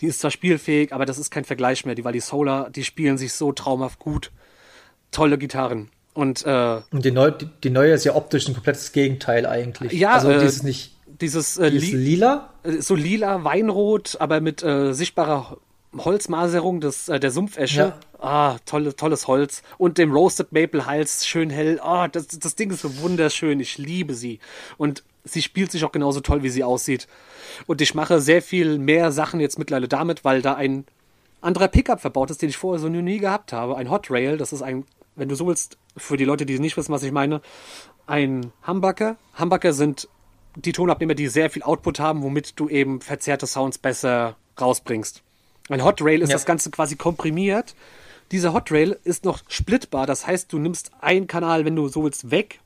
Die ist zwar spielfähig, aber das ist kein Vergleich mehr. Weil die Solar, die spielen sich so traumhaft gut. Tolle Gitarren. Und äh, Und die, neu, die, die neue ist ja optisch ein komplettes Gegenteil eigentlich. Ja, also äh, die ist nicht dieses äh, die ist Li- lila. äh, so lila Weinrot, aber mit äh, sichtbarer Holzmaserung des, äh, der Sumpfesche. Ah, tolle, tolles Holz. Und dem Roasted Maple Hals schön hell. Ah, das, das Ding ist so wunderschön. Ich liebe sie. Und sie spielt sich auch genauso toll, wie sie aussieht. Und ich mache sehr viel mehr Sachen jetzt mittlerweile damit, weil da ein anderer Pickup verbaut ist, den ich vorher so nie gehabt habe. Ein Hot Rail. Das ist ein, wenn du so willst, für die Leute, die nicht wissen, was ich meine, ein Humbucker. Humbucker sind die Tonabnehmer, die sehr viel Output haben, womit du eben verzerrte Sounds besser rausbringst. Ein Hot Rail ist Ja. das Ganze quasi komprimiert. Dieser Hot Rail ist noch splittbar, das heißt, du nimmst einen Kanal, wenn du so willst, weg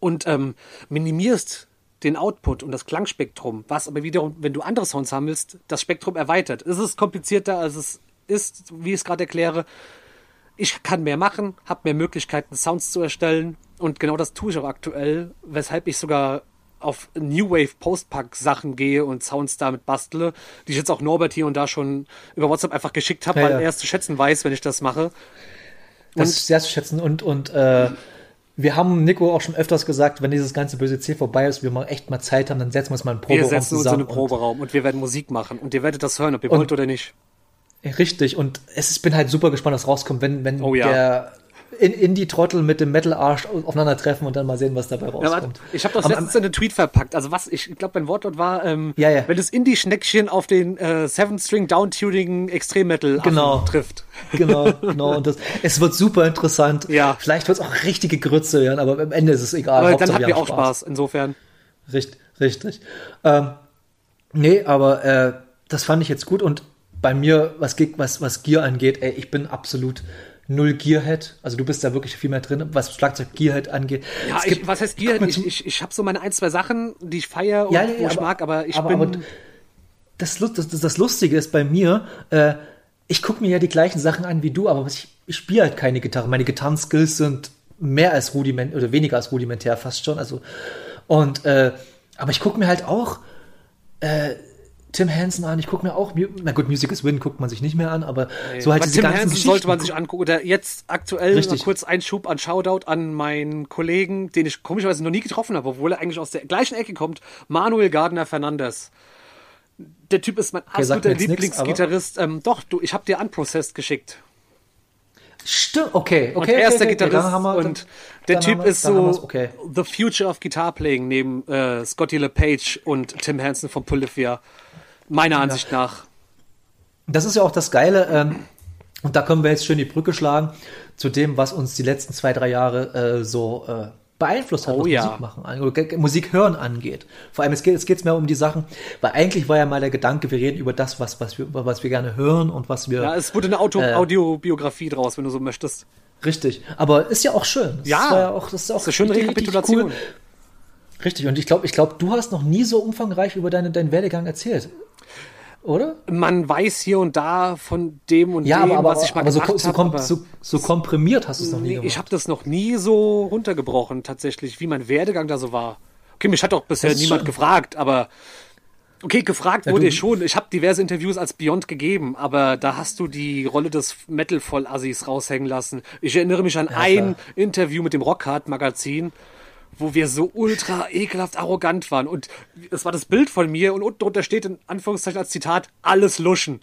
und ähm, minimierst den Output und das Klangspektrum, was aber wiederum, wenn du andere Sounds haben willst, das Spektrum erweitert. Es ist komplizierter, als es ist, wie ich es gerade erkläre. Ich kann mehr machen, habe mehr Möglichkeiten, Sounds zu erstellen und genau das tue ich auch aktuell, weshalb ich sogar auf New Wave Post-Punk Sachen gehe und Sounds damit bastle, die ich jetzt auch Norbert hier und da schon über WhatsApp einfach geschickt habe, Ja, weil ja. er es zu schätzen weiß, wenn ich das mache. Das ist sehr zu schätzen. Und, und äh, wir haben Nico auch schon öfters gesagt, wenn dieses ganze böse C vorbei ist, wir mal echt mal Zeit haben, dann setzen wir uns mal einen Wir Proberaum setzen uns in einen Proberaum und wir werden Musik machen und ihr werdet das hören, ob ihr Und- wollt oder nicht. Richtig. Und es ist, bin halt super gespannt, was rauskommt, wenn, wenn Oh ja. der in, Indie-Trottel mit dem Metal-Arsch aufeinandertreffen und dann mal sehen, was dabei Ja, rauskommt. ich habe das letztens in einen Tweet verpackt. Also was, ich glaube, mein Wortlaut war, ähm, Ja, ja. wenn das Indie-Schneckchen auf den äh, Seven-String Down-Tuning Extrem-Metal Genau. trifft. genau, [laughs] genau. Und das, es wird super interessant. Ja. Vielleicht wird es auch richtige Grütze werden, aber am Ende ist es egal. Aber dann habt ihr auch Spaß. Insofern. Richtig, richtig. Ähm, nee, aber äh, das fand ich jetzt gut und bei mir, was, was, was Gear angeht, ey, ich bin absolut null Gearhead. Also du bist da wirklich viel mehr drin, was Schlagzeug Gearhead angeht. Ja, ich, gibt- was heißt guck Gear? mal Ich, ich, ich habe so meine ein, zwei Sachen, die ich feiere und Ja, ja, wo ja, ich aber- mag, aber ich aber- bin... aber das, das, das, Lustige ist bei mir, äh, ich gucke mir ja die gleichen Sachen an wie du, aber ich, ich spiele halt keine Gitarre. Meine Gitarrenskills sind mehr als rudiment oder weniger als rudimentär fast schon. Also und äh, aber ich gucke mir halt auch äh, Tim Henson an. Ich gucke mir auch, na gut, Music is Win guckt man sich nicht mehr an, aber so halt aber diese Tim ganzen Hansen Geschichten. sollte man sich angucken. Oder jetzt aktuell Richtig. noch kurz Einschub an Shoutout an meinen Kollegen, den ich komischerweise noch nie getroffen habe, obwohl er eigentlich aus der gleichen Ecke kommt, Manuel Gardner Fernandes. Der Typ ist mein mir absoluter Lieblingsgitarrist. ähm, doch, du, ich habe dir Unprocessed geschickt. Stimmt, okay, okay. Und okay, er ist der okay, Gitarrist wir- und dann- der Typ wir- ist so okay. the future of Guitar Playing neben äh, Scotty LePage und Tim Hansen von Polyphia. Meiner Ansicht nach. Das ist ja auch das Geile. Ähm, und da können wir jetzt schön die Brücke schlagen zu dem, was uns die letzten zwei, drei Jahre äh, so äh, beeinflusst hat, Oh was ja. Musik machen, Musik hören angeht. Vor allem, es geht es geht's mehr um die Sachen, weil eigentlich war ja mal der Gedanke, wir reden über das, was, was, wir, was wir gerne hören und was wir. Ja, es wurde eine Auto Äh. Audiobiografie draus, wenn du so möchtest. richtig. Aber ist ja auch schön. Das Ja. ja auch, das ist auch Das ist eine schöne richtig, richtig Rekapitulation. Cool. Richtig. Und ich glaube, ich glaube, du hast noch nie so umfangreich über deine, deinen Werdegang erzählt. Oder? Man weiß hier und da von dem und Ja, dem, aber, aber, was ich mal aber so, gemacht so, habe. kom aber- so, so komprimiert hast du es noch nie Nee, gemacht. ich habe das noch nie so runtergebrochen, tatsächlich, wie mein Werdegang da so war. Okay, mich hat auch bisher niemand schon- gefragt, aber okay, gefragt wurde ich schon. Ich habe diverse Interviews als Beyond gegeben, aber da hast du die Rolle des Metal-Vollassis raushängen lassen. Ich erinnere mich an ein Interview mit dem Rockhard-Magazin, wo wir so ultra ekelhaft arrogant waren. Und es war das Bild von mir und unten drunter steht in Anführungszeichen als Zitat, alles luschen.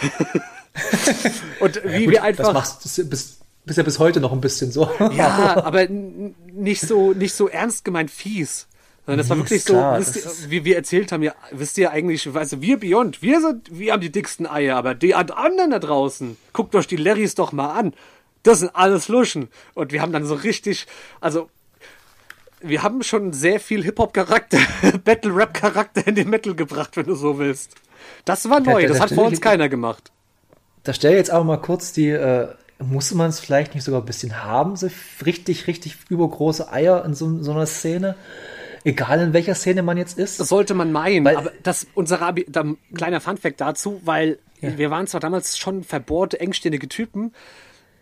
[laughs] und wie Gut, wir einfach. Das machst du bis, bis ja bis heute noch ein bisschen so. [laughs] Ja, [laughs] aber nicht so, nicht so ernst gemeint fies. Sondern das war Nee, wirklich ist so, klar, wisst das ihr, wie wir erzählt haben, ja, wisst ihr eigentlich, also wir Beyond, wir sind, wir haben die dicksten Eier, aber die anderen da draußen, guckt euch die Larrys doch mal an. Das sind alles Luschen. Und wir haben dann so richtig, also, wir haben schon sehr viel Hip-Hop-Charakter, [laughs] Battle-Rap-Charakter in den Metal gebracht, wenn du so willst. Das war neu, da- das da hat vor ich- uns keiner gemacht. Da stell jetzt aber mal kurz die, äh, muss man es vielleicht nicht sogar ein bisschen haben, so richtig, richtig übergroße Eier in so, so einer Szene? Egal in welcher Szene man jetzt ist. Das sollte man meinen, Weil- aber das unser Abi, da, kleiner Funfact dazu, weil wir waren zwar damals schon verbohrte, engständige Typen,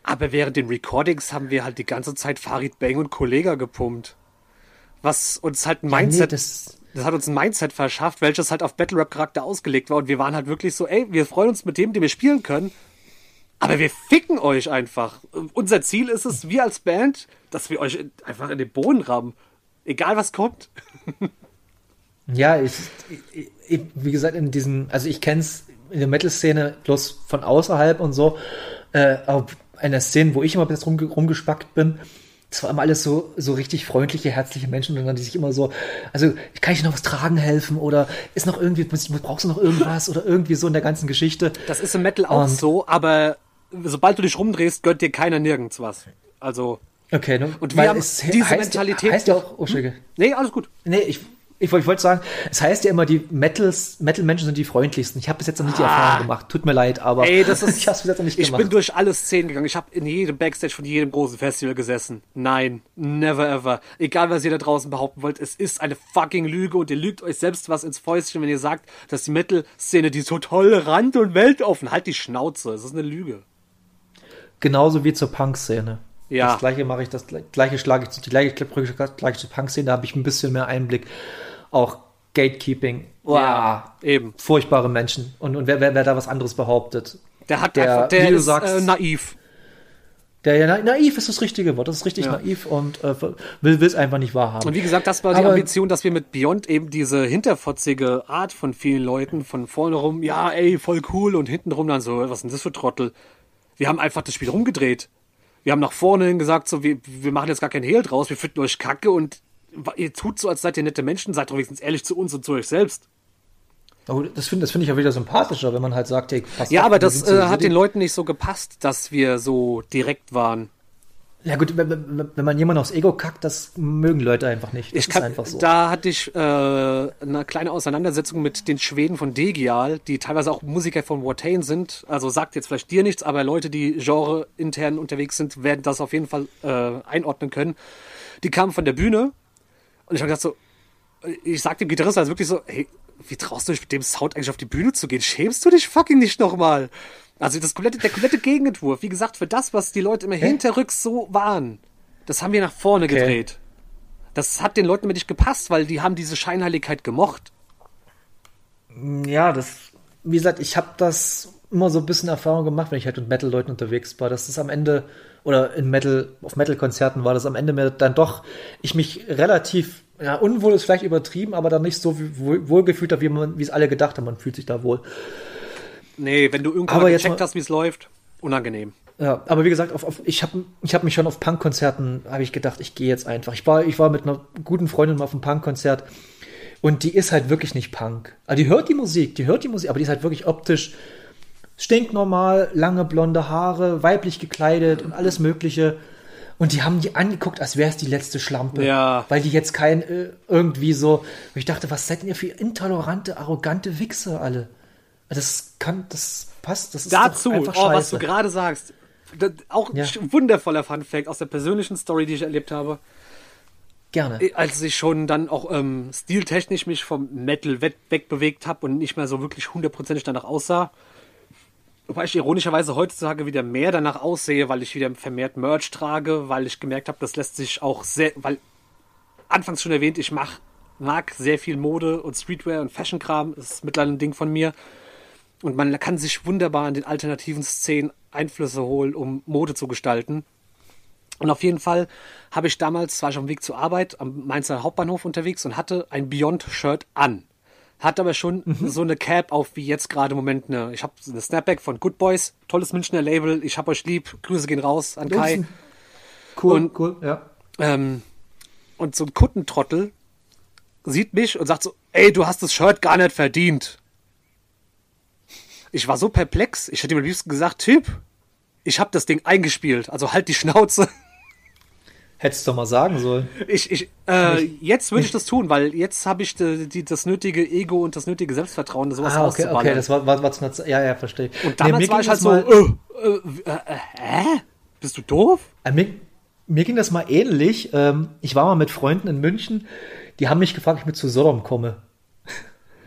aber während den Recordings haben wir halt die ganze Zeit Farid Bang und Kollega gepumpt. Was uns halt ein Ja, nee, Mindset, das, das hat uns ein Mindset verschafft, welches halt auf Battle Rap Charakter ausgelegt war und wir waren halt wirklich so, ey, wir freuen uns mit dem, den wir spielen können, aber wir ficken euch einfach. Unser Ziel ist es, wir als Band, dass wir euch einfach in den Boden rammen. Egal was kommt. Ja, ich, ich, ich, wie gesagt, in diesem, also ich kenne es in der Metal-Szene bloß von außerhalb und so, äh, aber in der Szene, wo ich immer bis rumge rumgespackt bin, es war immer alles so, so richtig freundliche, herzliche Menschen, und dann die sich immer so, also kann ich dir noch was tragen helfen oder ist noch irgendwie, brauchst du noch irgendwas oder irgendwie so in der ganzen Geschichte. Das ist im Metal auch Und- so, aber sobald du dich rumdrehst, gönnt dir keiner nirgends was. Also, Okay, ne? Und wir haben es diese heißt, Mentalität- Heißt ja auch, oh, Entschuldige. nee, alles gut. Nee, ich, ich, wollte- ich wollte sagen, es heißt ja immer, die Metals, Metal-Menschen sind die freundlichsten. Ich habe bis jetzt noch nicht die Erfahrung gemacht. Tut mir leid, aber Ah. Ey, das [laughs] ist, ich habe bis jetzt noch nicht ich gemacht. bin durch alle Szenen gegangen. Ich habe in jedem Backstage von jedem großen Festival gesessen. Nein, never ever. Egal, was ihr da draußen behaupten wollt, es ist eine fucking Lüge und ihr lügt euch selbst was ins Fäustchen, wenn ihr sagt, dass die Metal-Szene die so tolerant und weltoffen. Halt die Schnauze, es ist eine Lüge. Genauso wie zur Punk-Szene. Ja. Das gleiche mache ich, das gleiche schlage ich, die gleiche Brücke gleich zur Punk-Szene, da habe ich ein bisschen mehr Einblick. Auch Gatekeeping. Wow. Ja, eben. Furchtbare Menschen. Und, und wer, wer, wer da was anderes behauptet. Der hat Der, einfach, der wie du ist sagst- äh, naiv. Der ja, na, naiv ist das richtige Wort. Das ist richtig Ja. naiv und äh, will es einfach nicht wahrhaben. Und wie gesagt, das war die Aber- Ambition, dass wir mit Beyond eben diese hinterfotzige Art von vielen Leuten von vorne rum, ja, ey, voll cool und hinten rum dann so, was sind das für Trottel? Wir haben einfach das Spiel rumgedreht. Wir haben nach vorne hin gesagt, so, wir, wir machen jetzt gar kein Hehl draus, wir finden euch kacke und ihr tut so, als seid ihr nette Menschen, seid doch wenigstens ehrlich zu uns und zu euch selbst. Das finde das find ich ja wieder sympathischer, wenn man halt sagt, hey, pass Ja, auf, aber das äh, hat den Leuten nicht so gepasst, dass wir so direkt waren. Ja gut, wenn, man jemanden aufs Ego kackt, das mögen Leute einfach nicht. Das Ich kann, ist einfach so. Da hatte ich äh, eine kleine Auseinandersetzung mit den Schweden von Degial, die teilweise auch Musiker von Watain sind. Also sagt jetzt vielleicht dir nichts, aber Leute, die Genre intern unterwegs sind, werden das auf jeden Fall äh, einordnen können. Die kamen von der Bühne und ich habe gedacht so, ich sag dem Gitarristen also wirklich so, hey, wie traust du dich mit dem Sound eigentlich auf die Bühne zu gehen? Schämst du dich fucking nicht nochmal? Also das komplette, der komplette Gegenentwurf, wie gesagt, für das, was die Leute immer hinterrücks so waren, das haben wir nach vorne Okay. gedreht. Das hat den Leuten immer nicht gepasst, weil die haben diese Scheinheiligkeit gemocht. Ja, das, wie gesagt, ich habe das immer so ein bisschen Erfahrung gemacht, wenn ich halt mit Metal-Leuten unterwegs war, dass das am Ende, oder in Metal, auf Metal-Konzerten war das am Ende mir dann doch, ich mich relativ, ja, unwohl ist vielleicht übertrieben, aber dann nicht so wohlgefühlt habe, wie man, wie es alle gedacht haben, man fühlt sich da wohl. Nee, wenn du irgendwann Aber gecheckt mal- hast, wie es läuft, unangenehm. Ja, aber wie gesagt, auf, auf, ich habe ich hab mich schon auf Punkkonzerten, habe ich gedacht, ich gehe jetzt einfach. Ich war, ich war mit einer guten Freundin mal auf einem Punkkonzert und die ist halt wirklich nicht Punk. Also die hört die Musik, die hört die Musik, aber die ist halt wirklich optisch stinknormal, lange blonde Haare, weiblich gekleidet und alles Mögliche. Und die haben die angeguckt, als wäre es die letzte Schlampe. Ja. Weil die jetzt kein äh, irgendwie so. Und ich dachte, was seid denn ihr für intolerante, arrogante Wichse alle? Das kann, das passt, das ist Dazu, einfach oh, was du gerade sagst, das, auch Ja. ein wundervoller Funfact aus der persönlichen Story, die ich erlebt habe. Gerne. als ich schon dann auch ähm, stiltechnisch mich vom Metal weg, wegbewegt habe und nicht mehr so wirklich hundertprozentig danach aussah. Wobei ich ironischerweise heutzutage wieder mehr danach aussehe, weil ich wieder vermehrt Merch trage, weil ich gemerkt habe, das lässt sich auch sehr, weil anfangs schon erwähnt, ich mach, mag sehr viel Mode und Streetwear und Fashion-Kram, ist mittlerweile ein Ding von mir. Und man kann sich wunderbar in den alternativen Szenen Einflüsse holen, um Mode zu gestalten. Und auf jeden Fall habe ich damals, war ich auf dem Weg zur Arbeit am Mainzer Hauptbahnhof unterwegs und hatte ein Beyond-Shirt an. Hatte aber schon so eine Cap auf, wie jetzt gerade im Moment eine. Ich habe eine Snapback von Good Boys, tolles Münchner Label. Ich hab euch lieb. Grüße gehen raus an Kai. Cool, Und- cool, ja. Ähm, und so ein Kuttentrottel sieht mich und sagt so, ey, du hast das Shirt gar nicht verdient. Ich war so perplex, ich hätte ihm am liebsten gesagt, Typ, ich habe das Ding eingespielt, also halt die Schnauze. Hättest du doch mal sagen sollen. Ich, ich, äh, jetzt würde ich das tun, weil jetzt habe ich die, die, das nötige Ego und das nötige Selbstvertrauen, sowas Ah, okay, okay, das war, war, war zu einer ja, ja, verstehe. und damals Nee, war ich halt das so, mal- äh, äh, äh, hä? Bist du doof? Äh, Mir, mir ging das mal ähnlich. Ähm, ich war mal mit Freunden in München, die haben mich gefragt, ob ich mit zu Sodom komme.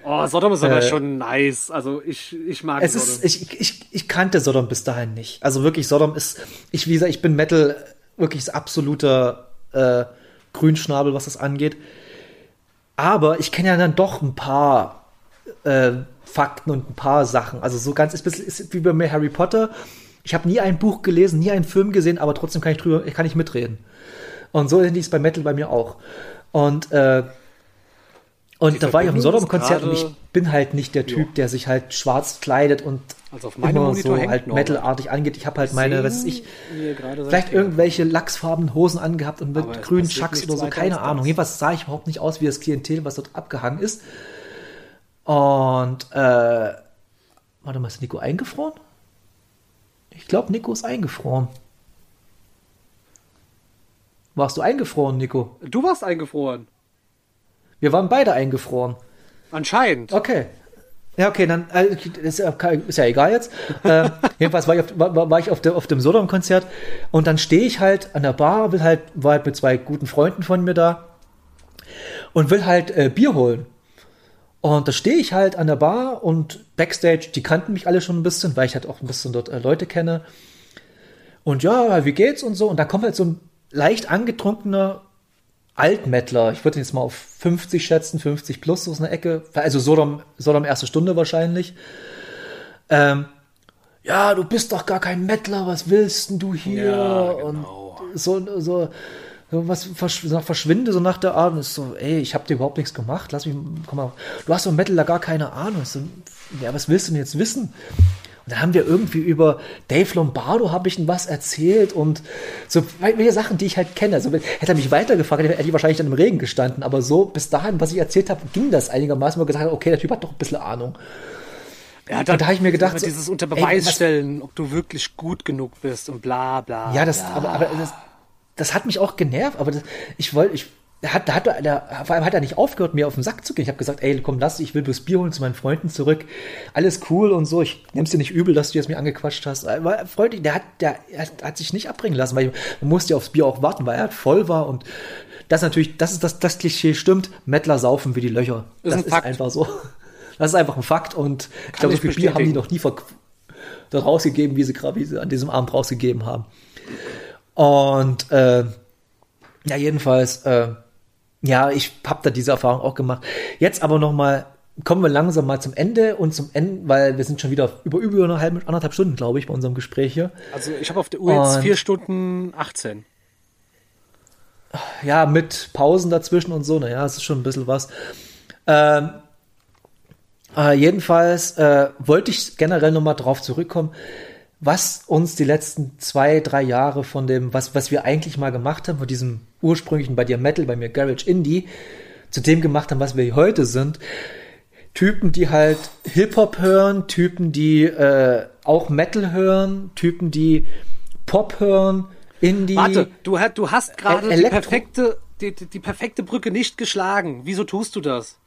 Oh, Sodom ist aber Äh, schon nice. Also ich, ich mag Es Sodom. ist, ich, ich, ich kannte Sodom bis dahin nicht. Also wirklich, Sodom ist, ich, wie gesagt, ich bin Metal wirklich das absoluter äh, Grünschnabel, was das angeht. Aber ich kenne ja dann doch ein paar äh, Fakten und ein paar Sachen. Also so ganz, ist, ist wie bei mir Harry Potter. Ich habe nie ein Buch gelesen, nie einen Film gesehen, aber trotzdem kann ich drüber, kann ich mitreden. Und so ähnlich ist bei Metal bei mir auch. Und äh, und da war ich auf dem Sodom-Konzert und ich bin halt nicht der Typ, der sich halt schwarz kleidet und Also immer so halt. Metalartig angeht. Ich habe halt meine, was weiß ich, vielleicht irgendwelche lachsfarbenen Hosen angehabt und mit grünen Chucks oder so, keine Ahnung. Jedenfalls sah ich überhaupt nicht aus wie das Klientel, was dort abgehangen ist. Und, äh, warte mal, ist Nico eingefroren? Ich glaube, Nico ist eingefroren. Warst du eingefroren, Nico? Du warst eingefroren. Wir waren beide eingefroren. Anscheinend. Okay. Ja, okay, dann äh, ist, ist ja egal jetzt. [laughs] äh, jedenfalls war ich auf, war, war ich auf, der, auf dem Sodom-Konzert und dann stehe ich halt an der Bar, will halt, war halt mit zwei guten Freunden von mir da und will halt äh, Bier holen. Und da stehe ich halt an der Bar und Backstage, die kannten mich alle schon ein bisschen, weil ich halt auch ein bisschen dort äh, Leute kenne. Und ja, wie geht's und so. Und da kommt halt so ein leicht angetrunkener Altmettler, ich würde ihn jetzt mal auf 50 schätzen, 50 plus aus einer Ecke, also Sodom, Sodom erste Stunde wahrscheinlich. Ähm, ja, du bist doch gar kein Mettler, was willst denn du hier? Ja, genau. Und so, so, so was versch so verschwinde so nach der Art und ist so, ey, ich habe dir überhaupt nichts gemacht, lass mich, komm mal, du hast vom Metal da gar keine Ahnung. So, ja, was willst du denn jetzt wissen? Und dann haben wir irgendwie über Dave Lombardo habe ich ihm was erzählt und so welche Sachen, die ich halt kenne. Also hätte er mich weitergefragt, hätte ich wahrscheinlich dann im Regen gestanden. Aber so bis dahin, was ich erzählt habe, ging das einigermaßen, wo gesagt habe, okay, der Typ hat doch ein bisschen Ahnung. Ja, Und da hab ich mir gedacht, so, dieses unter ey, Beweis was- stellen, ob du wirklich gut genug bist und bla bla. Ja, das, bla. aber, aber das, das hat mich auch genervt, aber das, ich wollte, ich, der hat, der hat, der, vor allem hat er nicht aufgehört, mir auf den Sack zu gehen. Ich habe gesagt, ey, komm, lass, ich will bloß Bier holen zu meinen Freunden zurück. Alles cool und so. Ich nehm's dir nicht übel, dass du jetzt mir angequatscht hast. Aber freundlich, der hat, der, hat, hat sich nicht abbringen lassen, weil man musste ja aufs Bier auch warten, weil er voll war und das natürlich, das ist das, das Klischee stimmt. Mettler saufen wie die Löcher. Ist das ein ist Fakt. einfach so. Das ist einfach ein Fakt und ich glaube, so viel Bier haben die noch nie dort rausgegeben, wie sie gerade wie sie an diesem Abend rausgegeben haben. Und äh, ja, jedenfalls, äh, ja, ich habe da diese Erfahrung auch gemacht. Jetzt aber noch mal kommen wir langsam mal zum Ende und zum Ende, weil wir sind schon wieder über über eine halbe, anderthalb Stunden, glaube ich, bei unserem Gespräch hier. Also ich habe auf der Uhr jetzt Und- 4 Stunden 18. Ja, mit Pausen dazwischen und so, naja, es ist schon ein bisschen was. Ähm, äh, jedenfalls äh, wollte ich generell noch mal drauf zurückkommen, was uns die letzten zwei, drei Jahre von dem, was, was wir eigentlich mal gemacht haben, von diesem ursprünglichen bei dir Metal, bei mir Garage Indie, zu dem gemacht haben, was wir heute sind. Typen, die halt Hip-Hop hören, Typen, die äh, auch Metal hören, Typen, die Pop hören, Indie. Warte, du, du hast gerade Äh, die Elektro- perfekte, die, die, die perfekte Brücke nicht geschlagen. Wieso tust du das?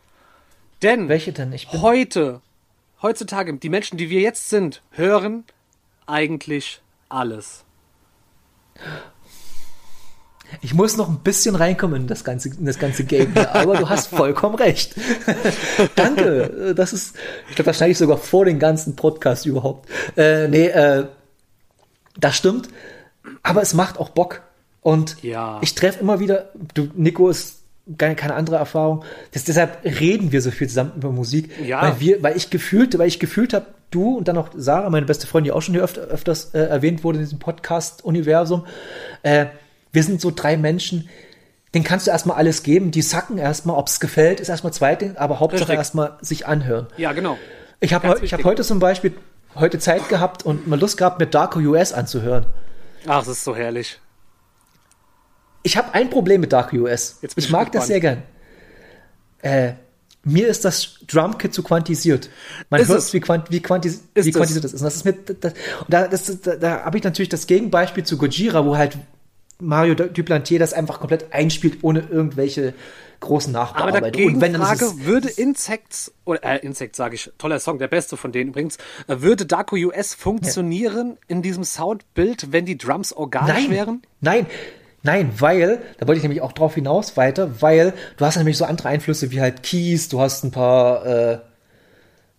Denn Welche denn? Ich bin heute, heutzutage, die Menschen, die wir jetzt sind, hören eigentlich alles. Ich muss noch ein bisschen reinkommen in das ganze, in das ganze Game aber du hast vollkommen recht. [laughs] Danke. Das ist, ich glaube, das schneide ich sogar vor den ganzen Podcast überhaupt. Äh, nee, äh, das stimmt. Aber es macht auch Bock. Und Ja. ich treffe immer wieder, du, Nico ist keine, keine andere Erfahrung. Das, deshalb reden wir so viel zusammen über Musik. Ja. Weil wir, weil ich gefühlt, weil ich gefühlt habe, du und dann auch Sarah, meine beste Freundin, die auch schon hier öfter, öfters äh, erwähnt wurde in diesem Podcast-Universum, äh, wir sind so drei Menschen, den kannst du erstmal alles geben, die sacken erstmal, ob es gefällt, ist erstmal zweiting, aber Hauptsache erstmal sich anhören. Ja, genau. Ich habe Ganz heu- ich hab heute zum Beispiel heute Zeit gehabt und mal Lust gehabt, mit Darko US anzuhören. Ach, das ist so herrlich. Ich habe ein Problem mit Dark US. Jetzt ich mag das sehr gern. Äh, mir ist das Drumkit zu quantisiert. Man Ist hört, es. wie, quant wie, quantis Ist wie quantisiert das ist. Und das ist mir, das, und da, das, da, da habe ich natürlich das Gegenbeispiel zu Gojira, wo halt Mario Duplantier das einfach komplett einspielt, ohne irgendwelche großen Aber Nachbearbeitungen. Und dagegen dann ist Frage, würde Insects, oder äh, Insects sage ich, toller Song, der beste von denen übrigens, äh, würde Darko US funktionieren in diesem Soundbild, wenn die Drums organisch Nein, wären? nein, nein, weil, da wollte ich nämlich auch drauf hinaus weiter, weil du hast nämlich so andere Einflüsse wie halt Keys, du hast ein paar, äh,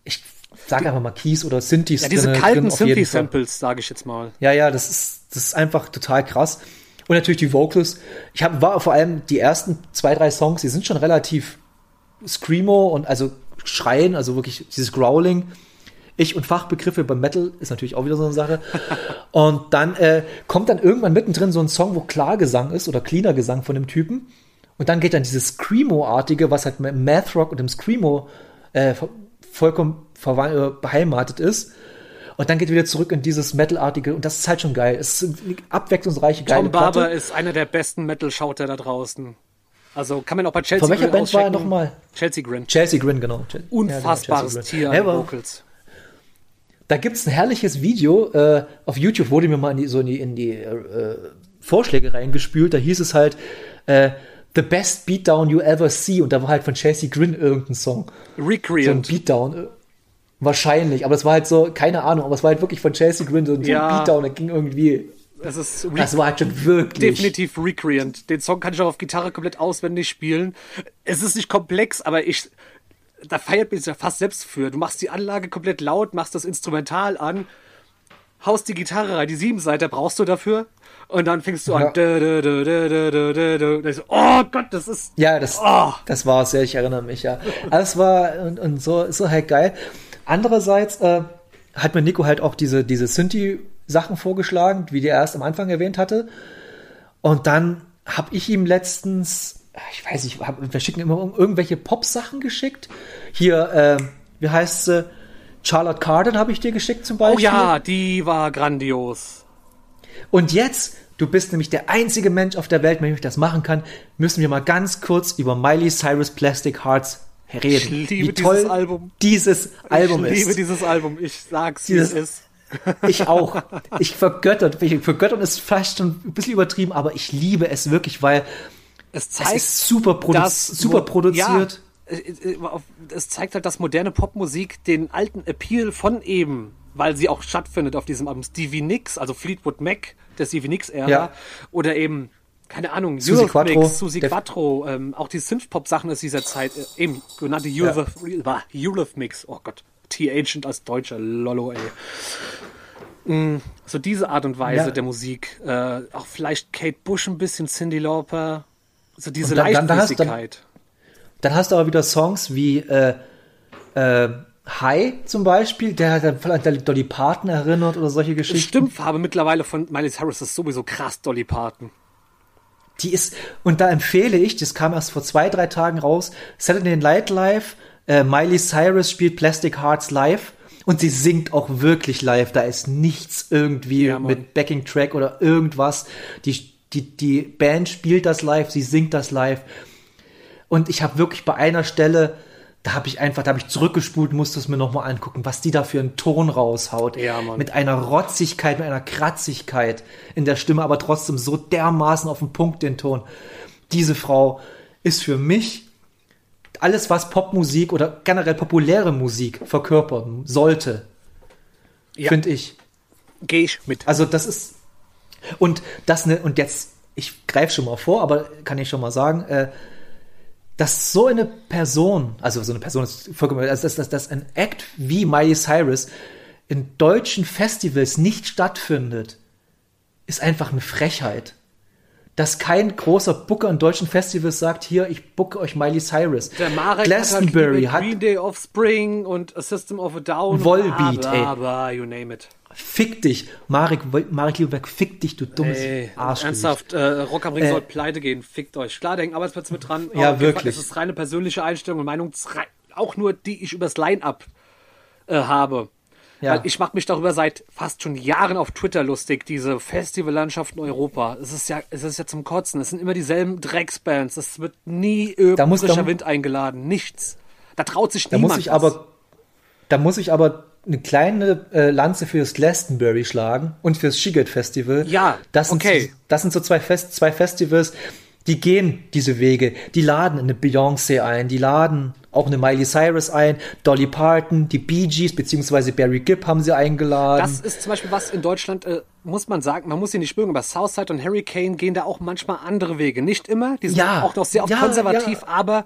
ich sag einfach mal Keys oder Synthes Ja, diese kalten drin Fall. Synthi-Samples, sage ich jetzt mal. Ja, ja, das ist, das ist einfach total krass. Und natürlich die Vocals. Ich hab, war vor allem die ersten zwei, drei Songs, die sind schon relativ Screamo und also Schreien, also wirklich dieses Growling. Ich und Fachbegriffe beim Metal ist natürlich auch wieder so eine Sache. [laughs] Und dann äh, kommt dann irgendwann mittendrin so ein Song, wo Klargesang ist oder cleaner Gesang von dem Typen. Und dann geht dann dieses Screamo-artige, was halt mit dem Math Rock und dem Screamo äh, vo- vollkommen äh, beheimatet ist. Und dann geht wieder zurück in dieses Metal-artige und das ist halt schon geil. Es ist eine abwechslungsreiche, geile Tom Barber Platte. ist einer der besten Metal-Schauter da draußen. Also kann man auch bei Chelsea Von welcher Grin Band war er nochmal? Chelsea Grin. Chelsea Grin, genau. Unfassbares ja, genau, Tier an Vocals. Da gibt's ein herrliches Video, äh, auf YouTube wurde mir mal in die, so in die, in die äh, Vorschläge reingespült, da hieß es halt äh, The Best Beatdown You Ever See und da war halt von Chelsea Grin irgendein Song. So ein. Beatdown. äh, Wahrscheinlich, aber es war halt so, keine Ahnung, aber es war halt wirklich von Chelsea Grin so ein so ein Ja. Beatdown, der ging irgendwie, Es ist re das war halt schon wirklich. definitiv Recreant. Den Song kann ich auch auf Gitarre komplett auswendig spielen. Es ist nicht komplex, aber ich, da feiert mich ja fast selbst für. Du machst die Anlage komplett laut, machst das Instrumental an, haust die Gitarre rein, die Siebenseiter brauchst du dafür. Und dann fängst du Ja. an. dö, dö, dö, so, Oh Gott, das ist. Ja, das, Oh. das war es ja, ich erinnere mich, ja. Es war und, und so, so halt geil. Andererseits äh, hat mir Nico halt auch diese, diese Synthi-Sachen vorgeschlagen, wie der erst am Anfang erwähnt hatte. Und dann habe ich ihm letztens, ich weiß nicht, wir schicken immer irgendwelche Pop-Sachen geschickt. Hier, äh, wie heißt sie? Charlotte Carden habe ich dir geschickt zum Oh Beispiel. ja, die war grandios. Und jetzt, du bist nämlich der einzige Mensch auf der Welt, mit dem ich das machen kann, müssen wir mal ganz kurz über Miley Cyrus Plastic Hearts reden. Ich liebe Wie toll dieses Album. dieses Album ich liebe ist. dieses Album. Ich sag's, wie es ist. [laughs] Ich auch. Ich vergöttert. ich- Vergöttern ist fast schon ein bisschen übertrieben, aber ich liebe es wirklich, weil Es es zeigt, ist super, produ dass super produziert. Ja, es zeigt halt, dass moderne Popmusik den alten Appeal von eben, weil sie auch stattfindet auf diesem Album, Stevie Nicks, also Fleetwood Mac, der Stevie Nicks-Ära, Ja. oder eben, keine Ahnung, Susi Eurythmics, Quattro. Susi Der- Quattro, ähm, auch die Synth-Pop-Sachen aus dieser Zeit, äh, eben, genannte Eurythmics, oh Gott, T-Ancient als Deutscher, lollo, ey. Mm, So diese Art und Weise Ja. der Musik, äh, auch vielleicht Kate Bush ein bisschen, Cindy Lauper, so diese dann- dann- dann hast- dann-. Dann hast du aber wieder Songs wie äh, äh, High zum Beispiel, der hat dann vielleicht an Dolly Parton erinnert oder solche Die Geschichten. Stimmfarbe mittlerweile von Miley Cyrus ist sowieso krass, Dolly Parton. Die ist, und da empfehle ich, das kam erst vor zwei, drei Tagen raus, Saturday Night Live, äh, Miley Cyrus spielt Plastic Hearts live und sie singt auch wirklich live. Da ist nichts irgendwie Ja, mit Backing Track oder irgendwas. Die, die, die Band spielt das live, sie singt das live. Und ich habe wirklich bei einer Stelle, da habe ich einfach, da habe ich zurückgespult, musste es mir nochmal angucken, was die da für einen Ton raushaut. Ja, Mann. Mit einer Rotzigkeit, mit einer Kratzigkeit in der Stimme, aber trotzdem so dermaßen auf den Punkt den Ton. Diese Frau ist für mich alles, was Popmusik oder generell populäre Musik verkörpern sollte, Ja. finde ich. Gehe ich mit. Also das ist und das ne und jetzt ich greife schon mal vor, aber kann ich schon mal sagen, äh, dass so eine Person, also so eine Person ist vollkommen, also dass, dass, dass ein Act wie Miley Cyrus in deutschen Festivals nicht stattfindet, ist einfach eine Frechheit. Dass kein großer Booker in deutschen Festivals sagt, hier, ich booke euch Miley Cyrus. Der Marek Glastonbury hat, halt Green Day Offspring und A System of a Down. Volbeat, bla, bla, bla, you name it. Fick dich, Marek, Marek Lieberberg, fick dich, du dummes Ey, Arschgesicht. ernsthaft, äh, Rock am Ring Äh, soll pleite gehen, fickt euch. Klar, da hängen Arbeitsplätze mit dran. Ja, aber wirklich. Das ist reine persönliche Einstellung und Meinung, auch nur die ich übers Line-Up äh, habe. Ja. Weil ich mache mich darüber seit fast schon Jahren auf Twitter lustig, diese Festivallandschaft in Europa. Es ist ja, es ist ja zum Kotzen. Es sind immer dieselben Drecksbands. Es wird nie Da irgendein da frischer Wind eingeladen. Nichts. Da traut sich Da niemand. muss ich was. aber, da muss ich aber eine kleine äh, Lanze fürs Glastonbury schlagen und fürs Shigert Festival. Ja, das sind, okay. Das sind so zwei, Fest, zwei Festivals, die gehen diese Wege. Die laden eine Beyoncé ein, die laden auch eine Miley Cyrus ein, Dolly Parton, die Bee Gees beziehungsweise Barry Gibb haben sie eingeladen. Das ist zum Beispiel was in Deutschland, äh, muss man sagen, man muss sie nicht spüren, aber Southside und Hurricane gehen da auch manchmal andere Wege. Nicht immer, die sind Ja, auch noch sehr oft ja, konservativ, ja. aber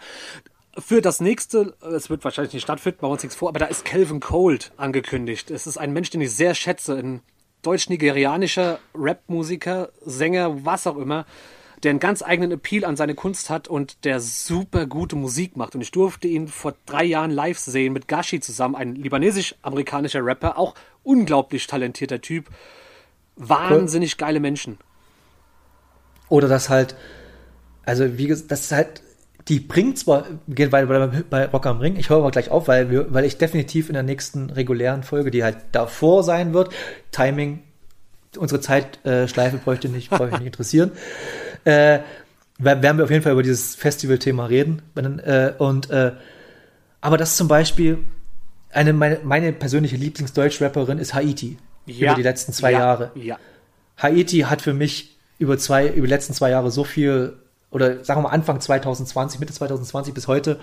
für das nächste, es wird wahrscheinlich nicht stattfinden, bei uns nichts vor, aber da ist Calvin Cold angekündigt. Es ist ein Mensch, den ich sehr schätze, ein deutsch-nigerianischer Rap-Musiker, Sänger, was auch immer, der einen ganz eigenen Appeal an seine Kunst hat und der super gute Musik macht. Und ich durfte ihn vor drei Jahren live sehen mit Gashi zusammen, ein libanesisch-amerikanischer Rapper, auch unglaublich talentierter Typ. Wahnsinnig geile Menschen. Oder das halt, also wie gesagt, das ist halt, die bringt zwar, geht bei, bei, bei Rock am Ring, ich höre aber gleich auf, weil, wir, weil ich definitiv in der nächsten regulären Folge, die halt davor sein wird, Timing, unsere Zeitschleife bräuchte nicht, bräuchte nicht [laughs] interessieren, äh, wer- werden wir auf jeden Fall über dieses Festival-Thema reden. Wenn, äh, und, äh, aber das zum Beispiel, eine, meine, meine persönliche Lieblingsdeutsch-Rapperin ist Haiti. über die letzten zwei ja, Jahre. Ja. Haiti hat für mich über zwei, über die letzten zwei Jahre so viel, oder sagen wir mal Anfang 2020, Mitte 2020 bis heute,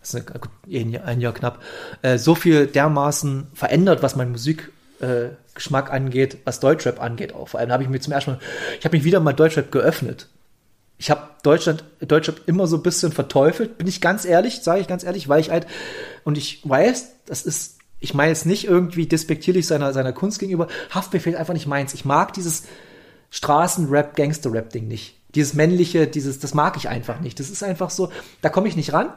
das ist gut, ein, Jahr, ein Jahr knapp, äh, so viel dermaßen verändert, was mein Musikgeschmack äh, angeht, was Deutschrap angeht auch. Vor allem habe ich mir zum ersten Mal, ich habe mich wieder mal Deutschrap geöffnet. Ich habe Deutschland, Deutschrap immer so ein bisschen verteufelt, bin ich ganz ehrlich, sage ich ganz ehrlich, weil ich halt, und ich weiß, das ist, ich meine jetzt nicht irgendwie despektierlich seiner, seiner Kunst gegenüber, Haftbefehl einfach nicht meins. Ich mag dieses Straßenrap, Gangster-Rap-Ding nicht. Dieses männliche, dieses, das mag ich einfach nicht. Das ist einfach so, da komme ich nicht ran.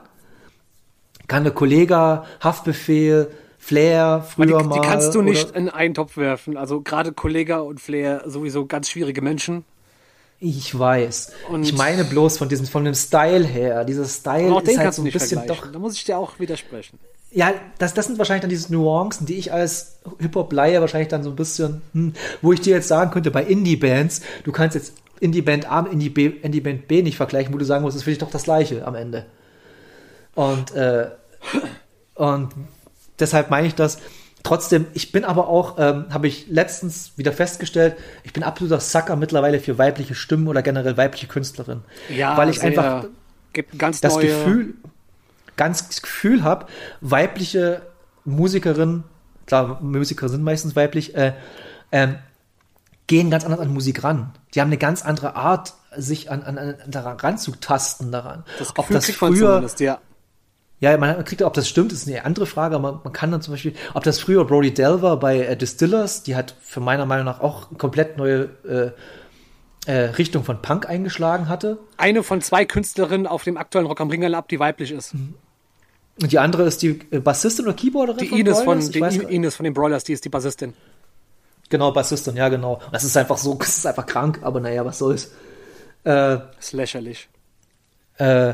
Kann der Kollege, Haftbefehl, Flair, Die, früher die mal. kannst du nicht oder- in einen Topf werfen. Also gerade Kollega und Flair sowieso ganz schwierige Menschen. Ich weiß. Und- ich meine bloß von diesem, von dem Style her. Dieser Style ist den halt kannst so ein bisschen doch. Da muss ich dir auch widersprechen. Ja, das, das sind wahrscheinlich dann diese Nuancen, die ich als Hip-Hop-Laie wahrscheinlich dann so ein bisschen, hm, wo ich dir jetzt sagen könnte, bei Indie-Bands, du kannst jetzt Indie-Band A mit Indie-B- Indie-Band B nicht vergleichen, wo du sagen musst, das ist doch das Gleiche am Ende. Und, äh, und deshalb meine ich das. Trotzdem, ich bin aber auch, ähm, habe ich letztens wieder festgestellt, ich bin absoluter Sucker mittlerweile für weibliche Stimmen oder generell weibliche Künstlerinnen. Ja, weil ich sehr- einfach gibt ganz das neue. Gefühl, ganz das Gefühl habe, weibliche Musikerinnen, klar, Musiker sind meistens weiblich, äh, ähm, gehen ganz anders an Musik ran. Die haben eine ganz andere Art, sich an, an, an daran ranzutasten daran. das ob das früher, ja. ja, man kriegt, ob das stimmt, ist eine andere Frage, aber man, man kann dann zum Beispiel, ob das früher Brody Delver bei äh, Distillers, die hat für meiner Meinung nach auch eine komplett neue äh, äh, Richtung von Punk eingeschlagen hatte. Eine von zwei Künstlerinnen auf dem aktuellen Rock am Ring Lab, die weiblich ist. Und die andere ist die äh, Bassistin oder Keyboarderin Die Ines von, I- Ines von den Broilers, die ist die Bassistin. Genau, Bassistin, ja, genau. Und Das ist einfach so, [laughs] das ist einfach krank, aber naja, was soll's. Äh, Das ist lächerlich. äh,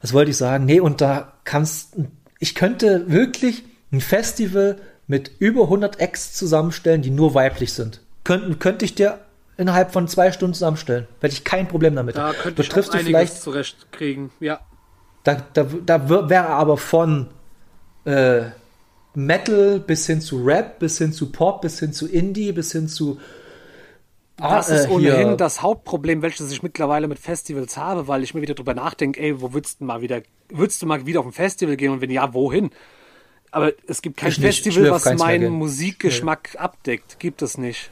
was wollte ich sagen? Nee, und da kannst, ich könnte wirklich ein Festival mit über 100 Acts zusammenstellen, die nur weiblich sind. Könnten, könnte ich dir innerhalb von zwei Stunden zusammenstellen. Hätte ich kein Problem damit. Da könnte ich triffst du vielleicht, zurechtkriegen. Ja. da, da, da wär- wäre aber von äh, Metal bis hin zu Rap, bis hin zu Pop, bis hin zu Indie, bis hin zu Das Ah, ist äh, ohnehin hier- das Hauptproblem, welches ich mittlerweile mit Festivals habe, weil ich mir wieder drüber nachdenke, ey, wo würdest du mal wieder, würdest du mal wieder auf ein Festival gehen und wenn ja, wohin? Aber es gibt kein Ich Festival, was meinen. Musikgeschmack abdeckt. Gibt es nicht.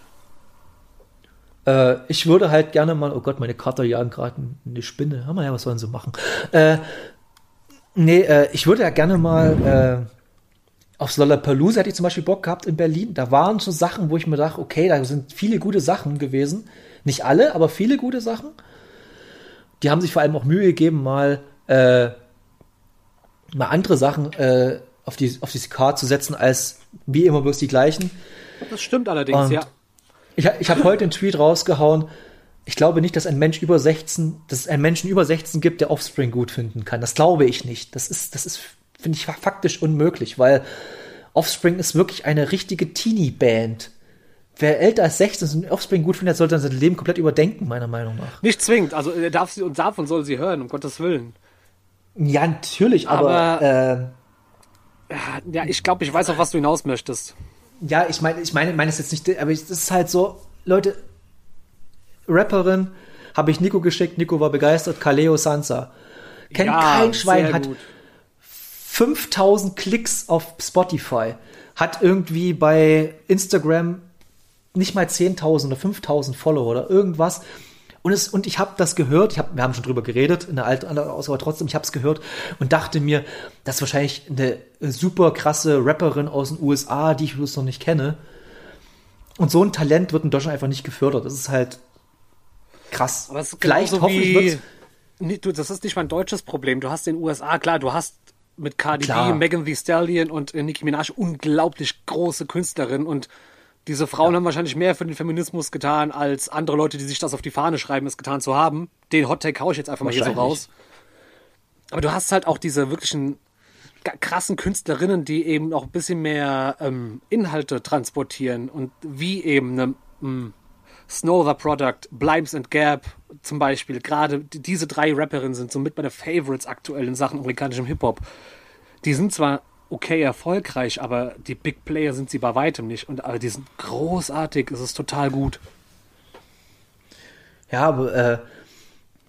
Äh, ich würde halt gerne mal, oh Gott, meine Kater jagen gerade eine Spinne. Ja, ja, was sollen sie machen? Äh, nee, äh, ich würde ja gerne mal äh, aufs Lollapalooza hätte ich zum Beispiel Bock gehabt in Berlin. Da waren so Sachen, wo ich mir dachte, okay, da sind viele gute Sachen gewesen. Nicht alle, aber viele gute Sachen. Die haben sich vor allem auch Mühe gegeben, mal, äh, mal andere Sachen äh, auf die, auf die Card zu setzen, als wie immer bloß die gleichen. Das stimmt allerdings, Und- ja. Ich, ich habe heute einen Tweet rausgehauen. Ich glaube nicht, dass ein Mensch über 16, dass es einen Menschen über 16 gibt, der Offspring gut finden kann. Das glaube ich nicht. Das ist, das ist, finde ich faktisch unmöglich, weil Offspring ist wirklich eine richtige Teenie-Band. Wer älter als 16 ist und Offspring gut findet, sollte sein Leben komplett überdenken, meiner Meinung nach. Nicht zwingend, also er darf sie und darf und soll sie hören, um Gottes Willen. Ja, natürlich, aber, Aber- äh, Ja, ich glaube, ich weiß, auf was du hinaus möchtest. Ja, ich meine, ich meine, meine es jetzt nicht, aber es ist halt so, Leute, Rapperin, habe ich Nico geschickt, Nico war begeistert, Kaleo Sansa. Kennt Ja, kein Schwein, hat gut. 5000 Klicks auf Spotify, hat irgendwie bei Instagram nicht mal 10.000 oder 5.000 Follower oder irgendwas. Und, es, und ich habe das gehört, ich hab, wir haben schon drüber geredet in der alten Ausgabe, aber trotzdem, ich habe es gehört und dachte mir, das ist wahrscheinlich eine super krasse Rapperin aus den USA, die ich bloß noch nicht kenne. Und so ein Talent wird in Deutschland einfach nicht gefördert. Das ist halt krass. Aber es ist Vielleicht hoffentlich wie, wird's. Nee, du, das ist nicht mal ein deutsches Problem. Du hast in den USA, klar, du hast mit Cardi. B, Megan Thee Stallion und äh, Nicki Minaj unglaublich große Künstlerinnen und diese Frauen haben wahrscheinlich mehr für den Feminismus getan, als andere Leute, die sich das auf die Fahne schreiben, es getan zu haben. Den Hot Take hau ich jetzt einfach mal hier so raus. Aber du hast halt auch diese wirklichen krassen Künstlerinnen, die eben auch ein bisschen mehr ähm, Inhalte transportieren und wie eben eine ähm, Snow the Product, Blimes and Gap zum Beispiel, gerade die- diese drei Rapperinnen sind somit meine Favorites aktuell in Sachen amerikanischem Hip-Hop. Die sind zwar okay erfolgreich, aber die Big Player sind sie bei weitem nicht. Und aber die sind großartig, es ist total gut. Ja, aber, äh,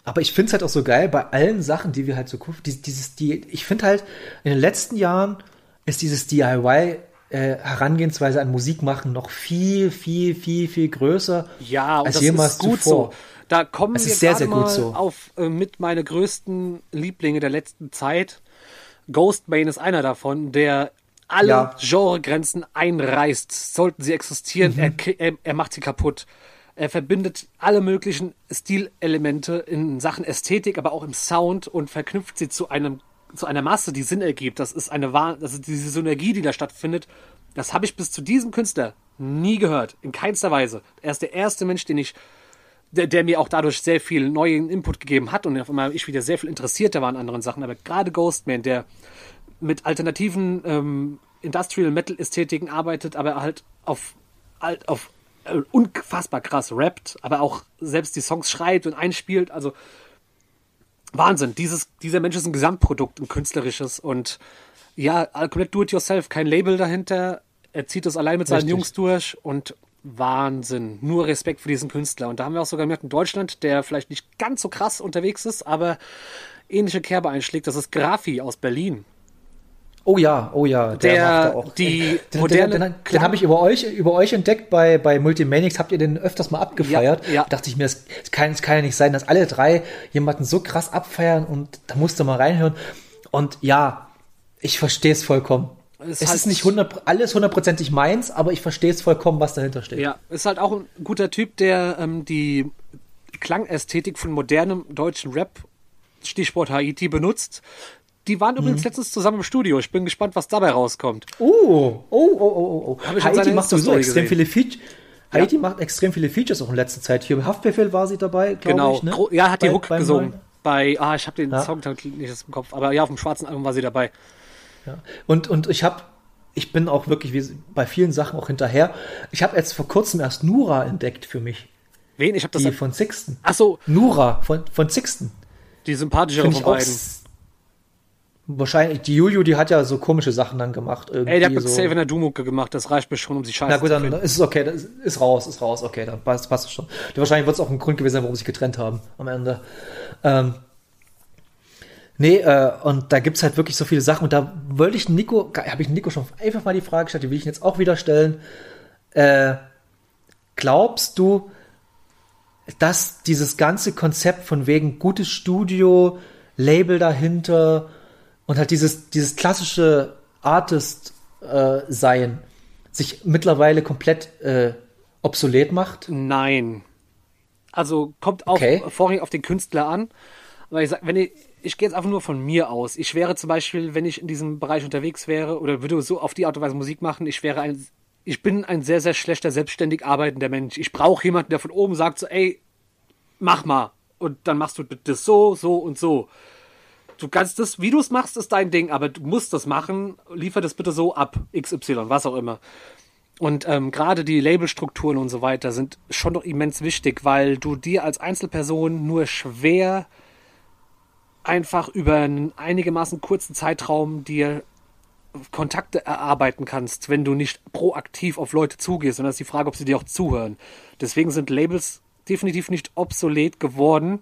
aber ich finde es halt auch so geil bei allen Sachen, die wir halt so gucken. Dieses, die, ich finde halt, in den letzten Jahren ist dieses DIY äh, Herangehensweise an Musik machen noch viel, viel, viel, viel größer Ja, und als das jemals gut zuvor. so. Da kommen Es wir ist sehr, sehr gut mal so. auf äh, mit meine größten Lieblinge der letzten Zeit. Ghostbane ist einer davon, der alle Ja. Genregrenzen einreißt. Sollten sie existieren, Mhm. er, er, er macht sie kaputt. Er verbindet alle möglichen Stilelemente in Sachen Ästhetik, aber auch im Sound und verknüpft sie zu einem zu einer Masse, die Sinn ergibt. Das ist eine das ist diese Synergie, die da stattfindet. Das habe ich bis zu diesem Künstler nie gehört, in keinster Weise. Er ist der erste Mensch, den ich der, der mir auch dadurch sehr viel neuen Input gegeben hat und auf einmal ich wieder sehr viel interessierter war an anderen Sachen. Aber gerade Ghostman, der mit alternativen ähm, Industrial Metal Ästhetiken arbeitet, aber halt auf, halt auf äh, unfassbar krass rappt, aber auch selbst die Songs schreibt und einspielt. Also Wahnsinn. Dieses, dieser Mensch ist ein Gesamtprodukt, ein künstlerisches und ja, komplett do it yourself, kein Label dahinter. Er zieht das allein mit seinen Richtig. Jungs durch und Wahnsinn. Nur Respekt für diesen Künstler. Und da haben wir auch sogar jemanden in Deutschland, der vielleicht nicht ganz so krass unterwegs ist, aber ähnliche Kerbe einschlägt. Das ist Grafi aus Berlin. Oh ja, oh ja. Der- macht da auch, die den, moderne den, den, den habe ich über euch, über euch entdeckt bei, bei Multimaniacs. Habt ihr den öfters mal abgefeiert? Ja, ja. Da dachte ich mir, es kann, es kann ja nicht sein, dass alle drei jemanden so krass abfeiern und da musst du mal reinhören. Und ja, ich verstehe es vollkommen. Es Es, ist halt- ist nicht 100, alles hundertprozentig meins, aber ich verstehe es vollkommen, was dahinter steht. Ja, ist halt auch ein guter Typ, der ähm, die Klangästhetik von modernem deutschen Rap, Stichwort Haiti, benutzt. Die waren Mhm. übrigens letztens zusammen im Studio. Ich bin gespannt, was dabei rauskommt. Oh, oh, oh, oh, oh, oh. Haiti seiner macht sowieso extrem viele Features. Haiti macht extrem viele Features auch in letzter Zeit. Hier Haftbefehl war sie dabei, glaube Genau. ich. Ne? Gro- Ja, hat die Bei- Hook beim gesungen. neuen. Bei, ah, ich habe den Ja. Songtitel nicht im Kopf, aber ja, auf dem schwarzen Album war sie dabei. Und, und ich habe, ich bin auch wirklich wie, bei vielen Sachen auch hinterher. Ich habe jetzt vor kurzem erst Nura entdeckt für mich. Wen? Ich habe das. Die von Sixten. Ach so, Nura von, von Sixten. die sympathischere Finde von beiden. Wahrscheinlich, die Juju, die hat ja so komische Sachen dann gemacht. Irgendwie Ey, der hat so. Safe in der Dumucke gemacht. Das reicht mir schon, um sie scheiße Na gut, dann ist es okay, das ist raus, ist raus, okay, dann passt, passt es schon. Wahrscheinlich wird es auch ein Grund gewesen sein, warum sie sich getrennt haben am Ende. Ähm, nee, äh, und da gibt's halt wirklich so viele Sachen und da wollte ich Nico, habe ich Nico schon einfach mal die Frage gestellt, die will ich jetzt auch wieder stellen. Äh, glaubst du, dass dieses ganze Konzept von wegen gutes Studio, Label dahinter und halt dieses, dieses klassische Artist-Sein sich mittlerweile komplett äh, obsolet macht? Nein. Also kommt auch Okay. vorrangig auf den Künstler an. Weil ich sag, wenn ich, ich gehe jetzt einfach nur von mir aus. Ich wäre zum Beispiel, wenn ich in diesem Bereich unterwegs wäre oder würde so auf die Art und Weise Musik machen, ich wäre ein, ich bin ein sehr, sehr schlechter, selbstständig arbeitender Mensch. Ich brauche jemanden, der von oben sagt so, ey, mach mal. Und dann machst du das so, so und so. Du kannst das, wie du es machst, ist dein Ding, aber du musst das machen. Liefer das bitte so ab, XY, was auch immer. Und ähm, gerade die Labelstrukturen und so weiter sind schon noch immens wichtig, weil du dir als Einzelperson nur schwer einfach über einen einigermaßen kurzen Zeitraum dir Kontakte erarbeiten kannst, wenn du nicht proaktiv auf Leute zugehst. Und das ist die Frage, ob sie dir auch zuhören. Deswegen sind Labels definitiv nicht obsolet geworden,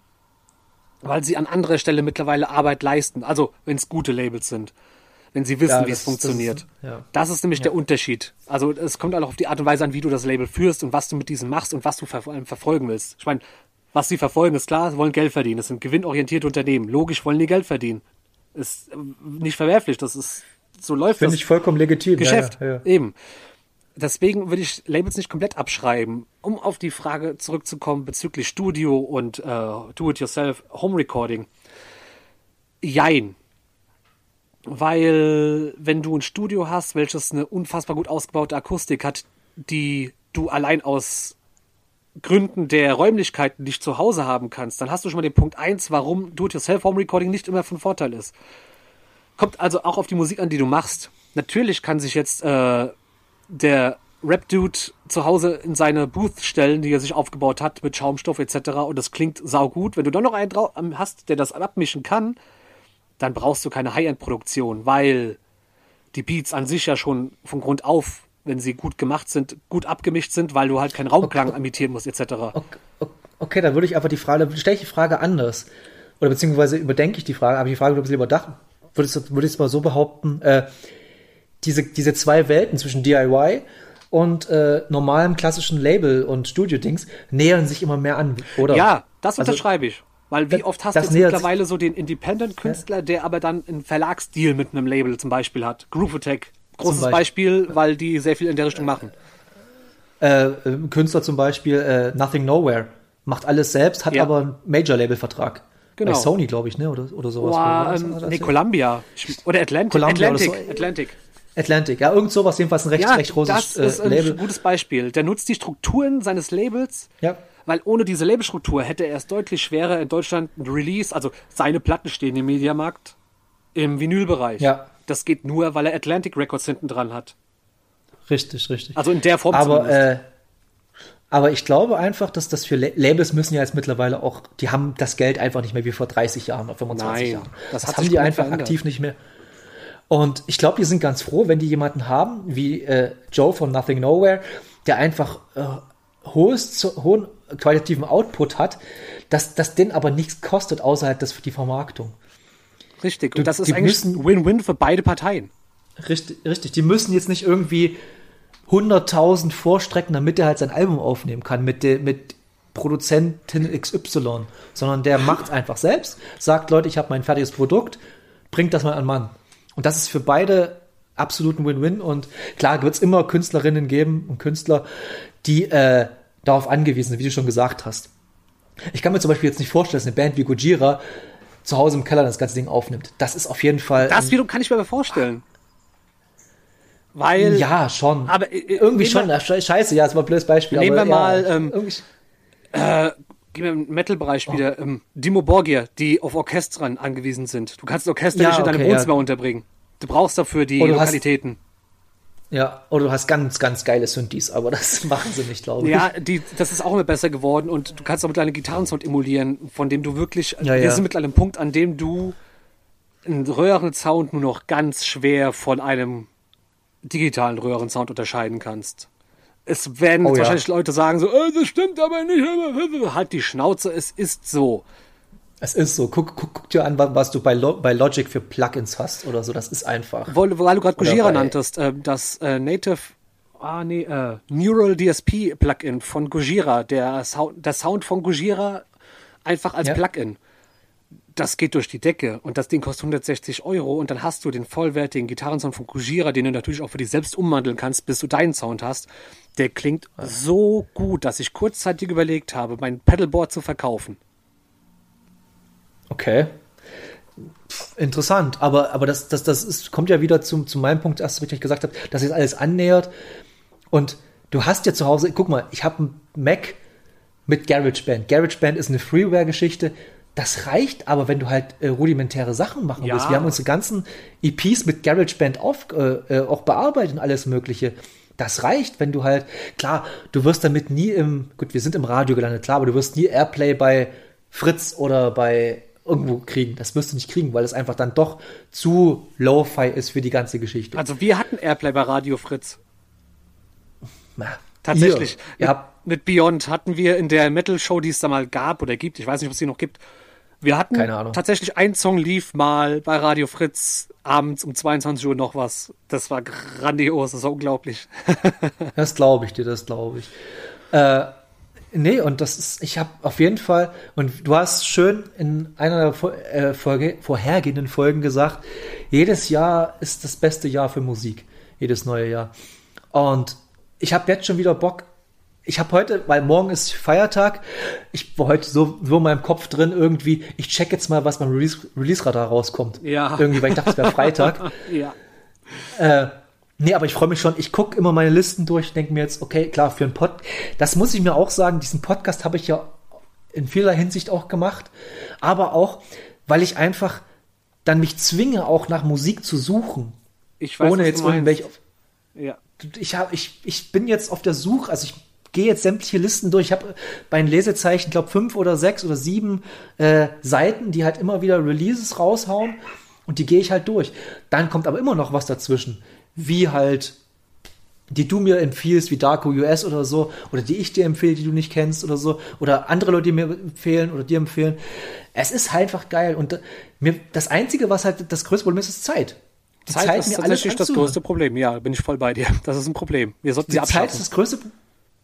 weil sie an anderer Stelle mittlerweile Arbeit leisten. Also, wenn es gute Labels sind. Wenn sie wissen, Ja, wie das- es das funktioniert. ist- ja. Das ist nämlich der Unterschied. Also es kommt auch auf die Art und Weise an, wie du das Label führst und was du mit diesem machst und was du ver vor allem verfolgen willst. Ich meine, was sie verfolgen, ist klar, sie wollen Geld verdienen. Das sind gewinnorientierte Unternehmen. Logisch wollen die Geld verdienen. Ist äh, nicht verwerflich. Das ist so läuft Finde das ich vollkommen legitim. Geschäft. Ja, ja, ja. Eben. Deswegen würde ich Labels nicht komplett abschreiben. Um auf die Frage zurückzukommen bezüglich Studio und äh, Do-it-yourself Home Recording. Jein. Weil, wenn du ein Studio hast, welches eine unfassbar gut ausgebaute Akustik hat, die du allein aus Gründen der Räumlichkeiten nicht zu Hause haben kannst, dann hast du schon mal den Punkt 1, warum Do-it-yourself Home Recording nicht immer von Vorteil ist. Kommt also auch auf die Musik an, die du machst. Natürlich kann sich jetzt äh, der Rap-Dude zu Hause in seine Booth stellen, die er sich aufgebaut hat mit Schaumstoff etc. und das klingt saugut. Wenn du dann noch einen drau- ähm, hast, der das abmischen kann, dann brauchst du keine High-End-Produktion, weil die Beats an sich ja schon von Grund auf, wenn sie gut gemacht sind, gut abgemischt sind, weil du halt keinen Raumklang imitieren musst etc. Okay, okay, dann würde ich einfach die Frage, dann stelle ich die Frage anders. Oder beziehungsweise überdenke ich die Frage, ich die Frage ein bisschen überdacht. Würde ich würde ich es mal so behaupten, äh, diese, diese zwei Welten zwischen DIY und äh, normalem klassischen Label und Studio-Dings nähern sich immer mehr an, oder? Ja, das Also, unterschreibe ich. Weil wie oft hast du jetzt mittlerweile so den Independent-Künstler, der aber dann einen Verlagsdeal mit einem Label zum Beispiel hat. Groove Attack, großes Zum Beispiel, weil die sehr viel in der Richtung machen. Äh, äh, Künstler zum Beispiel, äh, Nothing Nowhere, macht alles selbst, hat Ja. aber einen Major-Label-Vertrag. Genau. Bei Sony, glaube ich, ne? Oder, oder sowas. Oder was ähm, nee? Columbia. Oder Atlantic. Columbia oder Atlantic. so. Atlantic. Atlantic, ja, irgend sowas, jedenfalls ein recht, Ja, recht großes das äh, ist ein Label. gutes Beispiel. Der nutzt die Strukturen seines Labels, Ja. weil ohne diese Labelstruktur hätte er es deutlich schwerer in Deutschland ein Release, also seine Platten stehen im Mediamarkt im Vinylbereich. Ja. Das geht nur, weil er Atlantic Records hinten dran hat. Richtig, richtig. Also in der Form aber, äh, aber ich glaube einfach, dass das für La- Labels müssen ja jetzt mittlerweile auch, die haben das Geld einfach nicht mehr wie vor 30 Jahren oder 25 Nein, Jahren. das Das, haben die einfach verändert. aktiv nicht mehr. Und ich glaube, die sind ganz froh, wenn die jemanden haben, wie äh, Joe von Nothing Nowhere, der einfach äh, hohes, hohen qualitativen Output hat, dass das den aber nichts kostet, außer halt das für die Vermarktung. Richtig. Und das ist eigentlich müssen- Win-Win für beide Parteien. Richtig, richtig. Die müssen jetzt nicht irgendwie 100.000 vorstrecken, damit er halt sein Album aufnehmen kann mit, der mit Produzentin XY, sondern der [laughs] macht einfach selbst, sagt, Leute, ich habe mein fertiges Produkt, bringt das mal an Mann. Und das ist für beide absolut ein Win-Win. Und klar wird es immer Künstlerinnen geben und Künstler, die äh, darauf angewiesen sind, wie du schon gesagt hast. Ich kann mir zum Beispiel jetzt nicht vorstellen, dass eine Band wie Gojira zu Hause im Keller das ganze Ding aufnimmt. Das ist auf jeden Fall. Das wiederum kann ich mir aber vorstellen. Weil, Ja, schon. Aber, äh, irgendwie nehmen schon. wir- Scheiße, ja, es war ein blödes Beispiel. Nehmen aber wir mal, ja, ähm, irgendwie- gehen wir im Metal-Bereich wieder, ähm, Dimo Borgir, die auf Orchestern angewiesen sind. Du kannst ein Orchester Ja, nicht in deinem okay, ja. Wohnzimmer unterbringen. Du brauchst dafür die du hast- Lokalitäten. ja, oder du hast ganz, ganz geile Synthes, aber das [laughs] machen sie nicht, glaube ich. Ja, die, das ist auch immer besser geworden und du kannst auch mittlerweile einen Gitarrensound emulieren, von dem du wirklich, Ja, wir ja. sind mittlerweile einem Punkt, an dem du einen Röhrensound nur noch ganz schwer von einem digitalen Röhrensound unterscheiden kannst. Es werden Oh, jetzt ja. wahrscheinlich Leute sagen so, äh, das stimmt aber nicht, halt die Schnauze, es ist so. Es ist so. Guck, guck, guck dir an, wa- was du bei, Lo bei Logic für Plugins hast oder so. Das ist einfach. Weil, weil du gerade Gojira nanntest, äh, das äh, Native, ah nee, äh, Neural DSP Plugin von Gojira, der Sound, der Sound von Gojira einfach als Ja. Plugin. Das geht durch die Decke und das Ding kostet 160 Euro und dann hast du den vollwertigen Gitarrensound von Gojira, den du natürlich auch für dich selbst umwandeln kannst, bis du deinen Sound hast. Der klingt so gut, dass ich kurzzeitig überlegt habe, mein Pedalboard zu verkaufen. Okay. Interessant, aber, aber das, das, das ist, kommt ja wieder zum, zu meinem Punkt, erst, was ich gesagt habe, dass sich alles annähert. Und du hast ja zu Hause, guck mal, ich habe einen Mac mit GarageBand. GarageBand ist eine Freeware-Geschichte. Das reicht aber, wenn du halt äh, rudimentäre Sachen machen Ja. willst. Wir haben unsere ganzen EPs mit GarageBand auf, äh, äh, auch bearbeitet und alles Mögliche. Das reicht, wenn du halt, klar, du wirst damit nie im, gut, wir sind im Radio gelandet, klar, aber du wirst nie Airplay bei Fritz oder bei irgendwo kriegen. Das wirst du nicht kriegen, weil es einfach dann doch zu low-fi ist für die ganze Geschichte. Also wir hatten Airplay bei Radio Fritz. Na, Tatsächlich. Ihr, ihr habt, mit Beyond hatten wir in der Metal-Show, die es da mal gab oder gibt, ich weiß nicht, ob es die noch gibt, wir hatten Keine Ahnung. tatsächlich ein Song lief mal bei Radio Fritz abends um 22 Uhr noch was. Das war grandios, das war unglaublich. [laughs] Das glaube ich dir, das glaube ich. Äh, nee, und das ist, ich habe auf jeden Fall, und du hast schön in einer der äh, Folge, vorhergehenden Folgen gesagt, jedes Jahr ist das beste Jahr für Musik. Jedes neue Jahr. Und ich habe jetzt schon wieder Bock. Ich habe heute, weil morgen ist Feiertag, ich war heute so, so in meinem Kopf drin irgendwie, ich check jetzt mal, was beim Release- Release-Radar rauskommt. Ja. Irgendwie, weil ich dachte, es wäre Freitag. [laughs] Ja. Äh, nee, aber ich freue mich schon. Ich gucke immer meine Listen durch, denke mir jetzt, okay, klar, für einen Pod, das muss ich mir auch sagen, diesen Podcast habe ich ja in vieler Hinsicht auch gemacht, aber auch, weil ich einfach dann mich zwinge, auch nach Musik zu suchen. Ich weiß, ohne jetzt irgendwelche. Ja. Ich, hab, ich, ich bin jetzt auf der Suche, also ich gehe jetzt sämtliche Listen durch. Ich habe bei den Lesezeichen, glaube fünf oder sechs oder sieben äh, Seiten, die halt immer wieder Releases raushauen und die gehe ich halt durch. Dann kommt aber immer noch was dazwischen, wie halt die du mir empfiehlst, wie Darko US oder so, oder die ich dir empfehle, die du nicht kennst oder so, oder andere Leute, die mir empfehlen oder dir empfehlen. Es ist halt einfach geil und äh, mir, das Einzige, was halt das größte Problem ist, ist Zeit. Die Zeit, ist mir tatsächlich das größte Problem. Ja, bin ich voll bei dir. Das ist ein Problem. Wir sollten Die sie Zeit ist abschaffen. das größte.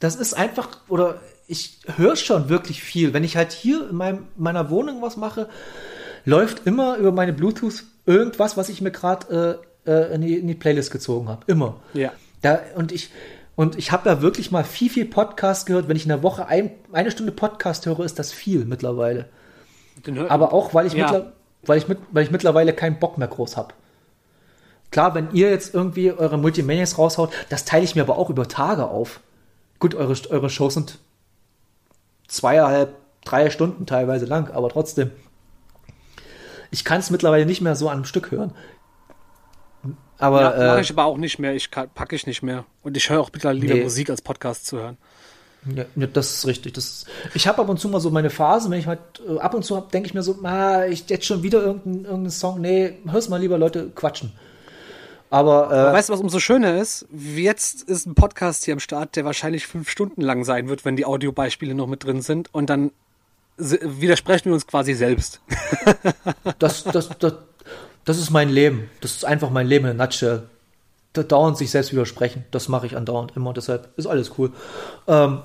Das ist einfach, oder ich höre schon wirklich viel. Wenn ich halt hier in meinem, meiner Wohnung was mache, läuft immer über meine Bluetooth irgendwas, was ich mir gerade äh, äh, in, die, in die Playlist gezogen habe. Immer. Ja. Da, und ich, und ich habe da wirklich mal viel, viel Podcast gehört. Wenn ich in der Woche ein, eine Stunde Podcast höre, ist das viel mittlerweile. Aber auch, weil ich, Ja. mittler, weil ich, mit, weil ich mittlerweile keinen Bock mehr groß habe. Klar, wenn ihr jetzt irgendwie eure Multimaniacs raushaut, das teile ich mir aber auch über Tage auf. Gut, eure, eure Shows sind zweieinhalb, drei Stunden teilweise lang, aber trotzdem. Ich kann es mittlerweile nicht mehr so an einem Stück hören. Aber ja, mache äh, ich aber auch nicht mehr. Ich kann, packe ich nicht mehr. Und ich höre auch mittlerweile lieber Nee. Musik als Podcast zu hören. Ja, ja, das ist richtig. Das ist, ich habe ab und zu mal so meine Phasen, wenn ich halt äh, ab und zu denke ich mir so, ah, ich jetzt schon wieder irgendeinen irgendeinen Song. Nee, hör's mal lieber Leute quatschen. Aber, äh, Aber weißt du, was umso schöner ist? Jetzt ist ein Podcast hier am Start, der wahrscheinlich fünf Stunden lang sein wird, wenn die Audiobeispiele noch mit drin sind. Und dann widersprechen wir uns quasi selbst. [laughs] das, das, das, das ist mein Leben. Das ist einfach mein Leben in a nutshell. Da dauernd sich selbst widersprechen. Das mache ich andauernd immer. Deshalb ist alles cool. Ähm,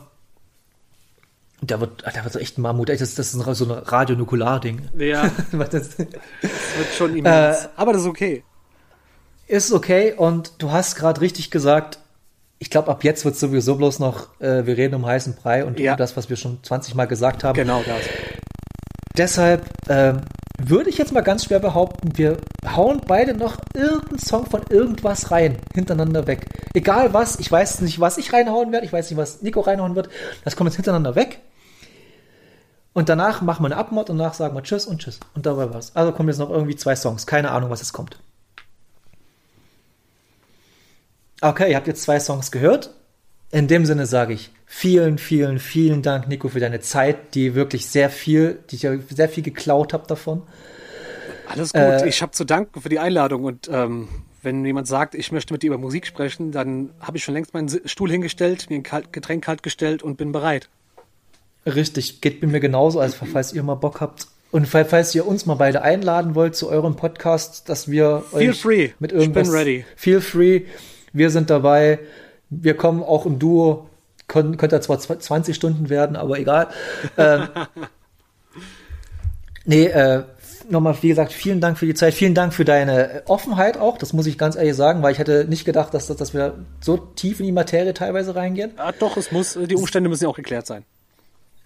da wird, da wird so echt ein Mammut. Das, das ist so ein Radionukular-Ding. Ja, [laughs] das- wird schon immens. Äh, aber das ist okay. Ist okay und du hast gerade richtig gesagt, ich glaube, ab jetzt wird sowieso bloß noch, äh, wir reden um heißen Brei und Ja. um das, was wir schon 20 Mal gesagt haben. Genau das. Deshalb ähm, würde ich jetzt mal ganz schwer behaupten, wir hauen beide noch irgendeinen Song von irgendwas rein, hintereinander weg. Egal was, ich weiß nicht, was ich reinhauen werde, ich weiß nicht, was Nico reinhauen wird, das kommt jetzt hintereinander weg. Und danach machen wir eine Abmod und danach sagen wir Tschüss und Tschüss. Und dabei war's. Also kommen jetzt noch irgendwie zwei Songs. Keine Ahnung, was jetzt kommt. Okay, ihr habt jetzt zwei Songs gehört. In dem Sinne sage ich vielen, vielen, vielen Dank, Nico, für deine Zeit, die wirklich sehr viel, die ich sehr viel geklaut habe davon. Alles gut. Äh, ich habe zu danken für die Einladung. Und ähm, wenn jemand sagt, ich möchte mit dir über Musik sprechen, dann habe ich schon längst meinen Stuhl hingestellt, mir ein kalt, Getränk kalt gestellt und bin bereit. Richtig, geht mir genauso, also falls ihr mal Bock habt. Und fall- falls ihr uns mal beide einladen wollt zu eurem Podcast, dass wir Feel euch free. mit irgendwas... Feel free. Wir sind dabei. Wir kommen auch im Duo. Kon könnte zwar zw- 20 Stunden werden, aber egal. [laughs] ähm, nee, äh, nochmal, wie gesagt, vielen Dank für die Zeit. Vielen Dank für deine Offenheit auch. Das muss ich ganz ehrlich sagen, weil ich hätte nicht gedacht, dass, dass wir so tief in die Materie teilweise reingehen. Ja, doch, es muss, die Umstände müssen ja auch geklärt sein.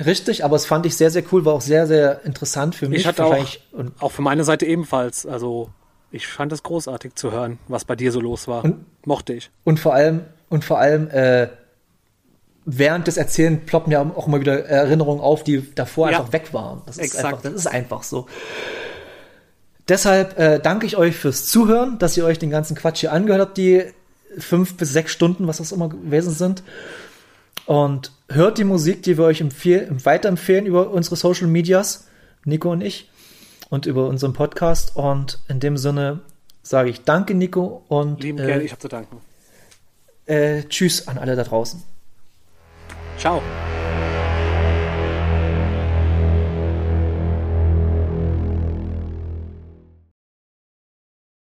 Richtig, aber es fand ich sehr, sehr cool, war auch sehr, sehr interessant für mich. Ich hatte auch, und, auch für meine Seite ebenfalls. Also ich fand es großartig zu hören, was bei dir so los war. Und- Mochte ich. und vor allem, und vor allem, äh, während des Erzählen ploppen ja auch immer wieder Erinnerungen auf, die davor Ja. einfach weg waren. Das ist einfach, das ist einfach so. Deshalb äh, danke ich euch fürs Zuhören, dass ihr euch den ganzen Quatsch hier angehört habt, die fünf bis sechs Stunden, was das immer gewesen sind. Und hört die Musik, die wir euch empfehlen, weiterempfehlen über unsere Social Medias, Nico und ich, und über unseren Podcast. Und in dem Sinne sage ich danke, Nico, und Lieben äh, gerne, ich habe zu danken. äh, tschüss an alle da draußen. Ciao.